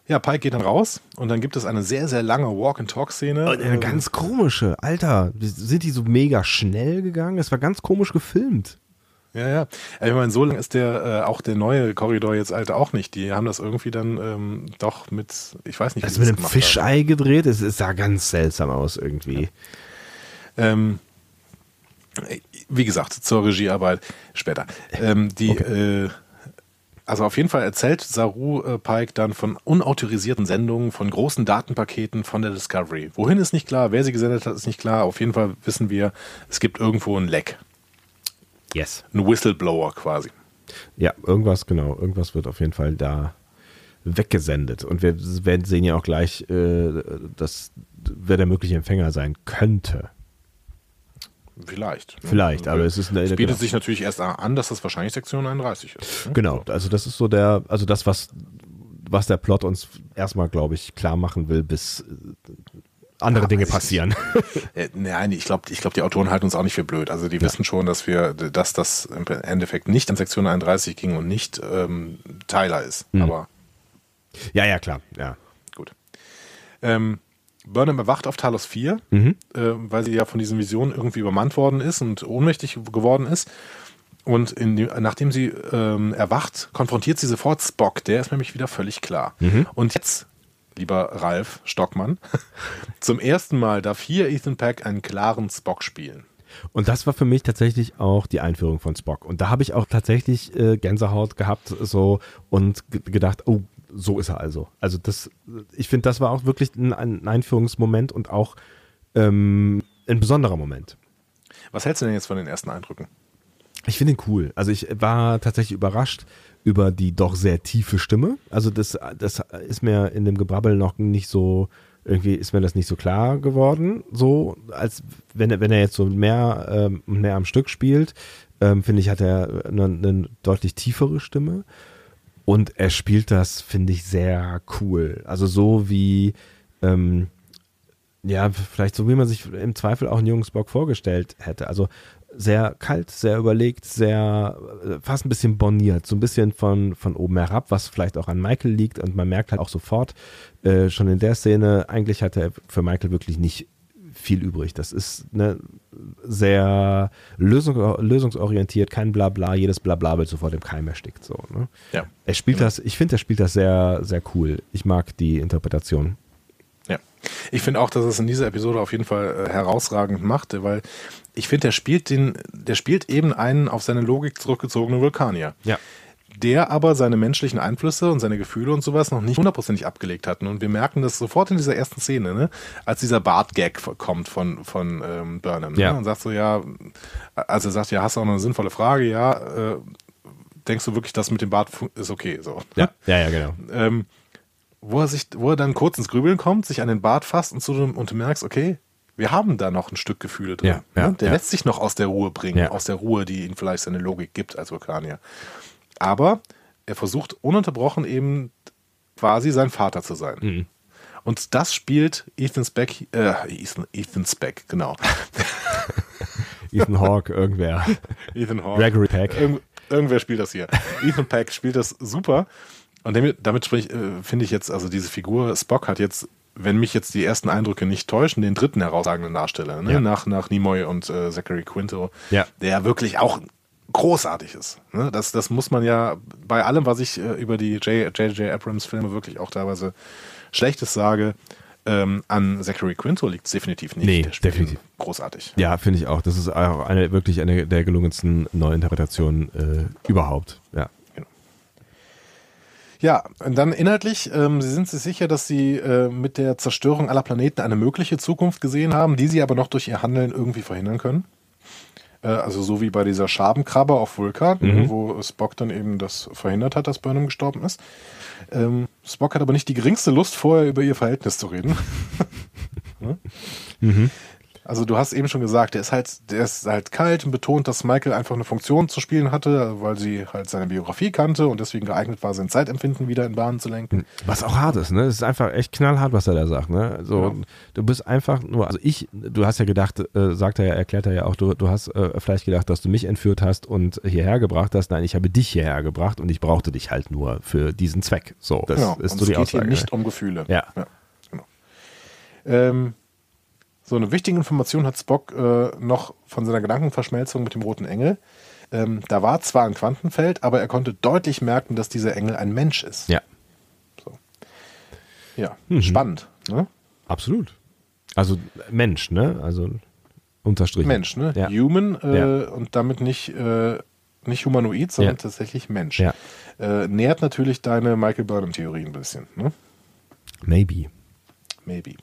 Ja, Pike geht dann raus und dann gibt es eine sehr, sehr lange Walk-and-Talk-Szene. Eine ähm, ganz komische. Alter, sind die so mega schnell gegangen? Es war ganz komisch gefilmt. Ja, ja. Ich meine, so lang ist der äh, auch der neue Korridor jetzt Alter auch nicht. Die haben das irgendwie dann ähm, doch mit, ich weiß nicht, wie Also mit einem Fischei haben. gedreht, es, es, sah ganz seltsam aus irgendwie. Ja. Ähm, wie gesagt, zur Regiearbeit später. Ähm, die, okay. äh, also auf jeden Fall erzählt Saru äh, Pike dann von unautorisierten Sendungen, von großen Datenpaketen von der Discovery. Wohin ist nicht klar, wer sie gesendet hat, ist nicht klar. Auf jeden Fall wissen wir, es gibt irgendwo ein Leck. Yes. Ein Whistleblower quasi. Ja, irgendwas, genau. Irgendwas wird auf jeden Fall da weggesendet. Und wir werden sehen ja auch gleich, äh, dass wer der mögliche Empfänger sein könnte. Vielleicht. Ne? Vielleicht, aber es ist eine, es bietet genau. sich natürlich erst an, dass das wahrscheinlich Sektion 31 ist. Ne? Genau, also das ist so der, also das, was, was der Plot uns erstmal, glaube ich, klar machen will, bis äh, andere ja, Dinge passieren. Ich, äh, nein, ich glaube, ich glaub, die Autoren halten uns auch nicht für blöd. Also die ja. wissen schon, dass wir, dass das im Endeffekt nicht an Sektion 31 ging und nicht ähm, Tyler ist. Hm. Aber ja, ja, klar, ja. Gut. Ähm, Burnham erwacht auf Talos 4, mhm. äh, weil sie ja von diesen Visionen irgendwie übermannt worden ist und ohnmächtig geworden ist. Und die, nachdem sie ähm, erwacht, konfrontiert sie sofort Spock. Der ist nämlich wieder völlig klar. Mhm. Und jetzt, lieber Ralf Stockmann, zum ersten Mal darf hier Ethan Peck einen klaren Spock spielen. Und das war für mich tatsächlich auch die Einführung von Spock. Und da habe ich auch tatsächlich äh, Gänsehaut gehabt so und gedacht, oh, so ist er also. Also das, ich finde, das war auch wirklich ein, ein Einführungsmoment und auch ähm, ein besonderer Moment. Was hältst du denn jetzt von den ersten Eindrücken? Ich finde ihn cool. Also ich war tatsächlich überrascht über die doch sehr tiefe Stimme. Also das, das ist mir in dem Gebrabbel noch nicht so, irgendwie ist mir das nicht so klar geworden, so als wenn er, wenn er jetzt so mehr, ähm, mehr am Stück spielt, ähm, finde ich, hat er eine, eine, deutlich tiefere Stimme. Und er spielt das, finde ich, sehr cool. Also so wie, ähm, ja, vielleicht so wie man sich im Zweifel auch einen jungen Spock vorgestellt hätte. Also sehr kalt, sehr überlegt, sehr äh, fast ein bisschen borniert, so ein bisschen von, von oben herab, was vielleicht auch an Michael liegt und man merkt halt auch sofort äh, schon in der Szene, eigentlich hat er für Michael wirklich nicht viel übrig. Das ist ne, sehr lösung, lösungsorientiert, kein Blabla, jedes Blabla wird sofort im Keim erstickt. So, ne? ja. Er spielt genau. das, ich finde, er spielt das sehr, sehr cool. Ich mag die Interpretation. Ja. Ich finde auch, dass es in dieser Episode auf jeden Fall äh, herausragend macht, weil ich finde, der spielt den, der spielt eben einen auf seine Logik zurückgezogenen Vulkanier. Ja. Der aber seine menschlichen Einflüsse und seine Gefühle und sowas noch nicht hundertprozentig abgelegt hat. Und wir merken das sofort in dieser ersten Szene, ne? als dieser Bart-Gag kommt von, von ähm, Burnham. Ja. Ne? Und sagt so, ja, also er sagt, ja, hast du auch noch eine sinnvolle Frage? Ja, äh, denkst du wirklich, das mit dem Bart ist okay? So. Ja, ja, ja genau. Ähm, wo er sich, wo er dann kurz ins Grübeln kommt, sich an den Bart fasst und, so, und du merkst, okay, wir haben da noch ein Stück Gefühle drin. Ja, ja, ne? Der ja. lässt sich noch aus der Ruhe bringen, aus der Ruhe, die ihm vielleicht seine Logik gibt als Vulkanier. Aber er versucht ununterbrochen eben quasi sein Vater zu sein. Mhm. Und das spielt Ethan Speck, äh, Ethan, Ethan Speck, genau. Ethan Hawke, irgendwer. Ethan Hawke. Gregory Peck. Irgend, irgendwer spielt das hier. Ethan Peck spielt das super. Und damit, damit sprich, äh, finde ich jetzt, also diese Figur Spock hat jetzt, wenn mich jetzt die ersten Eindrücke nicht täuschen, den dritten herausragenden Darsteller, ne? Ja. nach, nach Nimoy und äh, Zachary Quinto, Ja. der wirklich auch großartig ist. Ne? Das, das muss man ja bei allem, was ich äh, über die J.J. Abrams Filme wirklich auch teilweise Schlechtes sage, ähm, an Zachary Quinto liegt es definitiv nicht. Nee, definitiv. Großartig. Ja, finde ich auch. Das ist auch eine, wirklich eine der gelungensten Neuinterpretationen äh, überhaupt. Ja. Ja, und dann inhaltlich, ähm, Sie sind sich sicher, dass Sie äh, mit der Zerstörung aller Planeten eine mögliche Zukunft gesehen haben, die Sie aber noch durch Ihr Handeln irgendwie verhindern können? Äh, also so wie bei dieser Schabenkrabbe auf Vulkan, Mhm. wo Spock dann eben das verhindert hat, dass Burnham gestorben ist. Ähm, Spock hat aber nicht die geringste Lust, vorher über ihr Verhältnis zu reden. Ne? Mhm. Also du hast eben schon gesagt, der ist halt, der ist halt kalt und betont, dass Michael einfach eine Funktion zu spielen hatte, weil sie halt seine Biografie kannte und deswegen geeignet war, sein Zeitempfinden wieder in Bahnen zu lenken. Was auch hart ist, ne? Es ist einfach echt knallhart, was er da sagt, ne? So, Genau. du bist einfach nur, also ich, du hast ja gedacht, äh, sagt er ja, erklärt er ja auch, du, du hast äh, vielleicht gedacht, dass du mich entführt hast und hierher gebracht hast. Nein, ich habe dich hierher gebracht und ich brauchte dich halt nur für diesen Zweck. So, das genau. ist und so die es geht Aussage. hier nicht um Gefühle. Ja. genau. Ähm, so eine wichtige Information hat Spock äh, noch von seiner Gedankenverschmelzung mit dem roten Engel. Ähm, da war zwar ein Quantenfeld, aber er konnte deutlich merken, dass dieser Engel ein Mensch ist. Ja, Ja, Mhm. spannend. Ne? absolut. Also Mensch, ne? Also unterstrichen. Mensch, ne? Ja. Human äh, Ja. und damit nicht, äh, nicht humanoid, sondern Ja. tatsächlich Mensch. Ja. Äh, nährt natürlich deine Michael Burnham-Theorie ein bisschen. Ne? Maybe. Maybe.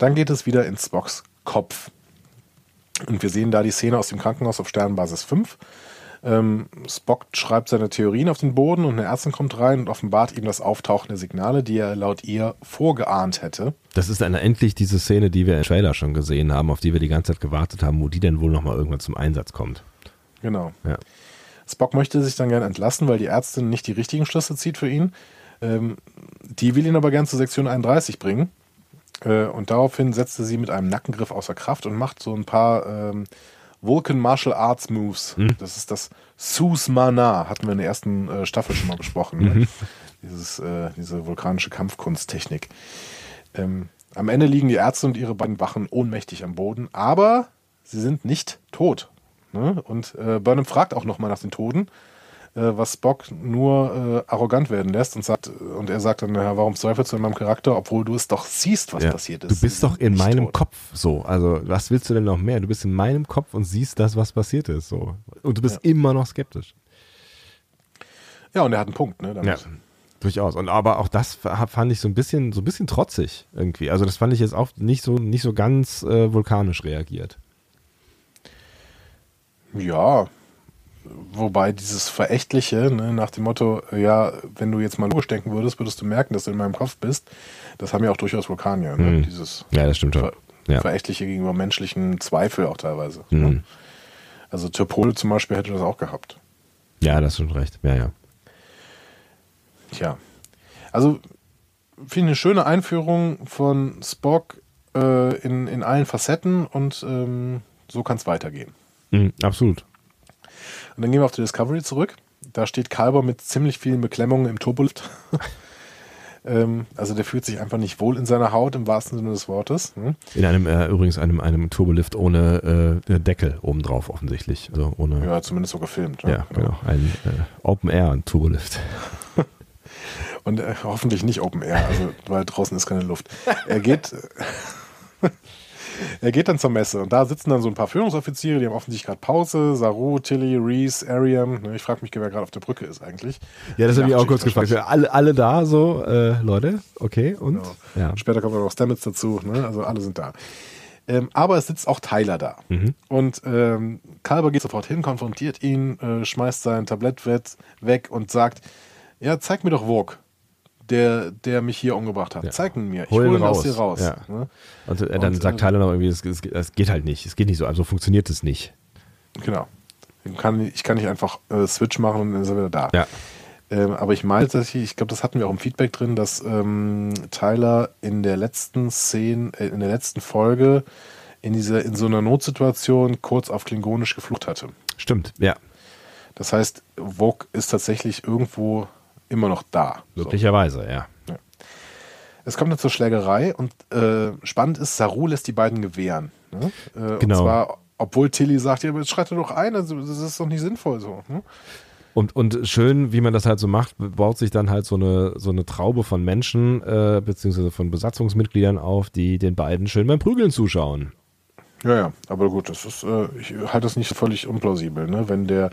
Dann geht es wieder in Spocks Kopf. Und wir sehen da die Szene aus dem Krankenhaus auf Sternbasis 5. Ähm, Spock schreibt seine Theorien auf den Boden und eine Ärztin kommt rein und offenbart ihm das Auftauchen der Signale, die er laut ihr vorgeahnt hätte. Das ist dann endlich diese Szene, die wir im Trailer schon gesehen haben, auf die wir die ganze Zeit gewartet haben, wo die denn wohl nochmal irgendwann zum Einsatz kommt. Genau. Ja. Spock möchte sich dann gern entlassen, weil die Ärztin nicht die richtigen Schlüsse zieht für ihn. Ähm, die will ihn aber gern zur Sektion 31 bringen. Äh, und daraufhin setzt er sie mit einem Nackengriff außer Kraft und macht so ein paar ähm, Vulcan Martial Arts Moves. Das ist das Susmana, hatten wir in der ersten äh, Staffel schon mal besprochen. Ne? Dieses, äh, diese vulkanische Kampfkunsttechnik. Ähm, am Ende liegen die Ärzte und ihre beiden Wachen ohnmächtig am Boden, aber sie sind nicht tot. Ne? Und äh, Burnham fragt auch nochmal nach den Toten. Äh, was Spock nur äh, arrogant werden lässt und sagt, und er sagt dann, naja, warum zweifelst du in meinem Charakter, obwohl du es doch siehst, was Ja. passiert ist. Du bist doch in meinem tot. Kopf so. Also, was willst du denn noch mehr? Du bist in meinem Kopf und siehst das, was passiert ist. So. Und du bist immer noch skeptisch. Ja, und er hat einen Punkt, ne? Damit. Durchaus. Und aber auch das fa- fand ich so ein bisschen, so ein bisschen trotzig irgendwie. Also das fand ich jetzt auch nicht so, nicht so ganz äh, vulkanisch reagiert. Ja, wobei dieses Verächtliche, ne, nach dem Motto, ja, wenn du jetzt mal logisch denken würdest, würdest du merken, dass du in meinem Kopf bist. Das haben ja auch durchaus Vulkanier, ne? Mhm. Dieses Ja, das stimmt. Ver Ja. Verächtliche gegenüber menschlichen Zweifel auch teilweise. Ne? Mhm. Also Tyrpol zum Beispiel hätte das auch gehabt. Ja, das ist schon recht. Ja, ja. Tja. Also, finde ich eine schöne Einführung von Spock äh, in, in allen Facetten und ähm, so kann es weitergehen. Mhm, absolut. Und dann gehen wir auf die Discovery zurück. Da steht Kalber mit ziemlich vielen Beklemmungen im Turbolift. ähm, also der fühlt sich einfach nicht wohl in seiner Haut, im wahrsten Sinne des Wortes. Hm? In einem, äh, übrigens einem, einem Turbolift ohne äh, Deckel obendrauf offensichtlich. Also ohne. Ja, zumindest so gefilmt. Ja, genau. Ein äh, Open Air Turbolift. Und äh, hoffentlich nicht Open Air, also weil draußen ist keine Luft. Er geht, er geht dann zur Messe und da sitzen dann so ein paar Führungsoffiziere, die haben offensichtlich gerade Pause. Saru, Tilly, Reese, Ariam. Ne, Ich frage mich, wer gerade auf der Brücke ist eigentlich. Ja, das habe ich auch kurz gefragt. Alle, alle da, so, äh, Leute, okay, und? Genau. Ja. Später kommt dann noch Stamets dazu, ne? also alle sind da. Ähm, aber es sitzt auch Tyler da. Mhm. Und ähm, Kalber geht sofort hin, konfrontiert ihn, äh, schmeißt sein Tablett we- weg und sagt, ja, zeig mir doch Vogue, der, der mich hier umgebracht hat. Ja. Zeig ihn mir. Ich Hol hole ihn ihn aus raus. dir raus. Ja. Ne? Und äh, dann Und, sagt äh, Tyler noch irgendwie, es, es, es geht halt nicht. Es geht nicht so. Also funktioniert es nicht. Genau. Ich kann, ich kann nicht einfach äh, Switch machen und dann ist er wieder da. Ja. Ähm, aber ich meine tatsächlich, ich glaube, das hatten wir auch im Feedback drin, dass ähm, Tyler in der letzten Szene, äh, in der letzten Folge in dieser, in so einer Notsituation kurz auf Klingonisch geflucht hatte. Stimmt, ja. Das heißt, Vogue ist tatsächlich irgendwo immer noch da. So. Möglicherweise, ja. Es kommt dann zur Schlägerei und äh, spannend ist, Saru lässt die beiden gewähren. Ne? Äh, Genau. Und zwar, obwohl Tilly sagt, ja, jetzt schreitet doch ein, also, das ist doch nicht sinnvoll so. Ne? Und, und schön, wie man das halt so macht, baut sich dann halt so eine, so eine Traube von Menschen, äh, beziehungsweise von Besatzungsmitgliedern auf, die den beiden schön beim Prügeln zuschauen. Ja, ja, aber gut, das ist, äh, ich halte das nicht völlig unplausibel, ne? Wenn der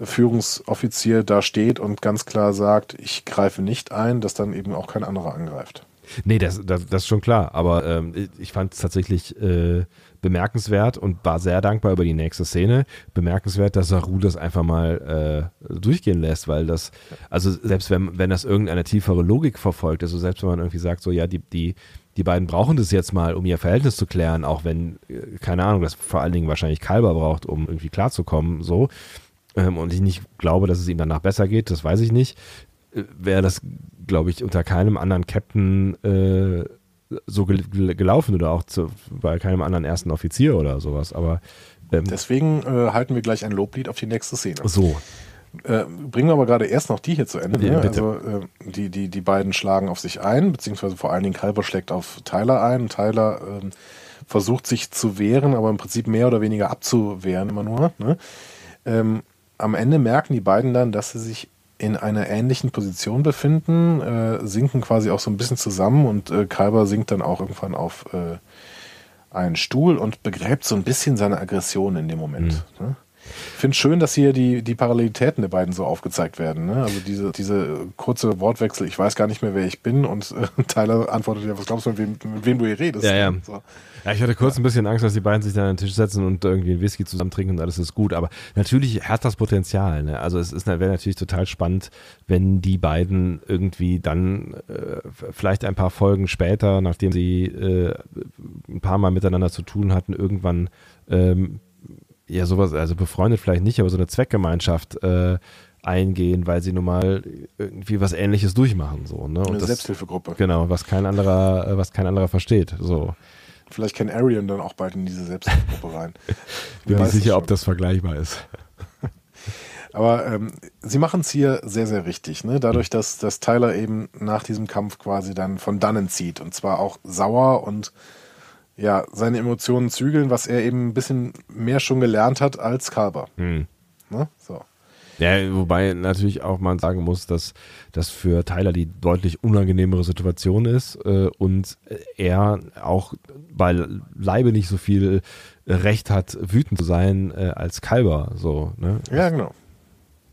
Führungsoffizier da steht und ganz klar sagt, ich greife nicht ein, dass dann eben auch kein anderer angreift. Nee, das, das, das ist schon klar. Aber ähm, ich- fand es tatsächlich äh, bemerkenswert und war sehr dankbar über die nächste Szene. Bemerkenswert, dass Saru das einfach mal äh, durchgehen lässt, weil das, also selbst wenn, wenn das irgendeine tiefere Logik verfolgt, also selbst wenn man irgendwie sagt, so ja, die, die, die beiden brauchen das jetzt mal, um ihr Verhältnis zu klären, auch wenn, äh, keine Ahnung, das vor allen Dingen wahrscheinlich Kalber braucht, um irgendwie klarzukommen, so. Ähm, und ich nicht glaube, dass es ihm danach besser geht, das weiß ich nicht äh, wäre das, glaube ich, unter keinem anderen Captain äh, so gel gel gelaufen oder auch zu, bei keinem anderen ersten Offizier oder sowas. Aber ähm, Deswegen äh, halten wir gleich ein Loblied auf die nächste Szene. so, Äh, bringen wir aber gerade erst noch die hier zu Ende. Ja, Ne? Also äh, die, die, die beiden schlagen auf sich ein, beziehungsweise vor allen Dingen Kalber schlägt auf Tyler ein. Tyler ähm, versucht sich zu wehren, aber im Prinzip mehr oder weniger abzuwehren immer nur. Ne? Ähm, am Ende merken die beiden dann, dass sie sich in einer ähnlichen Position befinden, äh, sinken quasi auch so ein bisschen zusammen und äh, Kalber sinkt dann auch irgendwann auf äh, einen Stuhl und begräbt so ein bisschen seine Aggression in dem Moment. Ne? Ich finde schön, dass hier die, die Parallelitäten der beiden so aufgezeigt werden. Ne? Also diese, diese kurze Wortwechsel, ich weiß gar nicht mehr, wer ich bin und äh, Tyler antwortet ja, was glaubst du, mit wem, mit wem du hier redest? Ja, ja. So. Ja, ich hatte kurz ein bisschen Angst, dass die beiden sich dann an den Tisch setzen und irgendwie einen Whisky zusammen trinken und alles ist gut. Aber natürlich hat das Potenzial. Ne? Also es wäre natürlich total spannend, wenn die beiden irgendwie dann äh, vielleicht ein paar Folgen später, nachdem sie äh, ein paar Mal miteinander zu tun hatten, irgendwann ähm, ja sowas, also befreundet vielleicht nicht, aber so eine Zweckgemeinschaft äh, eingehen, weil sie nun mal irgendwie was Ähnliches durchmachen. So, ne? Und Eine das, Selbsthilfegruppe. Genau, was kein anderer, äh, was kein anderer versteht. So. Vielleicht kann Arian dann auch bald in diese Selbsthilfegruppe rein. Bin Wer mir weiß sicher, ob das vergleichbar ist. Aber ähm, sie machen es hier sehr, sehr richtig. Ne? Dadurch, dass, dass Tyler eben nach diesem Kampf quasi dann von dannen zieht. Und zwar auch sauer und ja, seine Emotionen zügeln, was er eben ein bisschen mehr schon gelernt hat als Kalber. Hm. Ne? So. Ja, wobei natürlich auch man sagen muss, dass das für Tyler die deutlich unangenehmere Situation ist äh, und er auch bei Leibe nicht so viel Recht hat, wütend zu sein äh, als Kalber. So, ne? Ja, genau.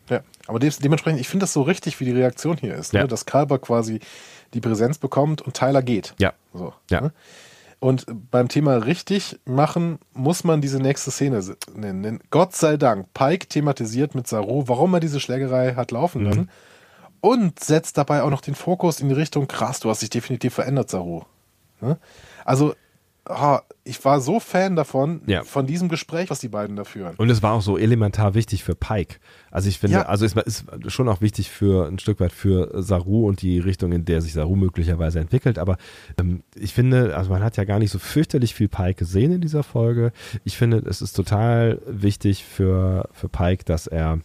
Ja, aber de dementsprechend, ich finde das so richtig, wie die Reaktion hier ist, ne? Ja. dass Kalber quasi die Präsenz bekommt und Tyler geht. Ja. So, Ja. Ne? Und beim Thema richtig machen muss man diese nächste Szene nennen. Denn Gott sei Dank, Pike thematisiert mit Saru, warum er diese Schlägerei hat laufen Mhm. lassen und setzt dabei auch noch den Fokus in die Richtung, krass, du hast dich definitiv verändert, Saru. Ne? Also, ah, ich war so Fan davon, Ja. von diesem Gespräch, was die beiden da führen. Und es war auch so elementar wichtig für Pike. Also ich finde, Ja. also es ist schon auch wichtig für ein Stück weit für Saru und die Richtung, in der sich Saru möglicherweise entwickelt. Aber ähm, ich finde, also man hat ja gar nicht so fürchterlich viel Pike gesehen in dieser Folge. Ich finde, es ist total wichtig für, für Pike, dass er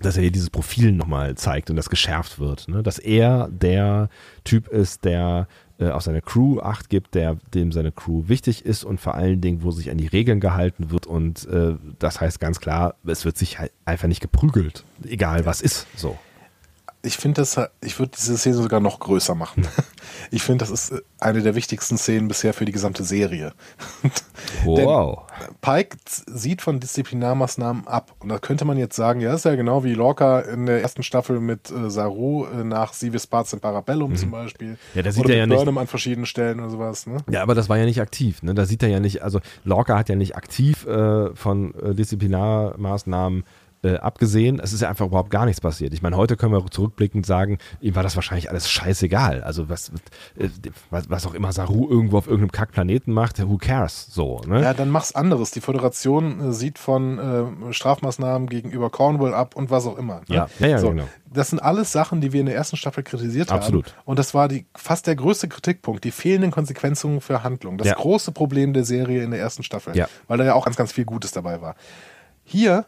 dass er hier dieses Profil nochmal zeigt und das geschärft wird. Ne? Dass er der Typ ist, der äh, auf seine Crew Acht gibt, der dem seine Crew wichtig ist und vor allen Dingen, wo sich an die Regeln gehalten wird. Und äh, das heißt ganz klar, es wird sich halt einfach nicht geprügelt, egal was ist. So. Ich finde das, ich würde diese Szene sogar noch größer machen. Ich finde, das ist äh, eine der wichtigsten Szenen bisher für die gesamte Serie. Wow. Pike z- sieht von Disziplinarmaßnahmen ab. Und da könnte man jetzt sagen, ja, ist ja genau wie Lorca in der ersten Staffel mit äh, Saru äh, nach Sivis Parts in Parabellum zum Beispiel. Mhm. Ja, da sieht oder er ja mit nicht- Burnham an verschiedenen Stellen oder sowas. Ne? Ja, aber das war ja nicht aktiv. Ne? Da sieht er ja nicht, also Lorca hat ja nicht aktiv äh, von äh, Disziplinarmaßnahmen äh, abgesehen. Es ist ja einfach überhaupt gar nichts passiert. Ich meine, heute können wir zurückblickend sagen, ihm war das wahrscheinlich alles scheißegal. Also was, äh, was, was auch immer Saru irgendwo auf irgendeinem Kackplaneten macht, who cares? So, ne? Ja, dann mach's anderes. Die Föderation äh, sieht von äh, Strafmaßnahmen gegenüber Cornwall ab und was auch immer. Ne? Ja, ja, ja, so, genau. Das sind alles Sachen, die wir in der ersten Staffel kritisiert Absolut. haben. Und das war die, fast der größte Kritikpunkt, die fehlenden Konsequenzen für Handlung. Das Ja. große Problem der Serie in der ersten Staffel. Ja. Weil da ja auch ganz, ganz viel Gutes dabei war. Hier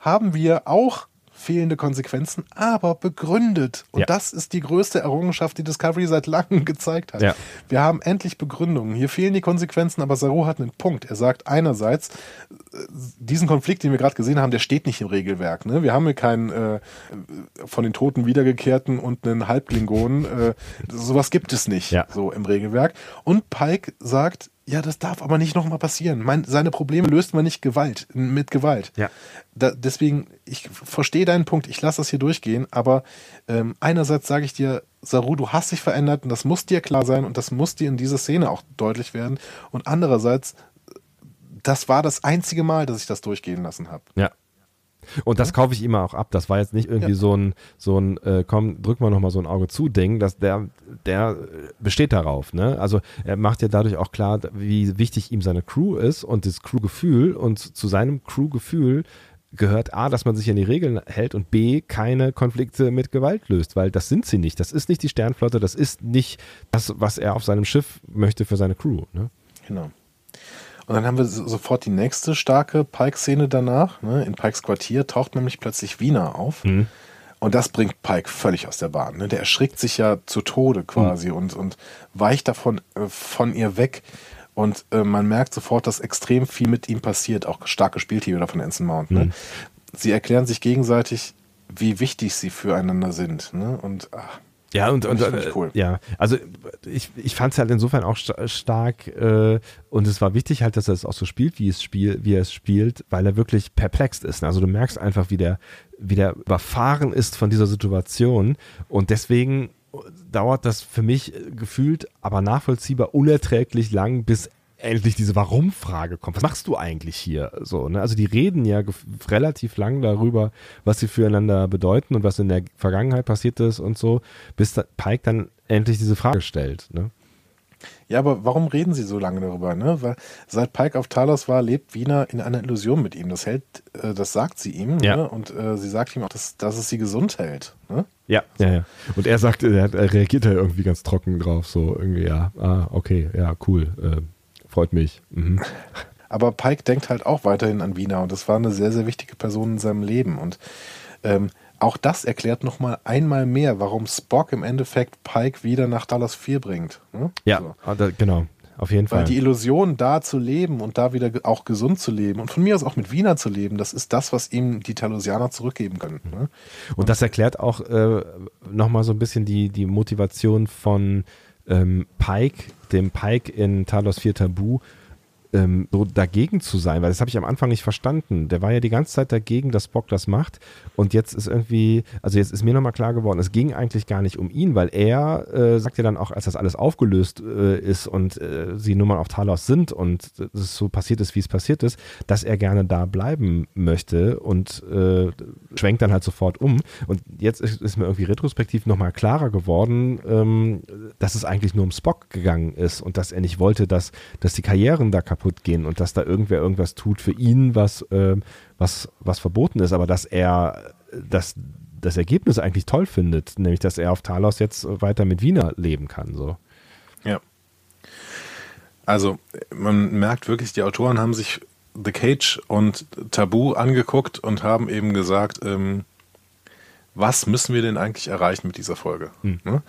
haben wir auch fehlende Konsequenzen, aber begründet. Und Ja. das ist die größte Errungenschaft, die Discovery seit langem gezeigt hat. Ja. Wir haben endlich Begründungen. Hier fehlen die Konsequenzen, aber Saru hat einen Punkt. Er sagt einerseits, äh, diesen Konflikt, den wir gerade gesehen haben, der steht nicht im Regelwerk. Ne? Wir haben hier keinen äh, von den Toten wiedergekehrten und einen Halbklingonen. Äh, sowas gibt es nicht Ja. so im Regelwerk. Und Pike sagt, ja, das darf aber nicht nochmal passieren. Mein, seine Probleme löst man nicht Gewalt, mit Gewalt. Ja. Da, deswegen, ich verstehe deinen Punkt, ich lasse das hier durchgehen, aber ähm, einerseits sage ich dir, Saru, du hast dich verändert und das muss dir klar sein und das muss dir in dieser Szene auch deutlich werden. Und andererseits, das war das einzige Mal, dass ich das durchgehen lassen habe. Ja. Und das kaufe ich immer auch ab. Das war jetzt nicht irgendwie Ja. so ein, so ein, äh, komm, drück mal nochmal so ein Auge zu Ding, dass der, der äh, besteht darauf, ne? Also er macht ja dadurch auch klar, wie wichtig ihm seine Crew ist und das Crewgefühl und zu seinem Crewgefühl gehört A, dass man sich an die Regeln hält und B, keine Konflikte mit Gewalt löst, weil das sind sie nicht. Das ist nicht die Sternflotte, das ist nicht das, was er auf seinem Schiff möchte für seine Crew, ne? Genau. Und dann haben wir so- sofort die nächste starke Pike-Szene danach. Ne? In Pikes Quartier taucht nämlich plötzlich Wiener auf. Und das bringt Pike völlig aus der Bahn. Ne? Der erschrickt sich ja zu Tode quasi und, und weicht davon äh, von ihr weg. Und äh, man merkt sofort, dass extrem viel mit ihm passiert. Auch stark gespielt hier wieder von Anson Mount. Ne? Sie erklären sich gegenseitig, wie wichtig sie füreinander sind. Ne? Und ach, Ja, und, und äh, cool. ja, also ich, ich fand es halt insofern auch sta- stark äh, und es war wichtig halt, dass er es auch so spielt, wie es spiel, wie er es spielt, weil er wirklich perplex ist. Also du merkst einfach, wie der, wie der überfahren ist von dieser Situation und deswegen dauert das für mich äh, gefühlt, aber nachvollziehbar unerträglich lang, bis endlich diese Warum-Frage kommt. Was machst du eigentlich hier? So, ne? Also die reden ja relativ lang darüber, was sie füreinander bedeuten und was in der Vergangenheit passiert ist und so, bis da Pike dann endlich diese Frage stellt. Ne? Ja, aber warum reden sie so lange darüber? Ne? Weil seit Pike auf Talos war, lebt Wiener in einer Illusion mit ihm. Das hält, äh, das sagt sie ihm. Ja. Ne? Und äh, sie sagt ihm auch, dass, dass es sie gesund hält. Ne? Ja, ja, ja. Und er sagt, er, er reagiert da irgendwie ganz trocken drauf, so irgendwie, ja, ah, okay, ja, cool, äh, freut mich. Mhm. Aber Pike denkt halt auch weiterhin an Wiener und das war eine sehr, sehr wichtige Person in seinem Leben. Und ähm, auch das erklärt nochmal einmal mehr, warum Spock im Endeffekt Pike wieder nach Talos 4 bringt. Ne? Ja, So. ah, da, genau. auf jeden Fall. Weil die Illusion, da zu leben und da wieder auch gesund zu leben und von mir aus auch mit Wiener zu leben, das ist das, was ihm die Talosianer zurückgeben können. Ne? Und das erklärt auch äh, nochmal so ein bisschen die, die Motivation von ähm, Pike, dem Pike in Talos 4 Tabu, ähm, so dagegen zu sein, weil das habe ich am Anfang nicht verstanden. Der war ja die ganze Zeit dagegen, dass Spock das macht. Und jetzt ist irgendwie, also jetzt ist mir nochmal klar geworden, es ging eigentlich gar nicht um ihn, weil er äh, sagt ja dann auch, als das alles aufgelöst äh, ist und äh, sie mal auf Talos sind und es so passiert ist, wie es passiert ist, dass er gerne da bleiben möchte und äh, schwenkt dann halt sofort um. Und jetzt ist, ist mir irgendwie retrospektiv nochmal klarer geworden, ähm, dass es eigentlich nur um Spock gegangen ist und dass er nicht wollte, dass, dass die Karrieren da kaputt kaputt gehen und dass da irgendwer irgendwas tut für ihn, was, äh, was, was verboten ist, aber dass er das, das Ergebnis eigentlich toll findet, nämlich dass er auf Talos jetzt weiter mit Wiener leben kann. So. Ja. Also man merkt wirklich, die Autoren haben sich The Cage und Tabu angeguckt und haben eben gesagt, ähm, was müssen wir denn eigentlich erreichen mit dieser Folge? Hm. Ne?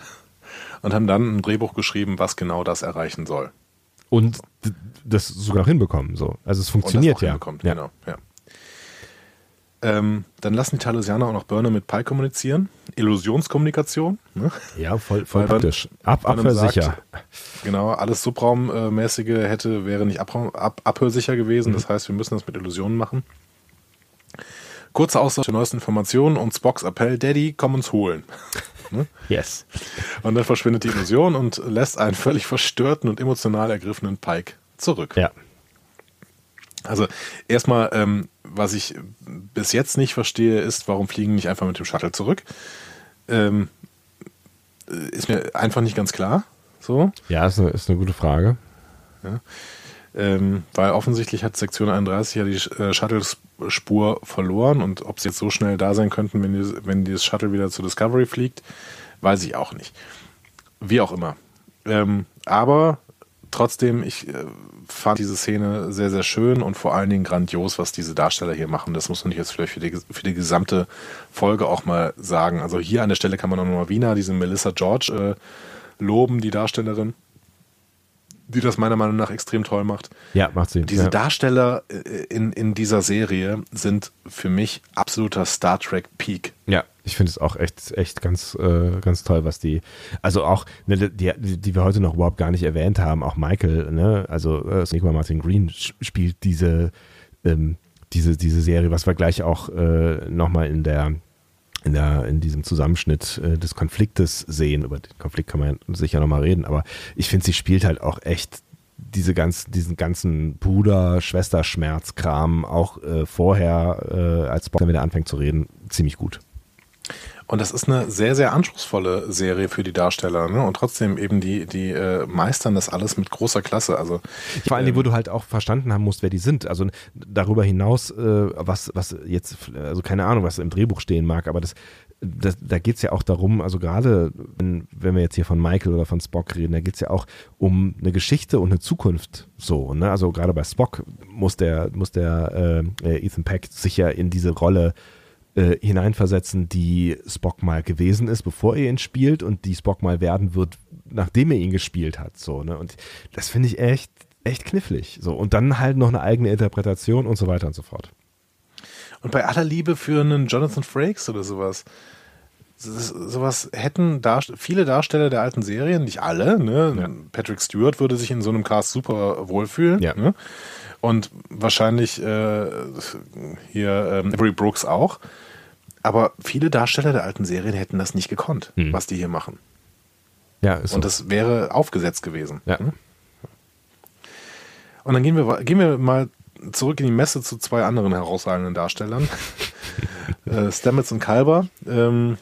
Und haben dann ein Drehbuch geschrieben, was genau das erreichen soll. Und das sogar hinbekommen. So. Also es funktioniert ja. ja. Genau, ja. Ähm, dann lassen die Talosianer auch noch Burner mit Pi kommunizieren. Illusionskommunikation. Ne? Ja, voll, voll praktisch. Ab, abhörsicher. genau, alles Subraummäßige hätte, wäre nicht Abraum, ab, abhörsicher gewesen. Mhm. Das heißt, wir müssen das mit Illusionen machen. Kurzer Austausch der neuesten Informationen und Spocks Appell, Daddy, komm uns holen. Ne? Yes. Und dann verschwindet die Illusion und lässt einen völlig verstörten und emotional ergriffenen Pike zurück. Ja. Also erstmal, ähm, was ich bis jetzt nicht verstehe, ist, warum fliegen nicht einfach mit dem Shuttle zurück? Ähm, ist mir einfach nicht ganz klar. So. Ja, ist eine, ist eine gute Frage. Ja. Ähm, weil offensichtlich hat Sektion 31 ja die äh, Shuttle-Spur verloren und ob sie jetzt so schnell da sein könnten, wenn, die, wenn dieses Shuttle wieder zu Discovery fliegt, weiß ich auch nicht. Wie auch immer. Ähm, aber trotzdem, ich äh, fand diese Szene sehr, sehr schön und vor allen Dingen grandios, was diese Darsteller hier machen. Das muss man nicht jetzt vielleicht für die, für die gesamte Folge auch mal sagen. Also hier an der Stelle kann man auch nochmal Wiener, diese Melissa George, äh, loben, die Darstellerin die das meiner Meinung nach extrem toll macht. Ja, macht sie. Diese ja. Darsteller äh, in, in dieser Serie sind für mich absoluter Star Trek Peak. Ja, ich finde es auch echt, echt ganz, äh, ganz toll, was die, also auch, ne, die, die wir heute noch überhaupt gar nicht erwähnt haben, auch Michael, ne, also äh, Sigma Martin Green spielt diese, ähm, diese, diese Serie, was wir gleich auch äh, nochmal in der in, der, in diesem Zusammenschnitt äh, des Konfliktes sehen. Über den Konflikt kann man sicher nochmal reden, aber ich finde, sie spielt halt auch echt diese ganz, diesen ganzen Bruder-Schwester-Schmerz-Kram auch äh, vorher, äh, als Bob dann wieder anfängt zu reden, ziemlich gut. Und das ist eine sehr, sehr anspruchsvolle Serie für die Darsteller. Ne? Und trotzdem eben die, die äh, meistern das alles mit großer Klasse. Also, Vor allem, ähm, wo du halt auch verstanden haben musst, wer die sind. Also darüber hinaus, äh, was, was jetzt, also keine Ahnung, was im Drehbuch stehen mag, aber das, das, da geht es ja auch darum, also gerade wenn, wenn wir jetzt hier von Michael oder von Spock reden, da geht es ja auch um eine Geschichte und eine Zukunft so. Ne? Also gerade bei Spock muss der, muss der äh, Ethan Peck sich ja in diese Rolle äh, hineinversetzen, die Spock mal gewesen ist, bevor er ihn spielt und die Spock mal werden wird, nachdem er ihn gespielt hat. So, ne? Und das finde ich echt, echt knifflig. So, und dann halt noch eine eigene Interpretation und so weiter und so fort. Und bei aller Liebe für einen Jonathan Frakes oder sowas, sowas hätten Darst viele Darsteller der alten Serien, nicht alle, ne? Ja. Patrick Stewart würde sich in so einem Cast super wohlfühlen. Ja. Ne? Und wahrscheinlich äh, hier ähm, Avery Brooks auch. Aber viele Darsteller der alten Serien hätten das nicht gekonnt, hm. was die hier machen. Ja, ist Und das wäre aufgesetzt gewesen. Ja. Hm? Und dann gehen wir, gehen wir mal zurück in die Messe zu zwei anderen herausragenden Darstellern. äh, Stamets und Kalber. Ähm,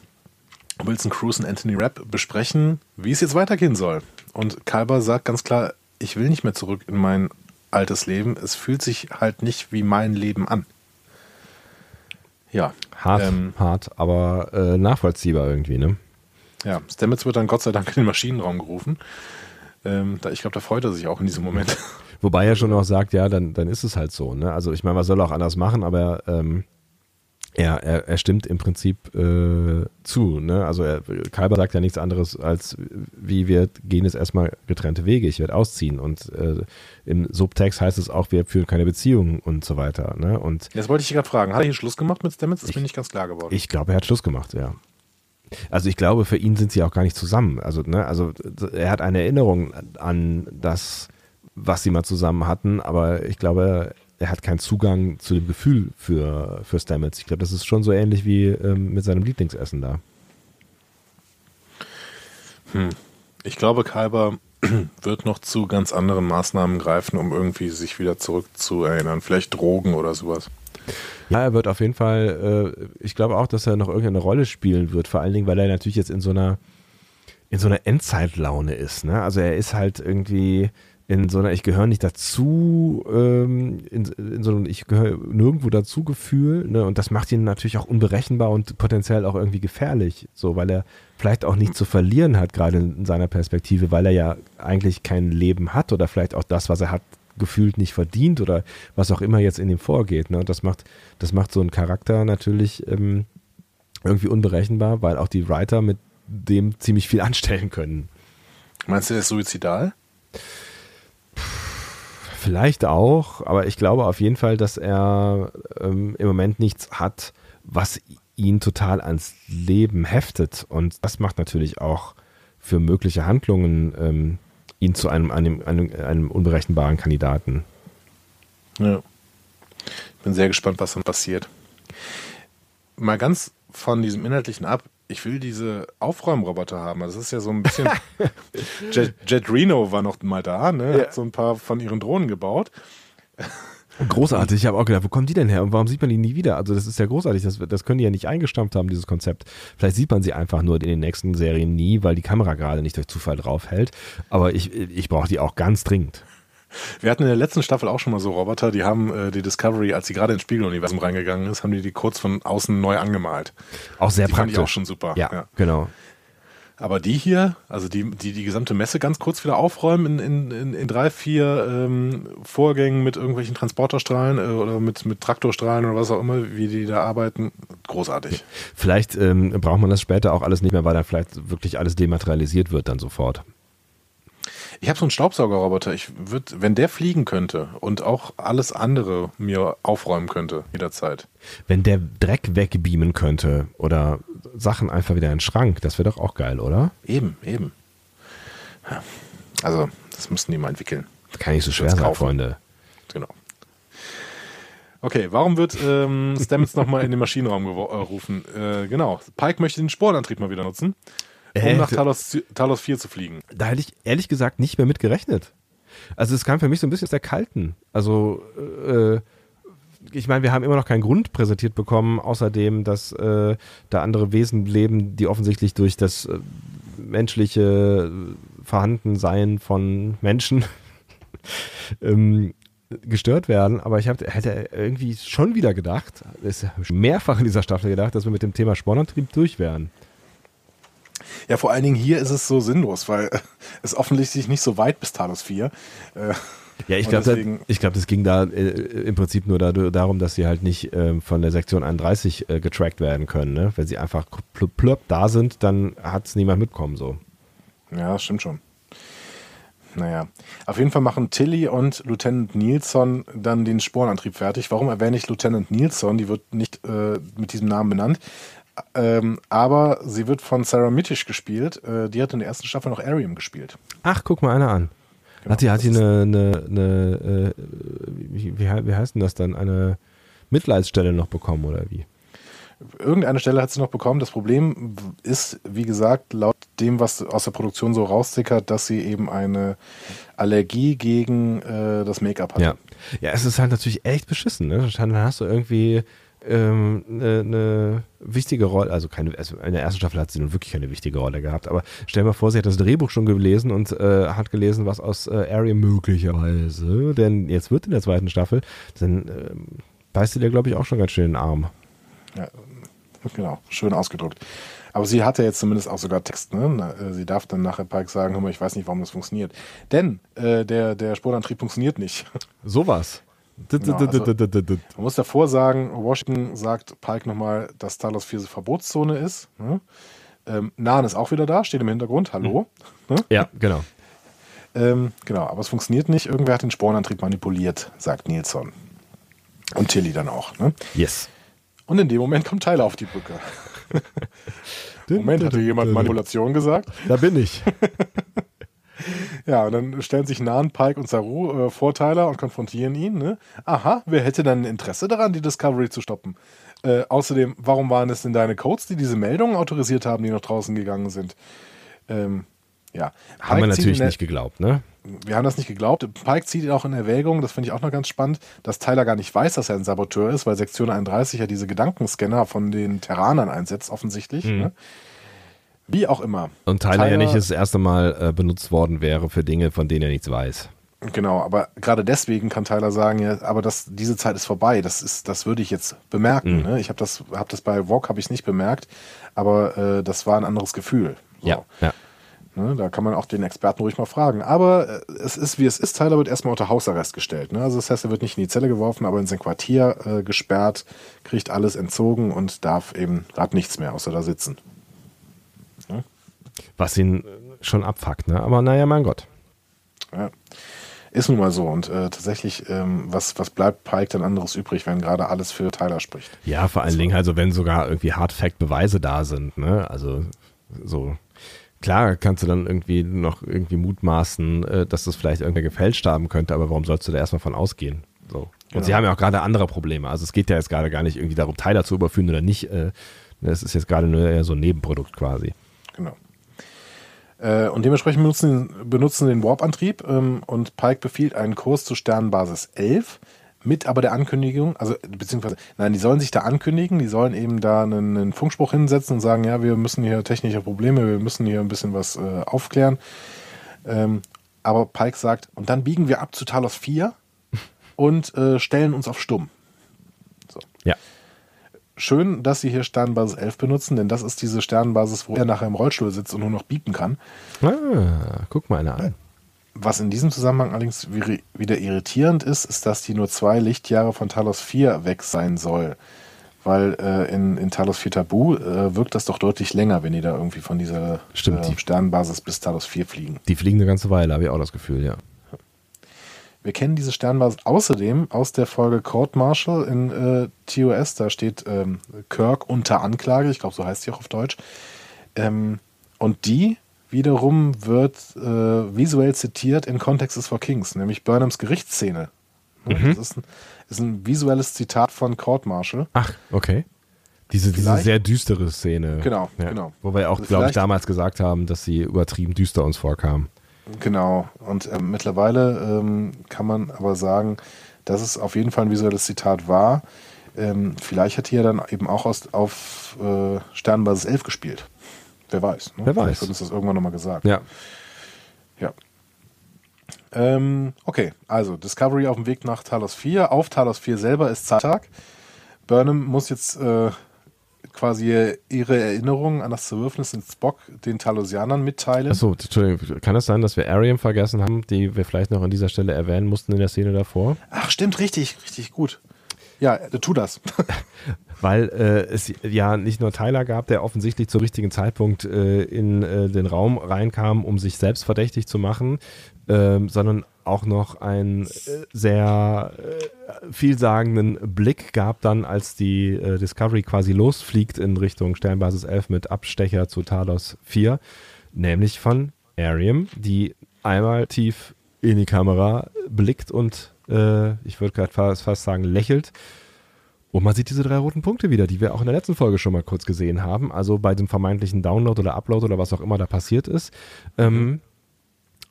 Wilson Cruz und Anthony Rapp besprechen, wie es jetzt weitergehen soll. Und Kalber sagt ganz klar, ich will nicht mehr zurück in mein altes Leben. Es fühlt sich halt nicht wie mein Leben an. Ja. Hart, ähm, hart, aber äh, nachvollziehbar irgendwie, ne? Ja, Stamets wird dann Gott sei Dank in den Maschinenraum gerufen. Ähm, da, ich glaube, da freut er sich auch in diesem Moment. Wobei er schon auch sagt, ja, dann, dann ist es halt so, ne? Also ich meine, was soll er auch anders machen, aber ähm, Er, er, er stimmt im Prinzip äh, zu. Ne? Also er, Kalber sagt ja nichts anderes als, wie wir gehen jetzt erstmal getrennte Wege, ich werde ausziehen. Und äh, im Subtext heißt es auch, wir führen keine Beziehungen und so weiter. Ne? Und Jetzt wollte ich dich gerade fragen, hat er hier Schluss gemacht mit Stamets? Das ist mir nicht ganz klar geworden. ich glaube, er hat Schluss gemacht, ja. Also ich glaube, für ihn sind sie auch gar nicht zusammen. Also, ne, also er hat eine Erinnerung an das, was sie mal zusammen hatten, aber ich glaube, er hat keinen Zugang zu dem Gefühl für, für Stamets. Ich glaube, das ist schon so ähnlich wie ähm, mit seinem Lieblingsessen da. Ich glaube, Kalber wird noch zu ganz anderen Maßnahmen greifen, um irgendwie sich wieder zurückzuerinnern. Vielleicht Drogen oder sowas. Ja, er wird auf jeden Fall, äh, ich glaube auch, dass er noch irgendeine Rolle spielen wird, vor allen Dingen, weil er natürlich jetzt in so einer, in so einer Endzeitlaune ist. Ne? Also er ist halt irgendwie in so einer Ich gehöre nicht dazu, ähm, in, in so einem Ich gehöre nirgendwo dazu Gefühl. Ne? Und das macht ihn natürlich auch unberechenbar und potenziell auch irgendwie gefährlich, so weil er vielleicht auch nichts zu verlieren hat, gerade in seiner Perspektive, weil er ja eigentlich kein Leben hat oder vielleicht auch das, was er hat, gefühlt nicht verdient oder was auch immer jetzt in ihm vorgeht. Ne? Das macht, das macht so einen Charakter natürlich ähm, irgendwie unberechenbar, weil auch die Writer mit dem ziemlich viel anstellen können. Meinst du, er ist suizidal? Vielleicht auch, aber ich glaube auf jeden Fall, dass er ähm, im Moment nichts hat, was ihn total ans Leben heftet. Und das macht natürlich auch für mögliche Handlungen ähm, ihn zu einem, einem, einem, einem unberechenbaren Kandidaten. Ja. Ich bin sehr gespannt, was dann passiert. Mal ganz von diesem Inhaltlichen ab. Ich will diese Aufräumroboter haben. Das ist ja so ein bisschen. Jet, Jet Reno war noch mal da, ne? Ja. Hat so ein paar von ihren Drohnen gebaut. Großartig, ich habe auch gedacht, wo kommen die denn her und warum sieht man die nie wieder? Also das ist ja großartig, das, das können die ja nicht eingestampft haben, dieses Konzept. Vielleicht sieht man sie einfach nur in den nächsten Serien nie, weil die Kamera gerade nicht durch Zufall draufhält. Aber ich, ich brauche die auch ganz dringend. Wir hatten in der letzten Staffel auch schon mal so Roboter, die haben äh, die Discovery, als sie gerade ins Spiegeluniversum reingegangen ist, haben die die kurz von außen neu angemalt. Auch sehr Die fand praktisch. ich auch schon super. Ja, Ja. genau. Aber die hier, also die, die die gesamte Messe ganz kurz wieder aufräumen in, in, in, in drei, vier ähm, Vorgängen mit irgendwelchen Transporterstrahlen äh, oder mit, mit Traktorstrahlen oder was auch immer, wie die da arbeiten, großartig. Vielleicht ähm, braucht man das später auch alles nicht mehr, weil dann vielleicht wirklich alles dematerialisiert wird dann sofort. Ich habe so einen Staubsaugerroboter. Ich würde, wenn der fliegen könnte und auch alles andere mir aufräumen könnte, jederzeit. Wenn der Dreck wegbeamen könnte oder Sachen einfach wieder in den Schrank, das wäre doch auch geil, oder? Eben, eben. Ja. Also, das müssten die mal entwickeln. Kann nicht so schwer sein. Freunde. Genau. Okay, warum wird ähm, Stamets nochmal in den Maschinenraum gewo- äh? Äh, genau, Pike möchte den Sporenantrieb mal wieder nutzen, um Äh, nach Talos, Talos 4 zu fliegen. Da hätte ich ehrlich gesagt nicht mehr mit gerechnet. Also es kam für mich so ein bisschen aus der Kalten. Also äh, ich meine, wir haben immer noch keinen Grund präsentiert bekommen, außerdem, dass äh, da andere Wesen leben, die offensichtlich durch das äh, menschliche Vorhandensein von Menschen ähm, gestört werden. Aber ich hab, hätte irgendwie schon wieder gedacht, ist mehrfach in dieser Staffel gedacht, dass wir mit dem Thema Spornantrieb durch wären. Ja, vor allen Dingen hier ist es so sinnlos, weil äh, es offensichtlich nicht so weit bis Talos 4. Äh, Ja, ich glaube, ich glaub, das ging da äh, im Prinzip nur da, darum, dass sie halt nicht ähm, von der Sektion 31 äh, getrackt werden können. Ne? Wenn sie einfach plöpp, plöpp da sind, dann hat es niemand mitkommen. So. Ja, das stimmt schon. Naja, auf jeden Fall machen Tilly und Lieutenant Nilsson dann den Sporenantrieb fertig. Warum erwähne ich Lieutenant Nilsson? Die wird nicht äh, mit diesem Namen benannt. Ähm, aber sie wird von Sarah Mittisch gespielt. Äh, die hat in der ersten Staffel noch Arium gespielt. Ach, guck mal einer an. Genau, hat die, hat die eine, eine, eine äh, wie, wie heißt denn das dann, eine Mitleidsstelle noch bekommen oder wie? Irgendeine Stelle hat sie noch bekommen. Das Problem ist, wie gesagt, laut dem, was aus der Produktion so raustickert, dass sie eben eine Allergie gegen äh, das Make-up hat. Ja. ja, es ist halt natürlich echt beschissen. Ne? Dann hast du irgendwie ähm, eine, eine wichtige Rolle, also keine, also in der ersten Staffel hat sie nun wirklich keine wichtige Rolle gehabt, aber stell mal vor, sie hat das Drehbuch schon gelesen und äh, hat gelesen, was aus äh, Arya möglicherweise, denn jetzt wird in der zweiten Staffel, dann ähm, beißt sie dir, glaube ich, auch schon ganz schön den Arm. Ja, genau, schön ausgedrückt. Aber sie hatte jetzt zumindest auch sogar Text. Ne? Äh, Sie darf dann nachher Pike sagen, hör mal, ich weiß nicht, warum das funktioniert. Denn äh, der, der Sporenantrieb funktioniert nicht. Sowas. Genau, also, man muss davor sagen, Washington sagt Pike nochmal, dass Talos 4 Verbotszone ist. Ne? Ähm, Nahen ist auch wieder da, steht im Hintergrund. Hallo. Mhm. Ne? Ja, genau. Ähm, genau, aber es funktioniert nicht. Irgendwer hat den Spornantrieb manipuliert, sagt Nilsson. Und Tilly dann auch. Ne? Yes. Und in dem Moment kommt Tyler auf die Brücke. Moment, hatte jemand Manipulation gesagt? Da bin ich. ja, und dann stellen sich Nahen, Pike und Saru äh, vor Tyler und konfrontieren ihn. Ne? Aha, wer hätte dann Interesse daran, die Discovery zu stoppen? Äh, außerdem, warum waren es denn deine Codes, die diese Meldungen autorisiert haben, die nach draußen gegangen sind? Ähm, ja. Haben wir natürlich nicht geglaubt, ne? Wir haben das nicht geglaubt. Pike zieht auch in Erwägung, das finde ich auch noch ganz spannend, dass Tyler gar nicht weiß, dass er ein Saboteur ist, weil Sektion 31 ja diese Gedankenscanner von den Terranern einsetzt, offensichtlich. Mhm. Ne? Wie auch immer. Und Tyler, Tyler ja nicht das erste Mal äh, benutzt worden wäre für Dinge, von denen er nichts weiß. Genau, aber gerade deswegen kann Tyler sagen, ja, aber das, diese Zeit ist vorbei. Das ist, das würde ich jetzt bemerken. Mhm. Ne? Ich habe das, hab das bei Vogue habe ich nicht bemerkt, aber äh, das war ein anderes Gefühl. So. Ja, ja. Ne, da kann man auch den Experten ruhig mal fragen. Aber äh, es ist, wie es ist. Tyler wird erstmal unter Hausarrest gestellt. Ne? Also das heißt, er wird nicht in die Zelle geworfen, aber in sein Quartier äh, gesperrt, kriegt alles entzogen und darf eben, hat nichts mehr, außer da sitzen. Ne? Was ihn schon abfuckt, ne? Aber naja, mein Gott. Ja. Ist nun mal so. Und äh, tatsächlich, ähm, was, was bleibt Pike dann anderes übrig, wenn gerade alles für Tyler spricht? Ja, vor allen Dingen, also wenn sogar irgendwie Hard-Fact-Beweise da sind, ne? Also so Klar kannst du dann irgendwie noch irgendwie mutmaßen, äh, dass das vielleicht irgendwer gefälscht haben könnte, aber warum sollst du da erstmal von ausgehen? So. Und genau. sie haben ja auch gerade andere Probleme. Also es geht ja jetzt gerade gar nicht irgendwie darum, Tyler zu überführen oder nicht. Äh, das ist jetzt gerade nur eher so ein Nebenprodukt quasi. Genau. Äh, und dementsprechend benutzen, benutzen den Warp-Antrieb ähm, und Pike befiehlt einen Kurs zur Sternenbasis 11 mit aber der Ankündigung, also beziehungsweise, nein, die sollen sich da ankündigen, die sollen eben da einen, einen Funkspruch hinsetzen und sagen, ja, wir müssen hier technische Probleme, wir müssen hier ein bisschen was äh, aufklären. Ähm, aber Pike sagt, und dann biegen wir ab zu Talos 4 und äh, stellen uns auf Stumm. So. Ja. Schön, dass sie hier Sternenbasis 11 benutzen, denn das ist diese Sternenbasis, wo er nachher im Rollstuhl sitzt und nur noch biepen kann. Ah, guck mal einer an. Was in diesem Zusammenhang allerdings wieder irritierend ist, ist, dass die nur zwei Lichtjahre von Talos 4 weg sein soll. Weil äh, in, in Talos 4 Tabu äh, wirkt das doch deutlich länger, wenn die da irgendwie von dieser Stimmt, äh, Sternenbasis bis Talos 4 fliegen. Die fliegen eine ganze Weile, habe ich auch das Gefühl, ja. Wir kennen diese Sternenbasis außerdem aus der Folge Court Martial in äh, TOS. Da steht ähm, Kirk unter Anklage, ich glaube, so heißt sie auch auf Deutsch. Ähm, und die wiederum wird äh, visuell zitiert in Context for Kings, nämlich Burnhams Gerichtsszene. Mhm. Das ist ein, ist ein, visuelles Zitat von Court Martial. Ach, okay. Diese, diese sehr düstere Szene. Genau, ja. genau. Wo wir auch, also glaube ich, damals gesagt haben, dass sie übertrieben düster uns vorkam. Genau. Und äh, mittlerweile ähm, kann man aber sagen, dass es auf jeden Fall ein visuelles Zitat war. Ähm, vielleicht hat hier dann eben auch aus, auf äh, Sternenbasis 11 gespielt. Wer weiß. Ne? Wer weiß. Vielleicht wird uns das irgendwann nochmal gesagt. Ja. Ja. Ähm, okay, also Discovery auf dem Weg nach Talos 4. Auf Talos 4 selber ist Zeittag. Burnham muss jetzt äh, quasi ihre Erinnerungen an das Zerwürfnis in Spock den Talosianern mitteilen. Achso, kann es sein, dass wir Ariam vergessen haben, die wir vielleicht noch an dieser Stelle erwähnen mussten in der Szene davor? Ach, stimmt, richtig, richtig gut. Ja, tu das. Weil äh, es ja nicht nur Tyler gab, der offensichtlich zum richtigen Zeitpunkt äh, in äh, den Raum reinkam, um sich selbst verdächtig zu machen, ähm, sondern auch noch einen äh, sehr äh, vielsagenden Blick gab dann, als die äh, Discovery quasi losfliegt in Richtung Sternbasis 11 mit Abstecher zu Talos 4, nämlich von Ariam, die einmal tief in die Kamera blickt und äh, ich würde gerade fast, fast sagen, lächelt. Und man sieht diese drei roten Punkte wieder, die wir auch in der letzten Folge schon mal kurz gesehen haben. Also bei dem vermeintlichen Download oder Upload oder was auch immer da passiert ist. Ähm,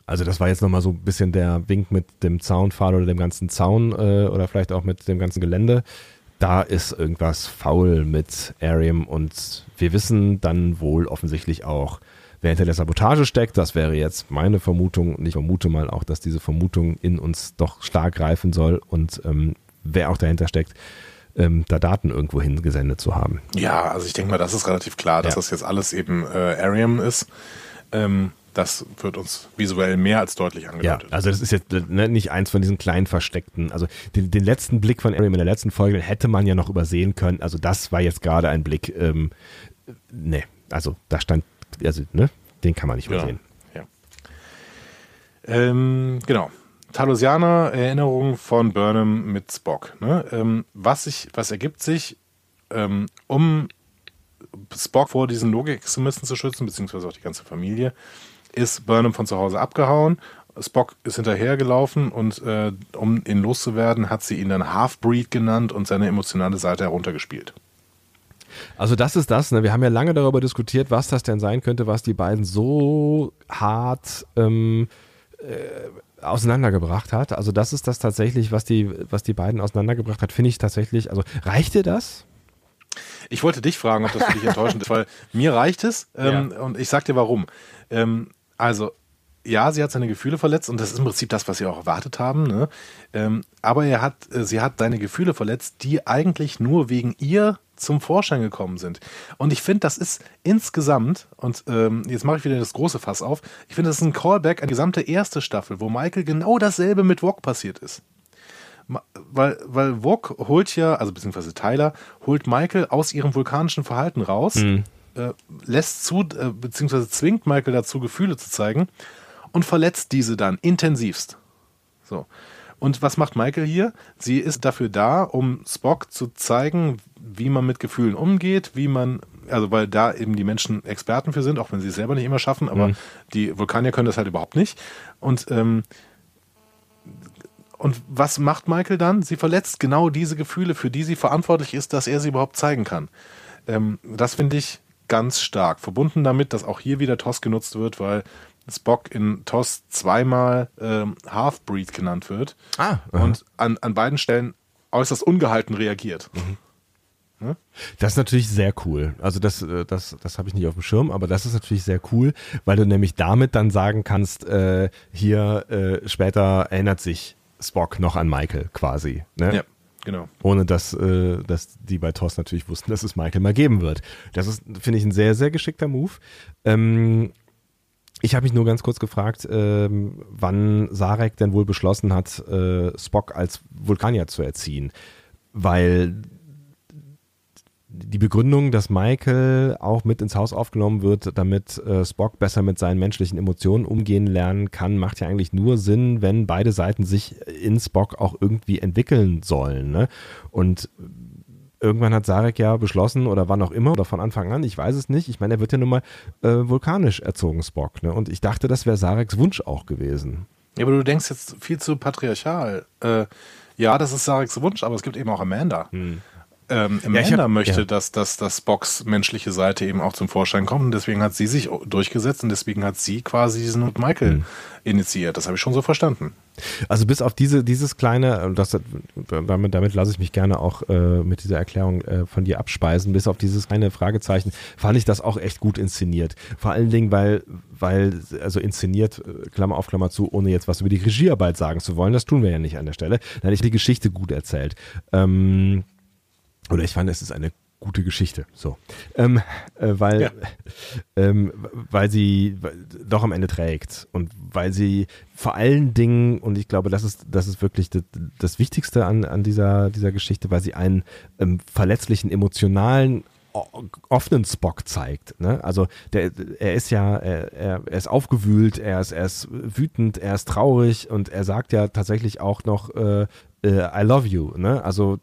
also das war jetzt nochmal so ein bisschen der Wink mit dem Zaunpfahl oder dem ganzen Zaun äh, oder vielleicht auch mit dem ganzen Gelände. Da ist irgendwas faul mit Arium und wir wissen dann wohl offensichtlich auch, wer hinter der Sabotage steckt. Das wäre jetzt meine Vermutung. Und ich vermute mal auch, dass diese Vermutung in uns doch stark greifen soll und ähm, wer auch dahinter steckt, ähm, da Daten irgendwo hingesendet zu haben. Ja, also ich denke mal, das ist relativ klar, dass ja. das jetzt alles eben äh, Arium ist. Ähm, das wird uns visuell mehr als deutlich angedeutet. Ja, also das ist jetzt ne, nicht eins von diesen kleinen versteckten. Also den, den letzten Blick von Ariam in der letzten Folge hätte man ja noch übersehen können. Also das war jetzt gerade ein Blick. Ähm, ne, also da stand, also ne, den kann man nicht übersehen. Ja. Ähm, genau. Talosianer Erinnerung von Burnham mit Spock. Ne? Ähm, was, sich, was ergibt sich, ähm, um Spock vor diesen Logikextremisten zu schützen, beziehungsweise auch die ganze Familie, ist Burnham von zu Hause abgehauen. Spock ist hinterhergelaufen und äh, um ihn loszuwerden, hat sie ihn dann Halfbreed genannt und seine emotionale Seite heruntergespielt. Also das ist das, ne? wir haben ja lange darüber diskutiert, was das denn sein könnte, was die beiden so hart ähm, äh, auseinandergebracht hat. Also das ist das tatsächlich, was die, was die beiden auseinandergebracht hat, finde ich tatsächlich, also reicht dir das? Ich wollte dich fragen, ob das für dich enttäuschend ist, weil mir reicht es ähm, ja. und ich sag dir warum. Ähm, also, ja, sie hat seine Gefühle verletzt und das ist im Prinzip das, was sie auch erwartet haben. Ne? Ähm, aber er hat, äh, sie hat seine Gefühle verletzt, die eigentlich nur wegen ihr zum Vorschein gekommen sind. Und ich finde, das ist insgesamt, und ähm, jetzt mache ich wieder das große Fass auf, ich finde, das ist ein Callback an die gesamte erste Staffel, wo Michael genau dasselbe mit Wok passiert ist. Weil, weil Wok holt ja, also beziehungsweise Tyler, holt Michael aus ihrem vulkanischen Verhalten raus. Mhm äh, lässt zu, äh, beziehungsweise zwingt Michael dazu, Gefühle zu zeigen und verletzt diese dann intensivst. So. Und was macht Michael hier? Sie ist dafür da, um Spock zu zeigen, wie man mit Gefühlen umgeht, wie man, also weil da eben die Menschen Experten für sind, auch wenn sie es selber nicht immer schaffen, aber mhm. die Vulkanier können das halt überhaupt nicht. Und, ähm, und was macht Michael dann? Sie verletzt genau diese Gefühle, für die sie verantwortlich ist, dass er sie überhaupt zeigen kann. Ähm, das finde ich ganz stark. Verbunden damit, dass auch hier wieder TOS genutzt wird, weil Spock in TOS zweimal ähm, Half-Breed genannt wird ah, und an, an beiden Stellen äußerst ungehalten reagiert. Mhm. Ne? Das ist natürlich sehr cool. Also das, äh, das, das habe ich nicht auf dem Schirm, aber das ist natürlich sehr cool, weil du nämlich damit dann sagen kannst, äh, hier äh, später erinnert sich Spock noch an Michael quasi. Ne? Ja. Genau. Ohne dass, äh, dass die bei TOS natürlich wussten, dass es Michael mal geben wird. Das ist, finde ich, ein sehr, sehr geschickter Move. Ähm, ich habe mich nur ganz kurz gefragt, ähm, wann Sarek denn wohl beschlossen hat, äh, Spock als Vulkanier zu erziehen. Weil die Begründung, dass Michael auch mit ins Haus aufgenommen wird, damit äh, Spock besser mit seinen menschlichen Emotionen umgehen lernen kann, macht ja eigentlich nur Sinn, wenn beide Seiten sich in Spock auch irgendwie entwickeln sollen. Ne? Und irgendwann hat Sarek ja beschlossen, oder wann auch immer, oder von Anfang an, ich weiß es nicht. Ich meine, er wird ja nun mal äh, vulkanisch erzogen, Spock. Ne? Und ich dachte, das wäre Sareks Wunsch auch gewesen. Ja, aber du denkst jetzt viel zu patriarchal. Äh, ja, das ist Sareks Wunsch, aber es gibt eben auch Amanda. Hm ähm, Amanda ja, hab, möchte, ja. dass, dass das Box menschliche Seite eben auch zum Vorschein kommt. Und deswegen hat sie sich durchgesetzt und deswegen hat sie quasi diesen Michael mhm. initiiert. Das habe ich schon so verstanden. Also bis auf diese, dieses kleine, das, damit, damit lasse ich mich gerne auch äh, mit dieser Erklärung äh, von dir abspeisen, bis auf dieses kleine Fragezeichen, fand ich das auch echt gut inszeniert. Vor allen Dingen, weil, weil, also inszeniert, äh, Klammer auf Klammer zu, ohne jetzt was über die Regiearbeit sagen zu wollen, das tun wir ja nicht an der Stelle. Dann ich die Geschichte gut erzählt. Ähm, oder ich fand, es ist eine gute Geschichte, so, ähm, äh, weil, ja. ähm, weil sie doch am Ende trägt und weil sie vor allen Dingen und ich glaube, das ist das ist wirklich das, das Wichtigste an, an dieser dieser Geschichte, weil sie einen ähm, verletzlichen emotionalen offenen Spock zeigt. Ne? Also der, er ist ja, er, er ist aufgewühlt, er ist, er ist wütend, er ist traurig und er sagt ja tatsächlich auch noch, äh, äh, I love you. Ne? Also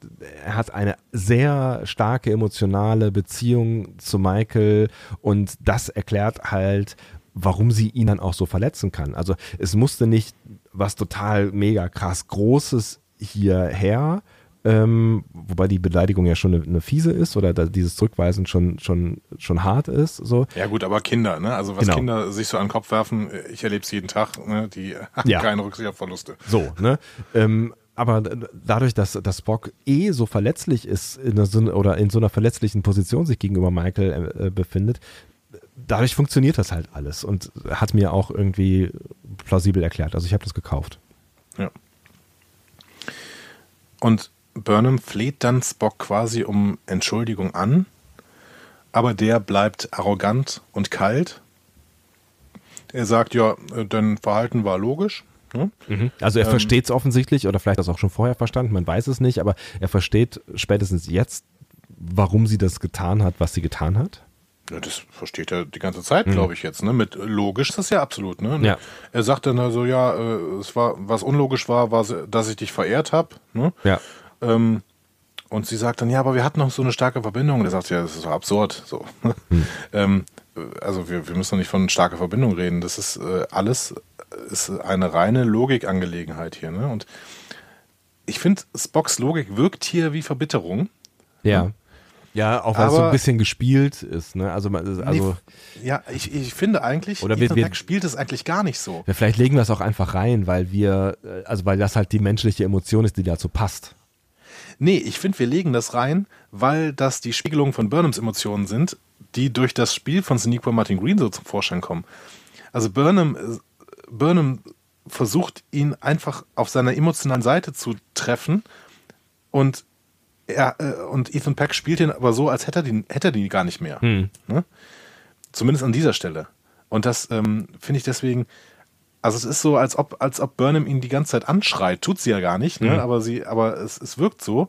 er hat eine sehr starke emotionale Beziehung zu Michael und das erklärt halt, warum sie ihn dann auch so verletzen kann. Also es musste nicht was total mega krass Großes hierher, ähm, wobei die Beleidigung ja schon eine, eine fiese ist oder dieses Zurückweisen schon, schon, schon hart ist. So. Ja gut, aber Kinder, ne? Also was genau. Kinder sich so an den Kopf werfen, ich erlebe es jeden Tag, ne? die haben ja. keine Rücksicht auf Verluste. So, ne? Ähm, aber dadurch, dass, dass Spock eh so verletzlich ist in so, oder in so einer verletzlichen Position sich gegenüber Michael äh, befindet, dadurch funktioniert das halt alles und hat mir auch irgendwie plausibel erklärt. Also ich habe das gekauft. Ja. Und Burnham fleht dann Spock quasi um Entschuldigung an, aber der bleibt arrogant und kalt. Er sagt, ja, äh, dein Verhalten war logisch. Ne? Mhm. Also er ähm, versteht es offensichtlich oder vielleicht das auch schon vorher verstanden, man weiß es nicht, aber er versteht spätestens jetzt, warum sie das getan hat, was sie getan hat. Ja, das versteht er die ganze Zeit, mhm. glaube ich jetzt. Ne? Mit logisch ist das ja absolut. Ne? Ja. Er sagt dann also, ja, äh, es war, was unlogisch war, war, dass ich dich verehrt habe. Ne? Ja. Ähm, und sie sagt dann, ja, aber wir hatten noch so eine starke Verbindung. Und er sagt, ja, das ist so absurd. So. Mhm. ähm, also wir, wir müssen doch nicht von starker Verbindung reden. Das ist äh, alles ist eine reine Logikangelegenheit hier. Ne? Und ich finde, Spocks Logik wirkt hier wie Verbitterung. Ja. Ja, auch weil es so ein bisschen gespielt ist, ne? Also, also nee, ja, ich, ich finde eigentlich, oder wir, wir, spielt es eigentlich gar nicht so. Ja, vielleicht legen wir es auch einfach rein, weil wir, äh, also weil das halt die menschliche Emotion ist, die dazu passt. Nee, ich finde, wir legen das rein, weil das die Spiegelungen von Burnhams Emotionen sind, die durch das Spiel von Sonequa Martin Green so zum Vorschein kommen. Also Burnham, äh, Burnham versucht, ihn einfach auf seiner emotionalen Seite zu treffen und er, äh, und Ethan Peck spielt ihn aber so, als hätte er die, hätte er die gar nicht mehr. Hm. Ne? Zumindest an dieser Stelle. Und das ähm, finde ich deswegen, also es ist so, als ob, als ob Burnham ihn die ganze Zeit anschreit. Tut sie ja gar nicht, ne? Mhm. aber, sie, aber es, es wirkt so.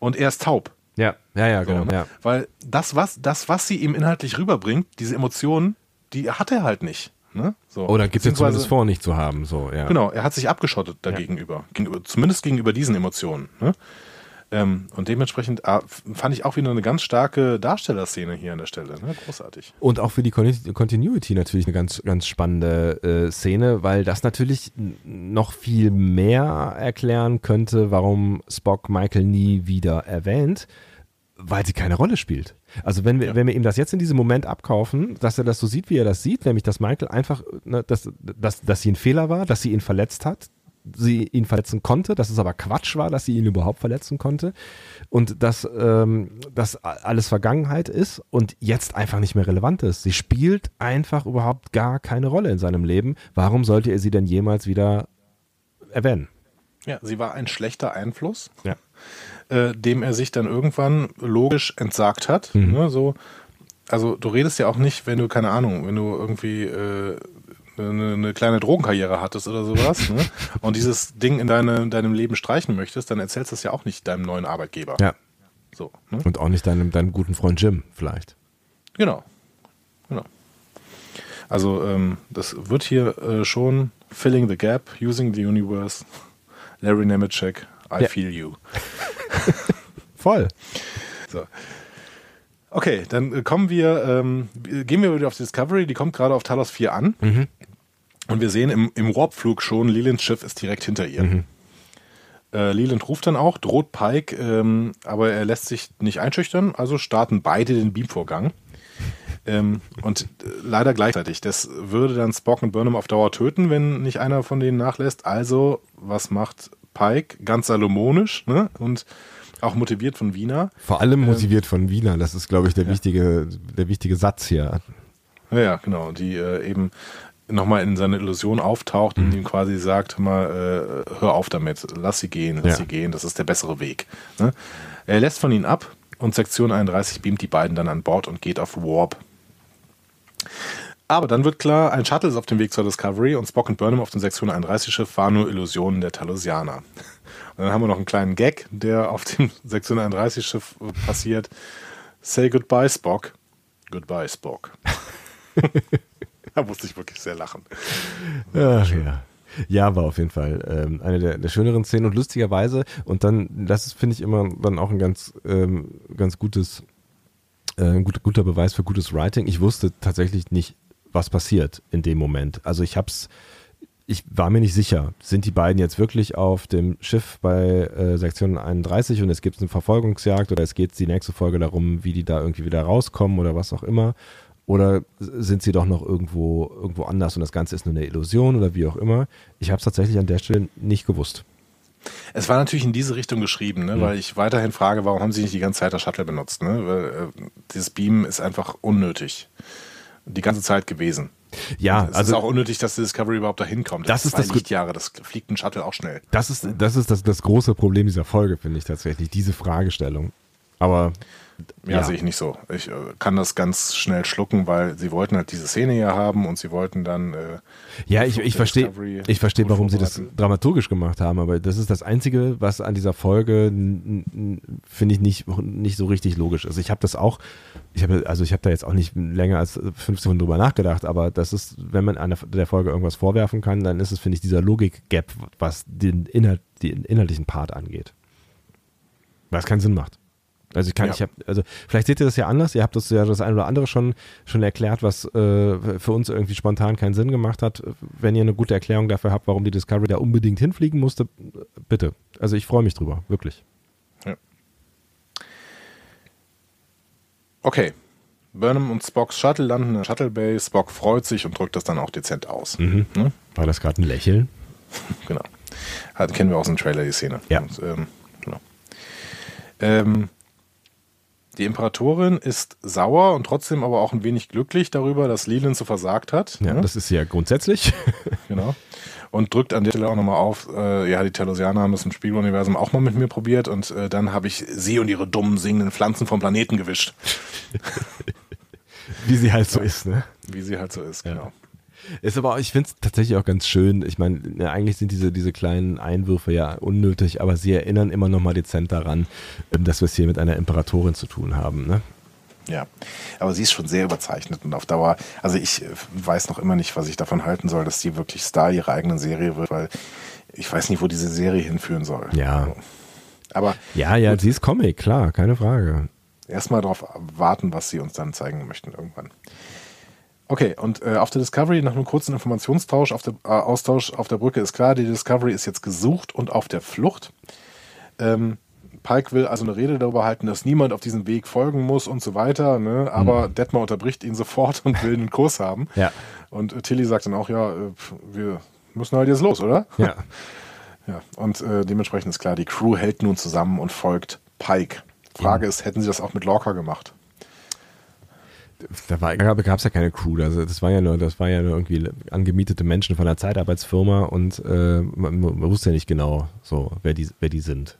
Und er ist taub. Ja, ja, ja, genau. So, ne? ja. Weil das was, das, was sie ihm inhaltlich rüberbringt, diese Emotionen, die hat er halt nicht. Ne? So. Oder gibt es zumindest vor, nicht zu haben. So, ja. Genau, er hat sich abgeschottet dagegenüber. Ja. Gegenüber, zumindest gegenüber diesen Emotionen. Ne? Ähm, und dementsprechend ah, fand ich auch wieder eine ganz starke Darstellerszene hier an der Stelle. Ne? Großartig. Und auch für die Continuity natürlich eine ganz, ganz spannende äh, Szene, weil das natürlich noch viel mehr erklären könnte, warum Spock Michael nie wieder erwähnt, weil sie keine Rolle spielt. Also wenn wir, ja. wenn wir ihm das jetzt in diesem Moment abkaufen, dass er das so sieht, wie er das sieht, nämlich dass Michael einfach, ne, dass, dass, dass sie ein Fehler war, dass sie ihn verletzt hat, sie ihn verletzen konnte, dass es aber Quatsch war, dass sie ihn überhaupt verletzen konnte und dass ähm, das alles Vergangenheit ist und jetzt einfach nicht mehr relevant ist. Sie spielt einfach überhaupt gar keine Rolle in seinem Leben. Warum sollte er sie denn jemals wieder erwähnen? Ja, sie war ein schlechter Einfluss, ja. Äh, dem er sich dann irgendwann logisch entsagt hat. Mhm. Ne, so, also du redest ja auch nicht, wenn du, keine Ahnung, wenn du irgendwie äh, eine, eine kleine Drogenkarriere hattest oder sowas ne? und dieses Ding in deine, deinem Leben streichen möchtest, dann erzählst du es ja auch nicht deinem neuen Arbeitgeber. Ja. So, ne? Und auch nicht deinem, deinem guten Freund Jim vielleicht. Genau. Genau. Also ähm, das wird hier äh, schon filling the gap, using the universe. Larry Nemeczek, I ja. feel you. Voll. So. Okay, dann kommen wir, ähm, gehen wir wieder auf Discovery, die kommt gerade auf Talos 4 an. Mhm. Und wir sehen im, im Warpflug schon, Lelands Schiff ist direkt hinter ihr. Mhm. Äh, Leland ruft dann auch, droht Pike, ähm, aber er lässt sich nicht einschüchtern, also starten beide den Beamvorgang. Ähm, und äh, leider gleichzeitig. Das würde dann Spock und Burnham auf Dauer töten, wenn nicht einer von denen nachlässt. Also, was macht Pike? Ganz salomonisch ne? und auch motiviert von Wiener. Vor allem ähm, motiviert ähm, von Wiener, das ist, glaube ich, der, ja. wichtige, der wichtige Satz hier. Ja, genau, die äh, eben nochmal in seine Illusion auftaucht mhm. und ihm quasi sagt, mal, äh, hör auf damit, lass sie gehen, lass ja. sie gehen, das ist der bessere Weg. Ne? Er lässt von ihnen ab und Sektion 31 beamt die beiden dann an Bord und geht auf Warp. Aber dann wird klar, ein Shuttle ist auf dem Weg zur Discovery und Spock und Burnham auf dem Sektion 31 Schiff waren nur Illusionen der Talosianer. Und dann haben wir noch einen kleinen Gag, der auf dem Sektion 31 Schiff passiert. Say goodbye, Spock. Goodbye, Spock. da musste ich wirklich sehr lachen. Ach, ja. Ja, war auf jeden Fall ähm, eine der, der, schöneren Szenen und lustigerweise und dann, das finde ich immer dann auch ein ganz, ähm, ganz gutes, äh, guter Beweis für gutes Writing. Ich wusste tatsächlich nicht, was passiert in dem Moment. Also ich habe es ich war mir nicht sicher, sind die beiden jetzt wirklich auf dem Schiff bei äh, Sektion 31 und es gibt eine Verfolgungsjagd oder es geht die nächste Folge darum, wie die da irgendwie wieder rauskommen oder was auch immer. Oder sind sie doch noch irgendwo, irgendwo anders und das Ganze ist nur eine Illusion oder wie auch immer. Ich habe es tatsächlich an der Stelle nicht gewusst. Es war natürlich in diese Richtung geschrieben, ne? Mhm. weil ich weiterhin frage, warum haben sie nicht die ganze Zeit das Shuttle benutzt? Ne? Weil, äh, dieses Beam ist einfach unnötig. Die ganze Zeit gewesen. Ja, es also ist auch unnötig, dass die Discovery überhaupt dahin kommt. Das, das ist das Lichtjahre, das fliegt ein Shuttle auch schnell. Das ist das ist das, das große Problem dieser Folge, finde ich tatsächlich, diese Fragestellung. Aber ja, ja, sehe ich nicht so. Ich äh, kann das ganz schnell schlucken, weil sie wollten halt diese Szene hier haben und sie wollten dann. Äh, ja, ich, ich verstehe, ich verstehe, warum sie das dramaturgisch gemacht haben, aber das ist das Einzige, was an dieser Folge finde ich nicht, nicht so richtig logisch ist. Ich habe das auch, ich habe, also ich habe da jetzt auch nicht länger als fünf Sekunden drüber nachgedacht, aber das ist, wenn man an der Folge irgendwas vorwerfen kann, dann ist es, finde ich, dieser Logik-Gap, was den, Inhalt, den inhaltlichen Part angeht. Was keinen Sinn macht. Also ich kann, ja. ich habe, also vielleicht seht ihr das ja anders. Ihr habt das ja das eine oder andere schon schon erklärt, was äh, für uns irgendwie spontan keinen Sinn gemacht hat. Wenn ihr eine gute Erklärung dafür habt, warum die Discovery da unbedingt hinfliegen musste, bitte. Also ich freue mich drüber, wirklich. Ja. Okay. Burnham und Spocks Shuttle landen in der Shuttle Bay. Spock freut sich und drückt das dann auch dezent aus. Mhm. Ne? War das gerade ein Lächeln? genau. Hat, kennen wir aus dem Trailer die Szene. Ja. Und, ähm, genau. Ähm, die Imperatorin ist sauer und trotzdem aber auch ein wenig glücklich darüber, dass Leland so versagt hat. Ja, ne? das ist ja grundsätzlich. genau. Und drückt an der Stelle auch nochmal auf, äh, ja, die Telosianer haben das im Spiegeluniversum auch mal mit mir probiert und äh, dann habe ich sie und ihre dummen singenden Pflanzen vom Planeten gewischt. Wie sie halt so ja. ist, ne? Wie sie halt so ist, ja. Ist aber ich finde es tatsächlich auch ganz schön. Ich meine, ja, eigentlich sind diese, diese kleinen Einwürfe ja unnötig, aber sie erinnern immer noch mal dezent daran, ähm, dass wir es hier mit einer Imperatorin zu tun haben. Ne? Ja, aber sie ist schon sehr überzeichnet und auf Dauer, also ich äh, weiß noch immer nicht, was ich davon halten soll, dass sie wirklich Star ihrer eigenen Serie wird, weil ich weiß nicht, wo diese Serie hinführen soll. Ja. Aber. Ja, ja, gut. sie ist Comic, klar, keine Frage. Erstmal darauf warten, was sie uns dann zeigen möchten irgendwann. Okay, und äh, auf der Discovery, nach einem kurzen Informationstausch, auf der, äh, Austausch auf der Brücke ist klar, die Discovery ist jetzt gesucht und auf der Flucht. Ähm, Pike will also eine Rede darüber halten, dass niemand auf diesem Weg folgen muss und so weiter, ne? aber mhm. Detmar unterbricht ihn sofort und will einen Kurs haben. Ja. Und äh, Tilly sagt dann auch, ja, äh, wir müssen halt jetzt los, oder? Ja. ja. Und äh, dementsprechend ist klar, die Crew hält nun zusammen und folgt Pike. Frage mhm. ist, hätten sie das auch mit Lorca gemacht? Da gab es ja keine Crew, also das war ja nur, das war ja nur irgendwie angemietete Menschen von der Zeitarbeitsfirma und äh, man, man, wusste ja nicht genau so, wer die, wer die sind.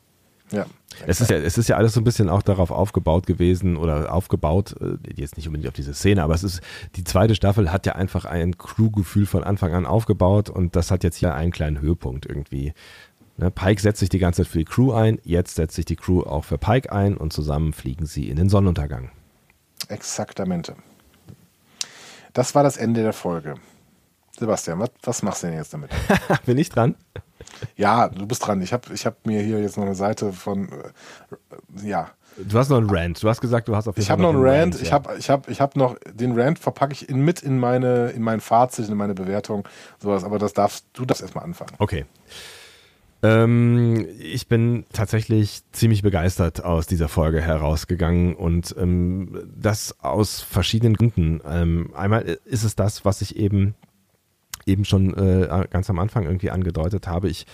Ja. Es ist ja, es ist ja alles so ein bisschen auch darauf aufgebaut gewesen oder aufgebaut, äh, jetzt nicht unbedingt auf diese Szene, aber es ist, die zweite Staffel hat ja einfach ein Crew-Gefühl von Anfang an aufgebaut und das hat jetzt hier einen kleinen Höhepunkt irgendwie. Ne, Pike setzt sich die ganze Zeit für die Crew ein, jetzt setzt sich die Crew auch für Pike ein und zusammen fliegen sie in den Sonnenuntergang. Exaktamente. Das war das Ende der Folge. Sebastian, was, was machst du denn jetzt damit? Bin ich dran? Ja, du bist dran. Ich habe ich hab mir hier jetzt noch eine Seite von, äh, ja. Du hast noch einen Rant. Du hast gesagt, du hast auf jeden Ich habe noch einen Rant. Rant. Ich habe ich hab, ich hab noch, den Rant verpacke ich in, mit in meine, in mein Fazit, in meine Bewertung, sowas. Aber das darfst, du darfst erstmal anfangen. Okay. Ähm, ich bin tatsächlich ziemlich begeistert aus dieser Folge herausgegangen und ähm, das aus verschiedenen Gründen. Ähm, einmal ist es das, was ich eben eben schon äh, ganz am Anfang irgendwie angedeutet habe. Ich,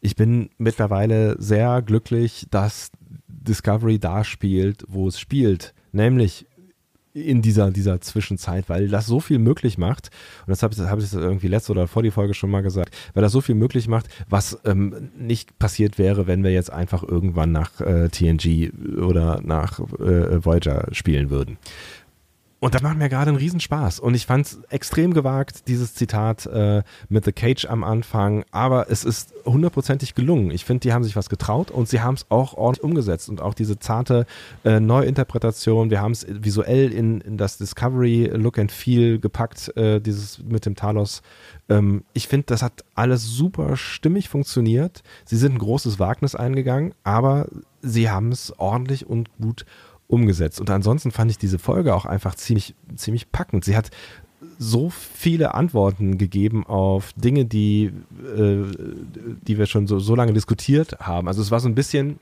ich bin mittlerweile sehr glücklich, dass Discovery da spielt, wo es spielt, nämlich in dieser, dieser Zwischenzeit, weil das so viel möglich macht, und das habe ich, hab ich irgendwie letzte oder vor die Folge schon mal gesagt, weil das so viel möglich macht, was ähm, nicht passiert wäre, wenn wir jetzt einfach irgendwann nach äh, TNG oder nach äh, Voyager spielen würden. Und das macht mir gerade einen Riesenspaß. Und ich fand es extrem gewagt, dieses Zitat äh, mit The Cage am Anfang. Aber es ist hundertprozentig gelungen. Ich finde, die haben sich was getraut und sie haben es auch ordentlich umgesetzt. Und auch diese zarte äh, Neuinterpretation. Wir haben es visuell in, in, das Discovery Look and Feel gepackt, äh, dieses mit dem Talos. Ähm, ich finde, das hat alles super stimmig funktioniert. Sie sind ein großes Wagnis eingegangen, aber sie haben es ordentlich und gut umgesetzt. Und ansonsten fand ich diese Folge auch einfach ziemlich, ziemlich packend. Sie hat so viele Antworten gegeben auf Dinge, die, äh, die wir schon so, so lange diskutiert haben. Also es war so ein bisschen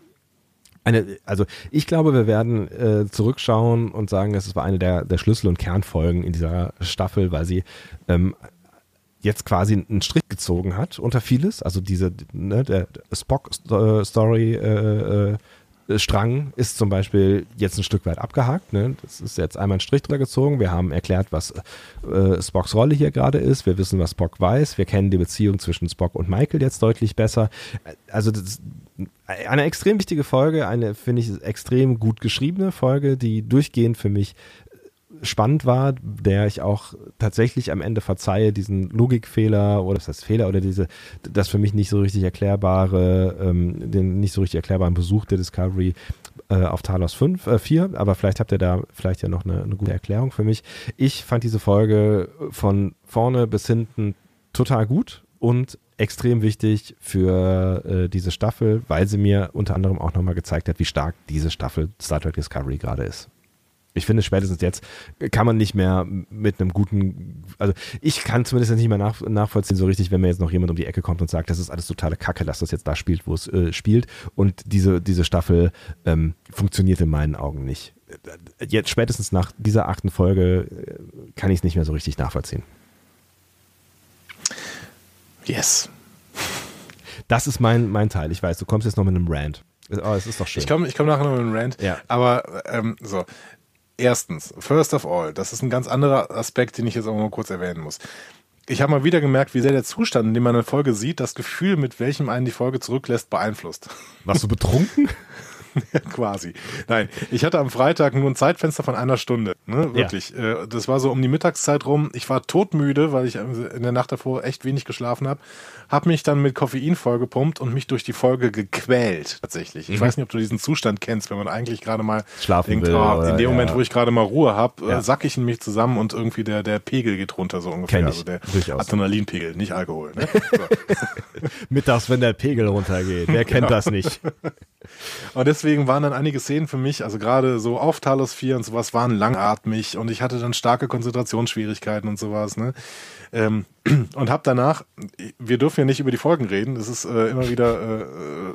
eine, also ich glaube, wir werden äh, zurückschauen und sagen, es war eine der, der Schlüssel- und Kernfolgen in dieser Staffel, weil sie ähm, jetzt quasi einen Strich gezogen hat unter vieles. Also diese, ne, der Spock-Story äh, äh, Strang ist zum Beispiel jetzt ein Stück weit abgehakt. Ne? Das ist jetzt einmal ein Strich drüber gezogen. Wir haben erklärt, was äh, Spocks Rolle hier gerade ist. Wir wissen, was Spock weiß. Wir kennen die Beziehung zwischen Spock und Michael jetzt deutlich besser. Also das ist eine extrem wichtige Folge, eine, finde ich, extrem gut geschriebene Folge, die durchgehend für mich spannend war, der ich auch tatsächlich am Ende verzeihe, diesen Logikfehler oder das heißt Fehler oder diese, das für mich nicht so richtig erklärbare, ähm, den nicht so richtig erklärbaren Besuch der Discovery äh, auf Talos 5, äh, 4, aber vielleicht habt ihr da vielleicht ja noch eine, eine gute Erklärung für mich. Ich fand diese Folge von vorne bis hinten total gut und extrem wichtig für äh, diese Staffel, weil sie mir unter anderem auch nochmal gezeigt hat, wie stark diese Staffel Star Trek Discovery gerade ist ich finde, spätestens jetzt kann man nicht mehr mit einem guten, also ich kann zumindest nicht mehr nach, nachvollziehen so richtig, wenn mir jetzt noch jemand um die Ecke kommt und sagt, das ist alles totale Kacke, dass das jetzt da spielt, wo es äh, spielt. Und diese, diese Staffel ähm, funktioniert in meinen Augen nicht. Jetzt spätestens nach dieser achten Folge äh, kann ich es nicht mehr so richtig nachvollziehen. Yes. Das ist mein, mein Teil. Ich weiß, du kommst jetzt noch mit einem Rant. Oh, es ist doch schön. Ich komme ich komm nachher noch mit einem Rant. Ja. Aber ähm, so, Erstens, first of all, das ist ein ganz anderer Aspekt, den ich jetzt auch mal kurz erwähnen muss. Ich habe mal wieder gemerkt, wie sehr der Zustand, in dem man eine Folge sieht, das Gefühl, mit welchem einen die Folge zurücklässt, beeinflusst. Warst du betrunken? Quasi. Nein, ich hatte am Freitag nur ein Zeitfenster von einer Stunde. Ne? Wirklich. Ja. Äh, das war so um die Mittagszeit rum. Ich war todmüde, weil ich in der Nacht davor echt wenig geschlafen habe. Hab mich dann mit Koffein vollgepumpt und mich durch die Folge gequält, tatsächlich. Ich mhm. weiß nicht, ob du diesen Zustand kennst, wenn man eigentlich gerade mal schlafen denkt, will. Oh, in dem ja. Moment, wo ich gerade mal Ruhe habe, äh, ja. sack ich in mich zusammen und irgendwie der, der Pegel geht runter, so ungefähr. Kenn ich. Also der Durchaus. Adrenalinpegel, nicht Alkohol. Ne? So. Mittags, wenn der Pegel runtergeht. Wer kennt genau. das nicht? Und deswegen waren dann einige Szenen für mich, also gerade so auf Talos 4 und sowas, waren langatmig und ich hatte dann starke Konzentrationsschwierigkeiten und sowas. Ne? Ähm, und habe danach, wir dürfen ja nicht über die Folgen reden, das ist äh, immer wieder äh,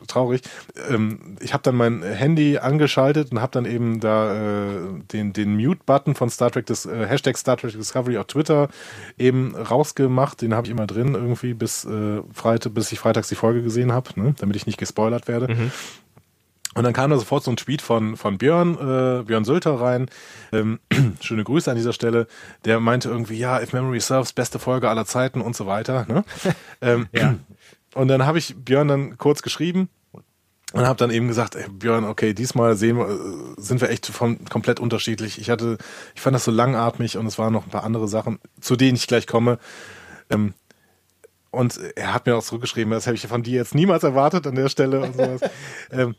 traurig. Ähm, ich habe dann mein Handy angeschaltet und habe dann eben da äh, den, den Mute-Button von Star Trek, das äh, Hashtag Star Trek Discovery auf Twitter eben rausgemacht. Den habe ich immer drin irgendwie bis, äh, Freitag, bis ich freitags die Folge gesehen habe, ne? damit ich nicht gespoilert werde. Mhm. Und dann kam da sofort so ein Tweet von, von Björn, äh, Björn Sülter rein. Ähm, schöne Grüße an dieser Stelle. Der meinte irgendwie, ja, If Memory Serves, beste Folge aller Zeiten und so weiter. Ne? ähm, ja. Und dann habe ich Björn dann kurz geschrieben und habe dann eben gesagt, ey, Björn, okay, diesmal sehen wir, äh, sind wir echt von, komplett unterschiedlich. Ich hatte, ich fand das so langatmig und es waren noch ein paar andere Sachen, zu denen ich gleich komme. Ähm, und er hat mir auch zurückgeschrieben, das hätte ich von dir jetzt niemals erwartet an der Stelle und sowas. ähm,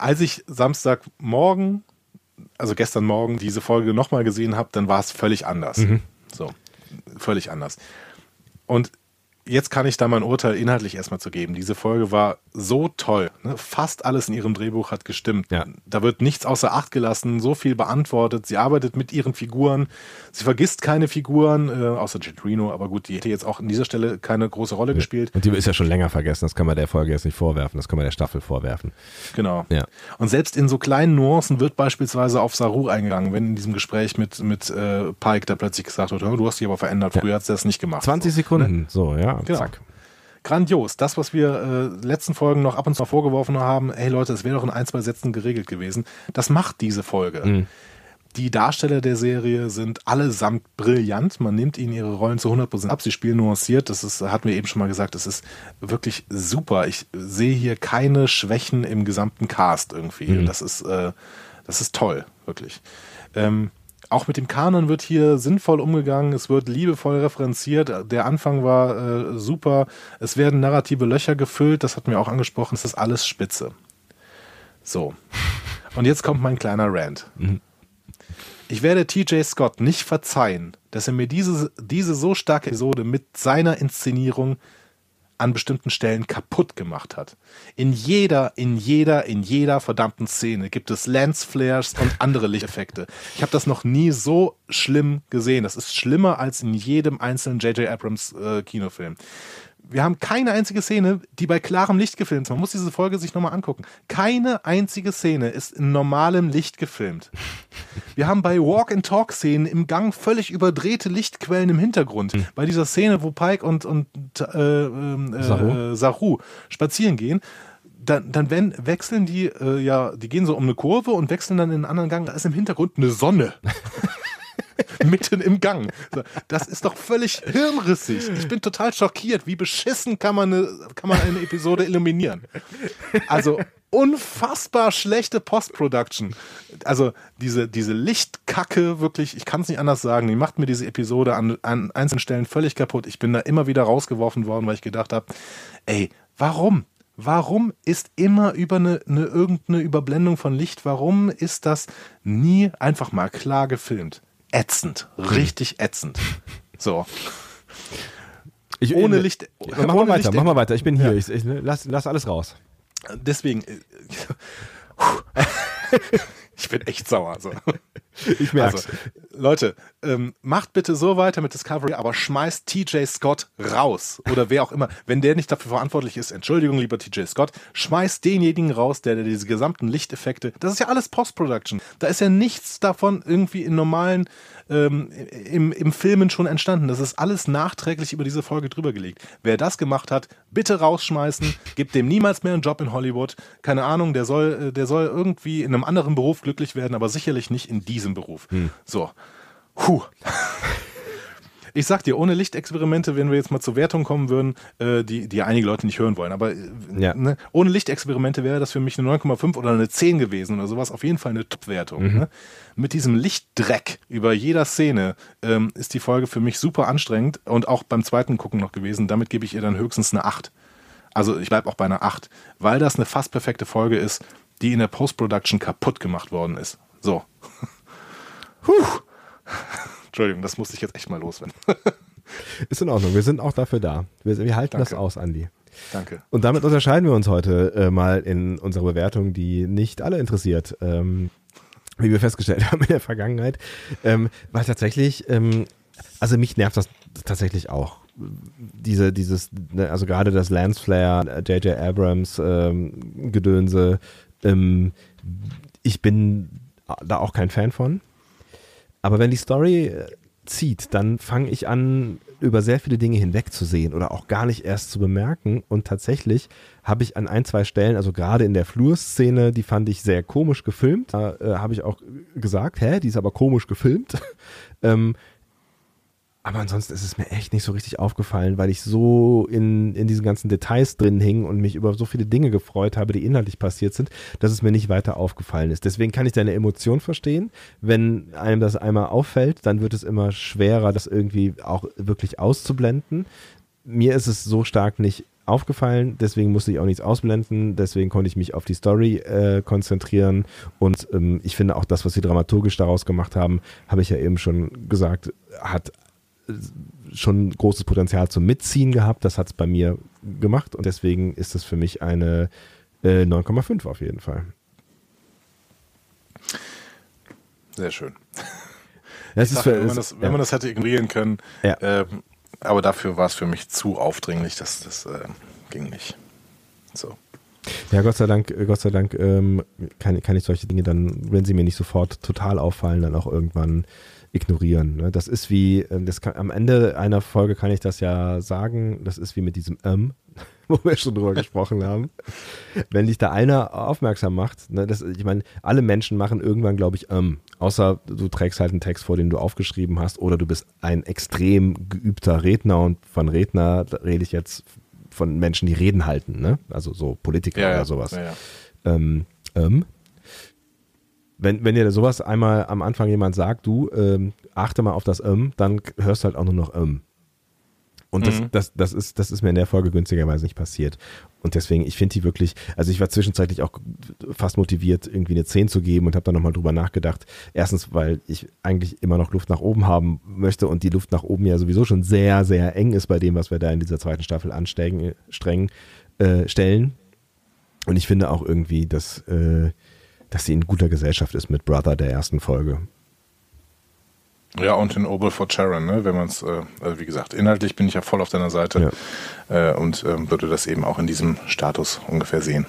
als ich Samstagmorgen, also gestern Morgen, diese Folge nochmal gesehen habe, dann war es völlig anders. Mhm. So, völlig anders. Und jetzt kann ich da mein Urteil inhaltlich erstmal zu geben. Diese Folge war so toll. Ne? Fast alles in ihrem Drehbuch hat gestimmt. Ja. Da wird nichts außer Acht gelassen, so viel beantwortet. Sie arbeitet mit ihren Figuren. Sie vergisst keine Figuren, äh, außer Jet Reno, aber gut, die hätte jetzt auch an dieser Stelle keine große Rolle ja. gespielt. Und die ist ja schon länger vergessen, das kann man der Folge jetzt nicht vorwerfen, das kann man der Staffel vorwerfen. Genau. Ja. Und selbst in so kleinen Nuancen wird beispielsweise auf Saru eingegangen, wenn in diesem Gespräch mit, mit äh, Pike da plötzlich gesagt wird, du hast dich aber verändert, früher ja. hat sie das nicht gemacht. 20 so. Sekunden, ne? so, ja, genau. zack grandios. Das, was wir äh, letzten Folgen noch ab und zu vorgeworfen haben, hey Leute, es wäre doch in ein, zwei Sätzen geregelt gewesen. Das macht diese Folge. Mhm. Die Darsteller der Serie sind allesamt brillant. Man nimmt ihnen ihre Rollen zu 100% ab. Sie spielen nuanciert. Das ist, hatten wir eben schon mal gesagt, das ist wirklich super. Ich sehe hier keine Schwächen im gesamten Cast irgendwie. Mhm. Das ist, äh, das ist toll, wirklich. Ähm, auch mit dem Kanon wird hier sinnvoll umgegangen, es wird liebevoll referenziert, der Anfang war äh, super, es werden narrative Löcher gefüllt, das hatten wir auch angesprochen, es ist alles spitze. So. Und jetzt kommt mein kleiner Rant. Mhm. Ich werde TJ Scott nicht verzeihen, dass er mir diese, diese so starke Episode mit seiner Inszenierung an bestimmten Stellen kaputt gemacht hat. In jeder, in jeder, in jeder verdammten Szene gibt es Lensflares und andere Lichteffekte. Ich habe das noch nie so schlimm gesehen. Das ist schlimmer als in jedem einzelnen J.J. Abrams äh, Kinofilm wir haben keine einzige Szene, die bei klarem Licht gefilmt ist. Man muss diese Folge sich nochmal angucken. Keine einzige Szene ist in normalem Licht gefilmt. Wir haben bei Walk-and-Talk-Szenen im Gang völlig überdrehte Lichtquellen im Hintergrund. Mhm. Bei dieser Szene, wo Pike und, und äh, äh, Saru. Äh, Saru spazieren gehen, dann, dann wenn, wechseln die äh, ja, die gehen so um eine Kurve und wechseln dann in einen anderen Gang. Da ist im Hintergrund eine Sonne. Mitten im Gang. Das ist doch völlig hirnrissig. Ich bin total schockiert. Wie beschissen kann man eine, kann man eine Episode illuminieren? Also unfassbar schlechte Post-Production. Also diese, diese Lichtkacke, wirklich, ich kann es nicht anders sagen, die macht mir diese Episode an, an einzelnen Stellen völlig kaputt. Ich bin da immer wieder rausgeworfen worden, weil ich gedacht habe, ey, warum? Warum ist immer über eine, eine irgendeine Überblendung von Licht, warum ist das nie einfach mal klar gefilmt? Ätzend, richtig ätzend. So. Ich, ohne Licht. Mach mal weiter, Licht, mach mal weiter. Ich bin hier. Ja. Ich, ich, lass, lass alles raus. Deswegen. Äh, ich bin echt sauer. So. Ich merke. Also, Leute, ähm, macht bitte so weiter mit Discovery, aber schmeißt TJ Scott raus. Oder wer auch immer. Wenn der nicht dafür verantwortlich ist, Entschuldigung, lieber TJ Scott, schmeißt denjenigen raus, der, der diese gesamten Lichteffekte, das ist ja alles Post-Production. Da ist ja nichts davon irgendwie in normalen ähm, im, im Filmen schon entstanden. Das ist alles nachträglich über diese Folge drüber gelegt. Wer das gemacht hat, bitte rausschmeißen, gibt dem niemals mehr einen Job in Hollywood. Keine Ahnung, der soll, äh, der soll irgendwie in einem anderen Beruf glücklich werden, aber sicherlich nicht in diesem Beruf. Hm. So. Puh. Ich sag dir, ohne Lichtexperimente, wenn wir jetzt mal zur Wertung kommen würden, äh, die, die einige Leute nicht hören wollen, aber äh, ja. ne, ohne Lichtexperimente wäre das für mich eine 9,5 oder eine 10 gewesen oder sowas. Auf jeden Fall eine Top-Wertung. Mhm. Ne? Mit diesem Lichtdreck über jeder Szene ähm, ist die Folge für mich super anstrengend und auch beim zweiten Gucken noch gewesen. Damit gebe ich ihr dann höchstens eine 8. Also ich bleibe auch bei einer 8, weil das eine fast perfekte Folge ist, die in der Post-Production kaputt gemacht worden ist. So. Puh. Entschuldigung, das musste ich jetzt echt mal loswerden. Ist in Ordnung, wir sind auch dafür da. Wir, wir halten Danke. das aus, Andi. Danke. Und damit unterscheiden wir uns heute äh, mal in unserer Bewertung, die nicht alle interessiert, ähm, wie wir festgestellt haben in der Vergangenheit. Ähm, weil tatsächlich, ähm, also mich nervt das tatsächlich auch. Diese, dieses, ne, also gerade das Lance Flare, J.J. Abrams ähm, Gedönse, ähm, ich bin da auch kein Fan von. Aber wenn die Story äh, zieht, dann fange ich an, über sehr viele Dinge hinwegzusehen oder auch gar nicht erst zu bemerken. Und tatsächlich habe ich an ein, zwei Stellen, also gerade in der Flurszene, die fand ich sehr komisch gefilmt. Da äh, habe ich auch gesagt, hä, die ist aber komisch gefilmt. ähm, aber ansonsten ist es mir echt nicht so richtig aufgefallen, weil ich so in, in diesen ganzen Details drin hing und mich über so viele Dinge gefreut habe, die inhaltlich passiert sind, dass es mir nicht weiter aufgefallen ist. Deswegen kann ich deine Emotion verstehen. Wenn einem das einmal auffällt, dann wird es immer schwerer, das irgendwie auch wirklich auszublenden. Mir ist es so stark nicht aufgefallen, deswegen musste ich auch nichts ausblenden, deswegen konnte ich mich auf die Story äh, konzentrieren und ähm, ich finde auch das, was sie dramaturgisch daraus gemacht haben, habe ich ja eben schon gesagt, hat schon großes Potenzial zum Mitziehen gehabt. Das hat es bei mir gemacht und deswegen ist es für mich eine äh, 9,5 auf jeden Fall. Sehr schön. Das ist für, wenn, man das, wenn ja. man das hätte ignorieren können, ja. ähm, aber dafür war es für mich zu aufdringlich, dass das äh, ging nicht. So. Ja, Gott sei Dank, Gott sei Dank ähm, kann, kann ich solche Dinge dann, wenn sie mir nicht sofort total auffallen, dann auch irgendwann ignorieren. Ne? Das ist wie, ähm, das kann, am Ende einer Folge kann ich das ja sagen, das ist wie mit diesem ähm, wo wir schon drüber gesprochen haben. Wenn dich da einer aufmerksam macht, ne, das, ich meine, alle Menschen machen irgendwann, glaube ich, ähm, außer du trägst halt einen Text vor, den du aufgeschrieben hast, oder du bist ein extrem geübter Redner und von Redner rede ich jetzt von Menschen, die Reden halten, ne? Also so Politiker ja, oder sowas. Ja, ja. Ähm, ähm, wenn, wenn dir sowas einmal am Anfang jemand sagt, du ähm, achte mal auf das ähm, dann hörst du halt auch nur noch ähm. Und das, mhm. das, das, ist, das ist mir in der Folge günstigerweise nicht passiert. Und deswegen, ich finde die wirklich, also ich war zwischenzeitlich auch fast motiviert, irgendwie eine 10 zu geben und habe dann nochmal drüber nachgedacht. Erstens, weil ich eigentlich immer noch Luft nach oben haben möchte und die Luft nach oben ja sowieso schon sehr, sehr eng ist bei dem, was wir da in dieser zweiten Staffel anstrengen, streng, äh, stellen. Und ich finde auch irgendwie, dass äh, dass sie in guter Gesellschaft ist mit Brother der ersten Folge. Ja, und in Obel for Charon, ne? wenn man es, äh, also wie gesagt, inhaltlich bin ich ja voll auf deiner Seite ja. äh, und äh, würde das eben auch in diesem Status ungefähr sehen.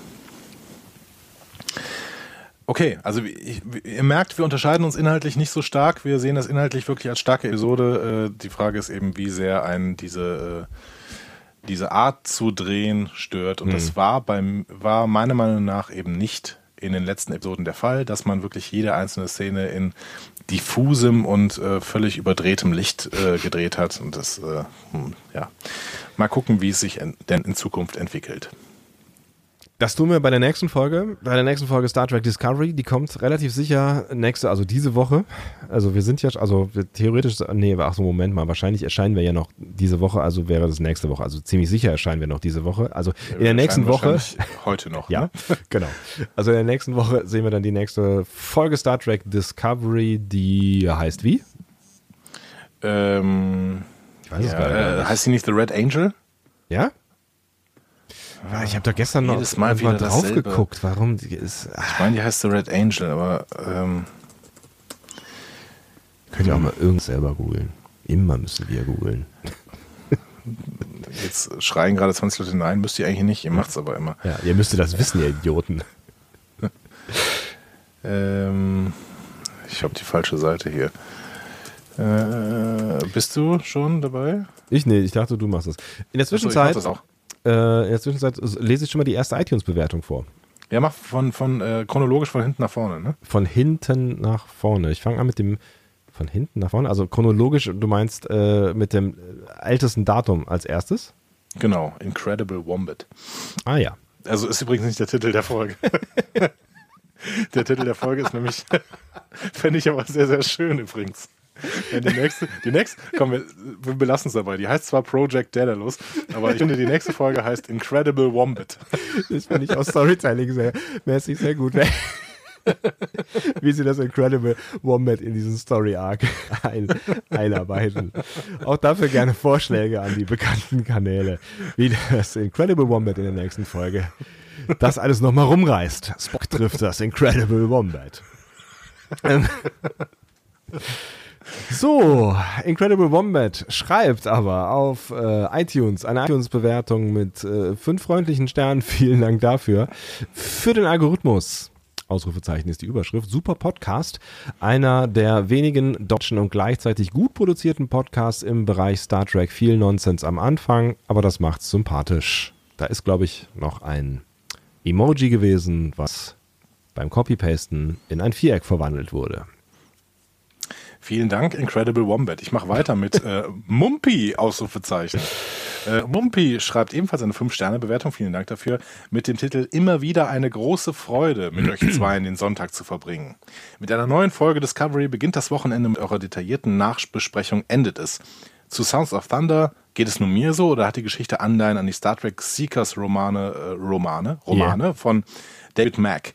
Okay, also ich, ihr merkt, wir unterscheiden uns inhaltlich nicht so stark. Wir sehen das inhaltlich wirklich als starke Episode. Äh, die Frage ist eben, wie sehr einen diese, diese Art zu drehen stört. Und mhm. das war beim, war meiner Meinung nach eben nicht in den letzten Episoden der Fall, dass man wirklich jede einzelne Szene in diffusem und äh, völlig überdrehtem Licht äh, gedreht hat. Und das, äh, hm, ja, mal gucken, wie es sich in, denn in Zukunft entwickelt. Das tun wir bei der nächsten Folge. Bei der nächsten Folge Star Trek Discovery. Die kommt relativ sicher nächste, also diese Woche. Also wir sind ja, also theoretisch, nee, ach so, Moment mal. Wahrscheinlich erscheinen wir ja noch diese Woche, also wäre das nächste Woche. Also ziemlich sicher erscheinen wir noch diese Woche. Also in wir der nächsten Woche. Heute noch. ja, ne? genau. Also in der nächsten Woche sehen wir dann die nächste Folge Star Trek Discovery, die heißt wie? Ähm, ich weiß ja, es gar nicht. Äh, heißt sie nicht The Red Angel? Ja? Ja, ich habe da gestern noch Jedes Mal, mal drauf dasselbe. geguckt, warum die ist. Ich meine, die heißt The Red Angel, aber ähm, könnt ihr auch mal irgend selber googeln. Immer müssen wir googeln. Jetzt schreien gerade 20 Leute nein, müsst ihr eigentlich nicht, ihr macht es aber immer. Ja, ihr müsstet das wissen, ihr Idioten. ähm, ich habe die falsche Seite hier. Äh, bist du schon dabei? Ich nee, ich dachte, du machst es. In der Zwischenzeit. Achso, äh, in der Zwischenzeit lese ich schon mal die erste iTunes-Bewertung vor. Ja, mach von, von äh, chronologisch von hinten nach vorne, ne? Von hinten nach vorne. Ich fange an mit dem von hinten nach vorne. Also chronologisch, du meinst äh, mit dem ältesten Datum als erstes? Genau, Incredible Wombat. Ah ja. Also ist übrigens nicht der Titel der Folge. der Titel der Folge ist nämlich, fände ich aber sehr, sehr schön übrigens. Die nächste, die nächste, komm, wir, wir belassen es dabei. Die heißt zwar Project Daedalus, aber ich finde, die nächste Folge heißt Incredible Wombat. Das finde ich aus Storytelling sehr, mäßig sehr gut. Wie sie das Incredible Wombat in diesen Story Arc ein, einarbeiten. Auch dafür gerne Vorschläge an die bekannten Kanäle, wie das Incredible Wombat in der nächsten Folge das alles nochmal rumreißt. Spock trifft das Incredible Wombat. So, Incredible Wombat schreibt aber auf äh, iTunes eine iTunes-Bewertung mit äh, fünf freundlichen Sternen. Vielen Dank dafür. Für den Algorithmus. Ausrufezeichen ist die Überschrift. Super Podcast. Einer der wenigen deutschen und gleichzeitig gut produzierten Podcasts im Bereich Star Trek. Viel Nonsens am Anfang, aber das macht's sympathisch. Da ist, glaube ich, noch ein Emoji gewesen, was beim Copy-Pasten in ein Viereck verwandelt wurde. Vielen Dank, Incredible Wombat. Ich mache weiter mit äh, Mumpi, Ausrufezeichen. Äh, Mumpi schreibt ebenfalls eine 5-Sterne-Bewertung, vielen Dank dafür, mit dem Titel Immer wieder eine große Freude, mit euch zwei in den Sonntag zu verbringen. Mit einer neuen Folge Discovery beginnt das Wochenende mit eurer detaillierten Nachbesprechung, endet es. Zu Sounds of Thunder geht es nur mir so oder hat die Geschichte Anleihen an die Star Trek Seekers Romane, äh, Romane, Romane yeah. von David Mack?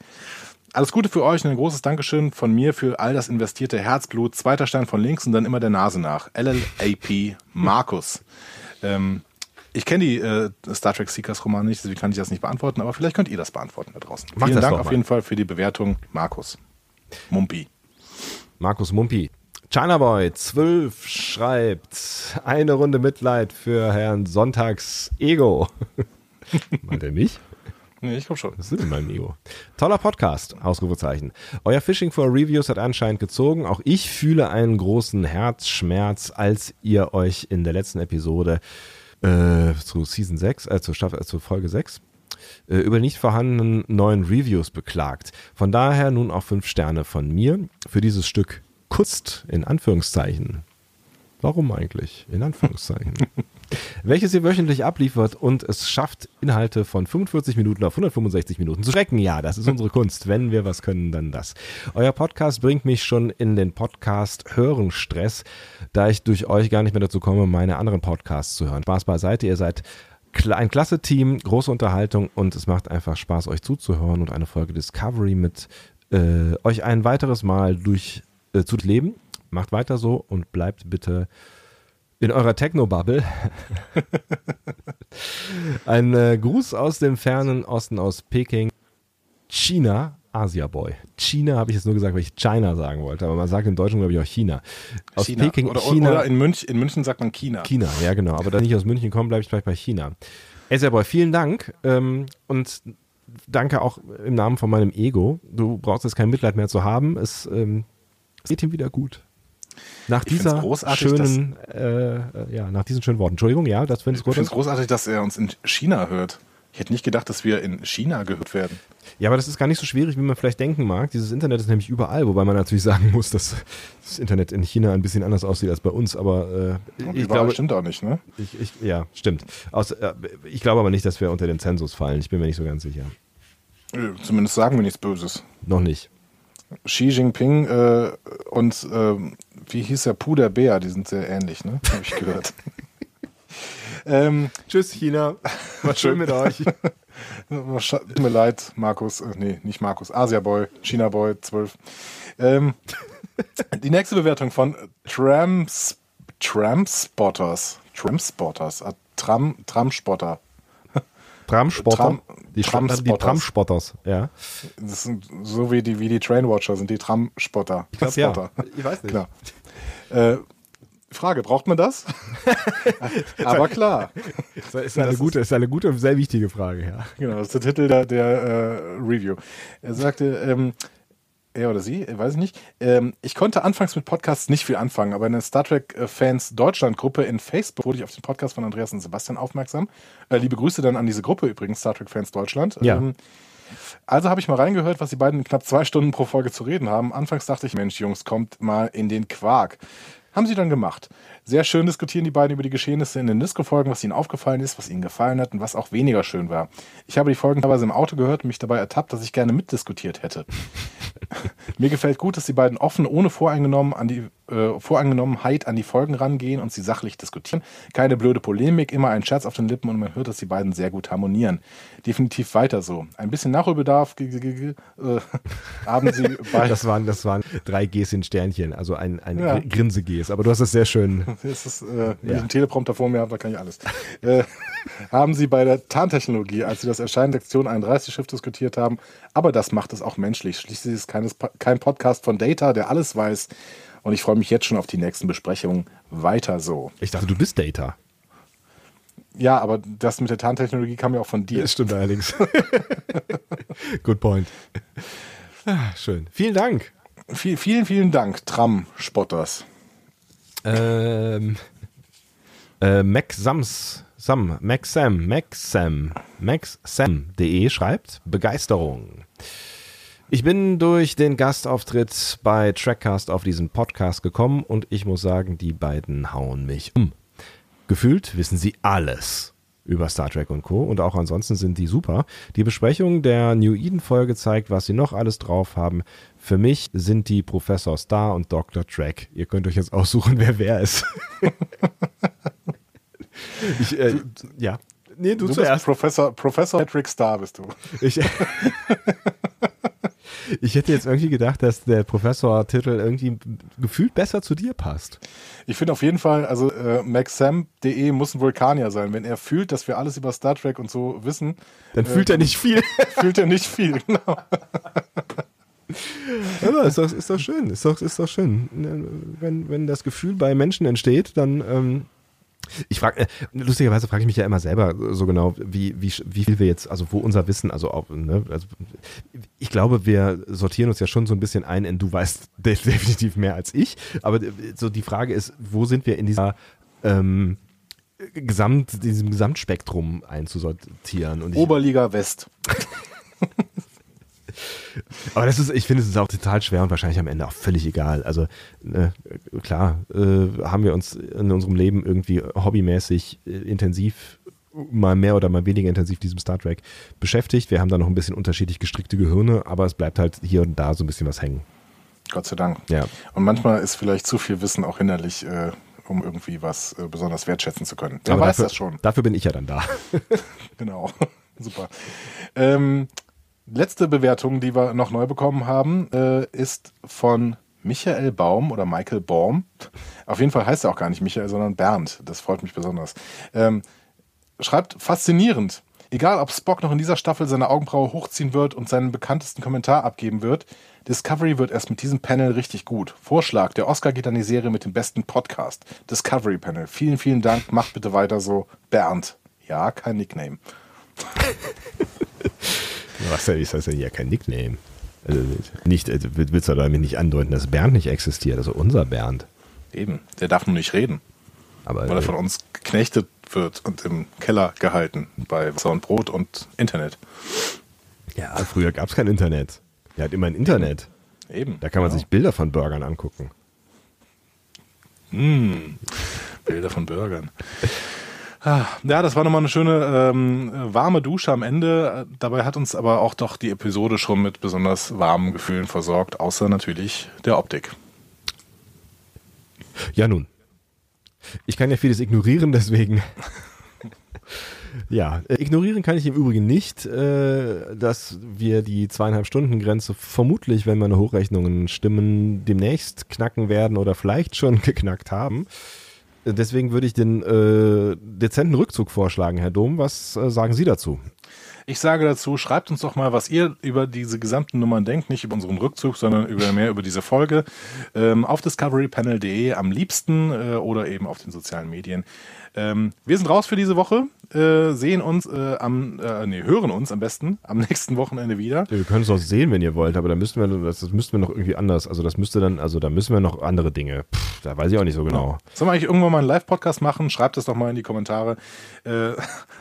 Alles Gute für euch und ein großes Dankeschön von mir für all das investierte Herzblut. Zweiter Stern von links und dann immer der Nase nach. LLAP Markus. ähm, ich kenne die äh, Star Trek Seekers Romane nicht, deswegen kann ich das nicht beantworten, aber vielleicht könnt ihr das beantworten da draußen. Mach Vielen Dank auf jeden Fall für die Bewertung, Markus. Mumpi. Markus Mumpi. Chinaboy 12 schreibt eine Runde Mitleid für Herrn Sonntags Ego. Meint er mich? Nee, ich glaube schon. Das ist in meinem Ego. Toller Podcast, Ausrufezeichen. Euer Fishing for Reviews hat anscheinend gezogen. Auch ich fühle einen großen Herzschmerz, als ihr euch in der letzten Episode äh, zu Season 6, äh, zu, äh, zu Folge 6 äh, über nicht vorhandenen neuen Reviews beklagt. Von daher nun auch fünf Sterne von mir für dieses Stück Kust in Anführungszeichen. Warum eigentlich? In Anführungszeichen. welches ihr wöchentlich abliefert und es schafft, Inhalte von 45 Minuten auf 165 Minuten zu strecken. Ja, das ist unsere Kunst. Wenn wir was können, dann das. Euer Podcast bringt mich schon in den Podcast-Hören-Stress, da ich durch euch gar nicht mehr dazu komme, meine anderen Podcasts zu hören. Spaß beiseite, ihr seid ein klasse Team, große Unterhaltung und es macht einfach Spaß, euch zuzuhören und eine Folge Discovery mit äh, euch ein weiteres Mal durch äh, zu leben. Macht weiter so und bleibt bitte in eurer Techno-Bubble. Ein äh, Gruß aus dem fernen Osten, aus Peking, China, Asia Boy. China habe ich jetzt nur gesagt, weil ich China sagen wollte, aber man sagt im Deutschen, glaube ich, auch China. Aus China. Peking, oder, China. Oder in, Münch, in München sagt man China. China, ja genau. Aber da ich aus München komme, bleibe ich gleich bei China. Asia Boy, vielen Dank ähm, und danke auch im Namen von meinem Ego. Du brauchst jetzt kein Mitleid mehr zu haben. Es, ähm, es geht ihm wieder gut. Nach Ich dieser schönen, äh, ja, nach diesen schönen Worten. Entschuldigung, ja, das findest Ich du finde es gut. großartig, dass er uns in China hört. Ich hätte nicht gedacht, dass wir in China gehört werden. Ja, aber das ist gar nicht so schwierig, wie man vielleicht denken mag. Dieses Internet ist nämlich überall, wobei man natürlich sagen muss, dass das Internet in China ein bisschen anders aussieht als bei uns. Aber äh, Und ich überall glaube, stimmt auch nicht, ne? ich, ich, ja, stimmt. Aus, äh, ich glaube aber nicht, dass wir unter den Zensus fallen. Ich bin mir nicht so ganz sicher. Zumindest sagen wir nichts Böses. Noch nicht. Xi Jinping äh, und ähm, wie hieß der Pu der Bär, die sind sehr ähnlich, ne? Habe ich gehört. ähm, Tschüss, China. War schön mit euch. Tut mir leid, Markus, äh, nee, nicht Markus, Asia Boy, China Boy 12. Ähm, die nächste Bewertung von Trams, Tramspotters. Tramspotters, äh, Tram, Tramspotter. Tramspotter. Tram- die, Tram die Tramspotters. Tramspotters, ja. Das sind so wie die, wie die Trainwatcher, sind die Tramspotter. Ich glaub, ja. Ich weiß nicht. Klar. Äh, Frage, braucht man das? Aber klar. Das ist eine, gute, ist eine gute und sehr wichtige Frage, ja. Genau, das ist der Titel der, der äh, Review. Er sagte, ähm, er oder sie, äh, weiß ich nicht, ähm, ich konnte anfangs mit Podcasts nicht viel anfangen, aber in der Star Trek-Fans Deutschland-Gruppe in Facebook wurde ich auf den Podcast von Andreas und Sebastian aufmerksam. Äh, liebe Grüße dann an diese Gruppe übrigens, Star Trek-Fans Deutschland. Ja. Ähm, also habe ich mal reingehört, was die beiden in knapp zwei Stunden pro Folge zu reden haben. Anfangs dachte ich, Mensch, Jungs, kommt mal in den Quark. Haben sie dann gemacht. Sehr schön diskutieren die beiden über die Geschehnisse in den Disco-Folgen, was ihnen aufgefallen ist, was ihnen gefallen hat und was auch weniger schön war. Ich habe die Folgen teilweise im Auto gehört und mich dabei ertappt, dass ich gerne mitdiskutiert hätte. Mir gefällt gut, dass die beiden offen, ohne Voreingenommen an die, äh, Voreingenommenheit an die Folgen rangehen und sie sachlich diskutieren. Keine blöde Polemik, immer ein Scherz auf den Lippen und man hört, dass die beiden sehr gut harmonieren. Definitiv weiter so. Ein bisschen Nachholbedarf äh, haben sie bei. Das waren, das waren drei Gs in Sternchen, also ein, ein Ja. Gr- Grinse-Gs. Aber du hast das sehr schön. Das ist, äh, wenn Ja. ich einen Teleprompter vor mir habe, da kann ich alles. Äh, haben Sie bei der Tarntechnologie, als Sie das Erscheinen der Aktion 31 Schiff diskutiert haben, aber das macht es auch menschlich. Schließlich ist es keines, kein Podcast von Data, der alles weiß. Und ich freue mich jetzt schon auf die nächsten Besprechungen. Weiter so. Ich dachte, du bist Data. Ja, aber das mit der Tarntechnologie kam ja auch von dir. Das stimmt allerdings. Good point. Ah, schön. Vielen Dank. Viel, vielen, vielen Dank, Tram-Spotters. Ähm, äh, Max Sams, Sam, Max Sam, Max Sam, maxsam.de schreibt Begeisterung. Ich bin durch den Gastauftritt bei Trackcast auf diesen Podcast gekommen und ich muss sagen, die beiden hauen mich um. Gefühlt wissen sie alles über Star Trek und Co. Und auch ansonsten sind die super. Die Besprechung der New Eden-Folge zeigt, was sie noch alles drauf haben. Für mich sind die Professor Star und Dr. Trek. Ihr könnt euch jetzt aussuchen, wer wer ist. ich, äh, ja. Nee, du, Du zuerst. Professor, Professor Patrick Star, bist du. Ich, ich hätte jetzt irgendwie gedacht, dass der Professor-Titel irgendwie gefühlt besser zu dir passt. Ich finde auf jeden Fall, also äh, maxam.de muss ein Vulkanier sein. Wenn er fühlt, dass wir alles über Star Trek und so wissen, Dann fühlt er nicht viel. fühlt er nicht viel. Genau. Aber ist doch, ist doch schön, ist doch, ist doch schön. Wenn, wenn das Gefühl bei Menschen entsteht, dann. Ähm, ich frage, äh, lustigerweise frage ich mich ja immer selber so genau, wie, wie, wie viel wir jetzt, also wo unser Wissen, also auch, ne, also ich glaube, wir sortieren uns ja schon so ein bisschen ein in du weißt de definitiv mehr als ich, aber äh, so die Frage ist, wo sind wir in dieser ähm, Gesamt, diesem Gesamtspektrum einzusortieren? Und Oberliga West. Aber das ist, ich finde, es ist auch total schwer und wahrscheinlich am Ende auch völlig egal. Also äh, klar, äh, haben wir uns in unserem Leben irgendwie hobbymäßig äh, intensiv, mal mehr oder mal weniger intensiv diesem Star Trek beschäftigt. Wir haben da noch ein bisschen unterschiedlich gestrickte Gehirne, aber es bleibt halt hier und da so ein bisschen was hängen. Gott sei Dank. Ja. Und manchmal ist vielleicht zu viel Wissen auch hinderlich, äh, um irgendwie was äh, besonders wertschätzen zu können. Wer weiß dafür, das schon. Dafür bin ich ja dann da. Genau. Super. Ähm, letzte Bewertung, die wir noch neu bekommen haben, äh, ist von Michael Baum oder Michael Baum. Auf jeden Fall heißt er auch gar nicht Michael, sondern Bernd. Das freut mich besonders. Ähm, schreibt faszinierend. Egal, ob Spock noch in dieser Staffel seine Augenbraue hochziehen wird und seinen bekanntesten Kommentar abgeben wird, Discovery wird erst mit diesem Panel richtig gut. Vorschlag, der Oscar geht an die Serie mit dem besten Podcast. Discovery Panel. Vielen, vielen Dank. Macht bitte weiter so. Bernd. Ja, kein Nickname. Was ist das denn ja kein Nickname? Also nicht, also willst du damit nicht andeuten, dass Bernd nicht existiert, also unser Bernd. Eben, der darf nur nicht reden, Aber weil er von uns geknechtet wird und im Keller gehalten bei Wasser und Brot und Internet. ja, früher gab es kein Internet. Er hat immer ein Internet. Eben. Da kann man genau. sich Bilder von Burgern angucken. Mm, Bilder von Burgern. Ah, Ja, das war nochmal eine schöne ähm, warme Dusche am Ende. Dabei hat uns aber auch doch die Episode schon mit besonders warmen Gefühlen versorgt, außer natürlich der Optik. Ja, nun. Ich kann ja vieles ignorieren, deswegen. ja, äh, ignorieren kann ich im Übrigen nicht, äh, dass wir die zweieinhalb Stunden Grenze vermutlich, wenn meine Hochrechnungen stimmen, demnächst knacken werden oder vielleicht schon geknackt haben. Deswegen würde ich den äh, dezenten Rückzug vorschlagen, Herr Dom. Was äh, sagen Sie dazu? Ich sage dazu, schreibt uns doch mal, was ihr über diese gesamten Nummern denkt, nicht über unseren Rückzug, sondern über mehr über diese Folge ähm, auf discoverypanel.de am liebsten äh, oder eben auf den sozialen Medien. Ähm, wir sind raus für diese Woche, äh, sehen uns äh, am, äh, nee, hören uns am besten am nächsten Wochenende wieder. Wir können es auch sehen, wenn ihr wollt, aber da müssten wir, das, das müssten wir noch irgendwie anders. Also das müsste dann, also da müssen wir noch andere Dinge. Pff, da weiß ich auch nicht so genau. Sollen wir eigentlich irgendwann mal einen Live-Podcast machen? Schreibt es doch mal in die Kommentare. Äh,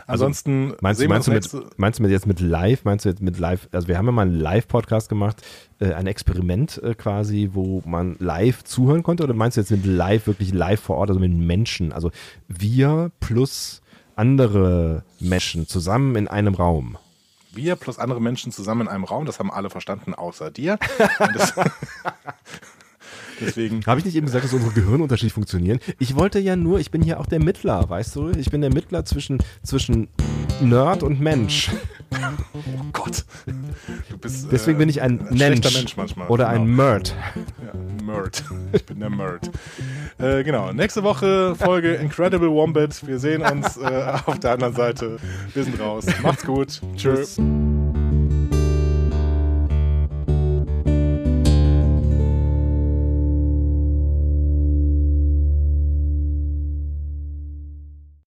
ansonsten Meinst du, sehen wir meinst, du uns mit, nächste- meinst du mit jetzt mit live? Meinst du jetzt mit live? Also wir haben ja mal einen Live-Podcast gemacht, äh, ein Experiment quasi, wo man live zuhören konnte. Oder meinst du jetzt mit live wirklich live vor Ort, also mit Menschen? Also wir plus andere Menschen zusammen in einem Raum. Wir plus andere Menschen zusammen in einem Raum, das haben alle verstanden, außer dir. Deswegen, Habe ich nicht eben gesagt, dass unsere Gehirne unterschiedlich funktionieren? Ich wollte ja nur, ich bin hier auch der Mittler, weißt du? Ich bin der Mittler zwischen, zwischen Nerd und Mensch. Oh Gott. Du bist, Deswegen äh, bin ich ein, ein Mensch, schlechter Mensch manchmal. oder ein Genau. Merd. Ja, Merd. Ich bin der Merd. Äh, genau. Nächste Woche Folge Incredible Wombat. Wir sehen uns äh, auf der anderen Seite. Wir sind raus. Macht's gut. Tschüss.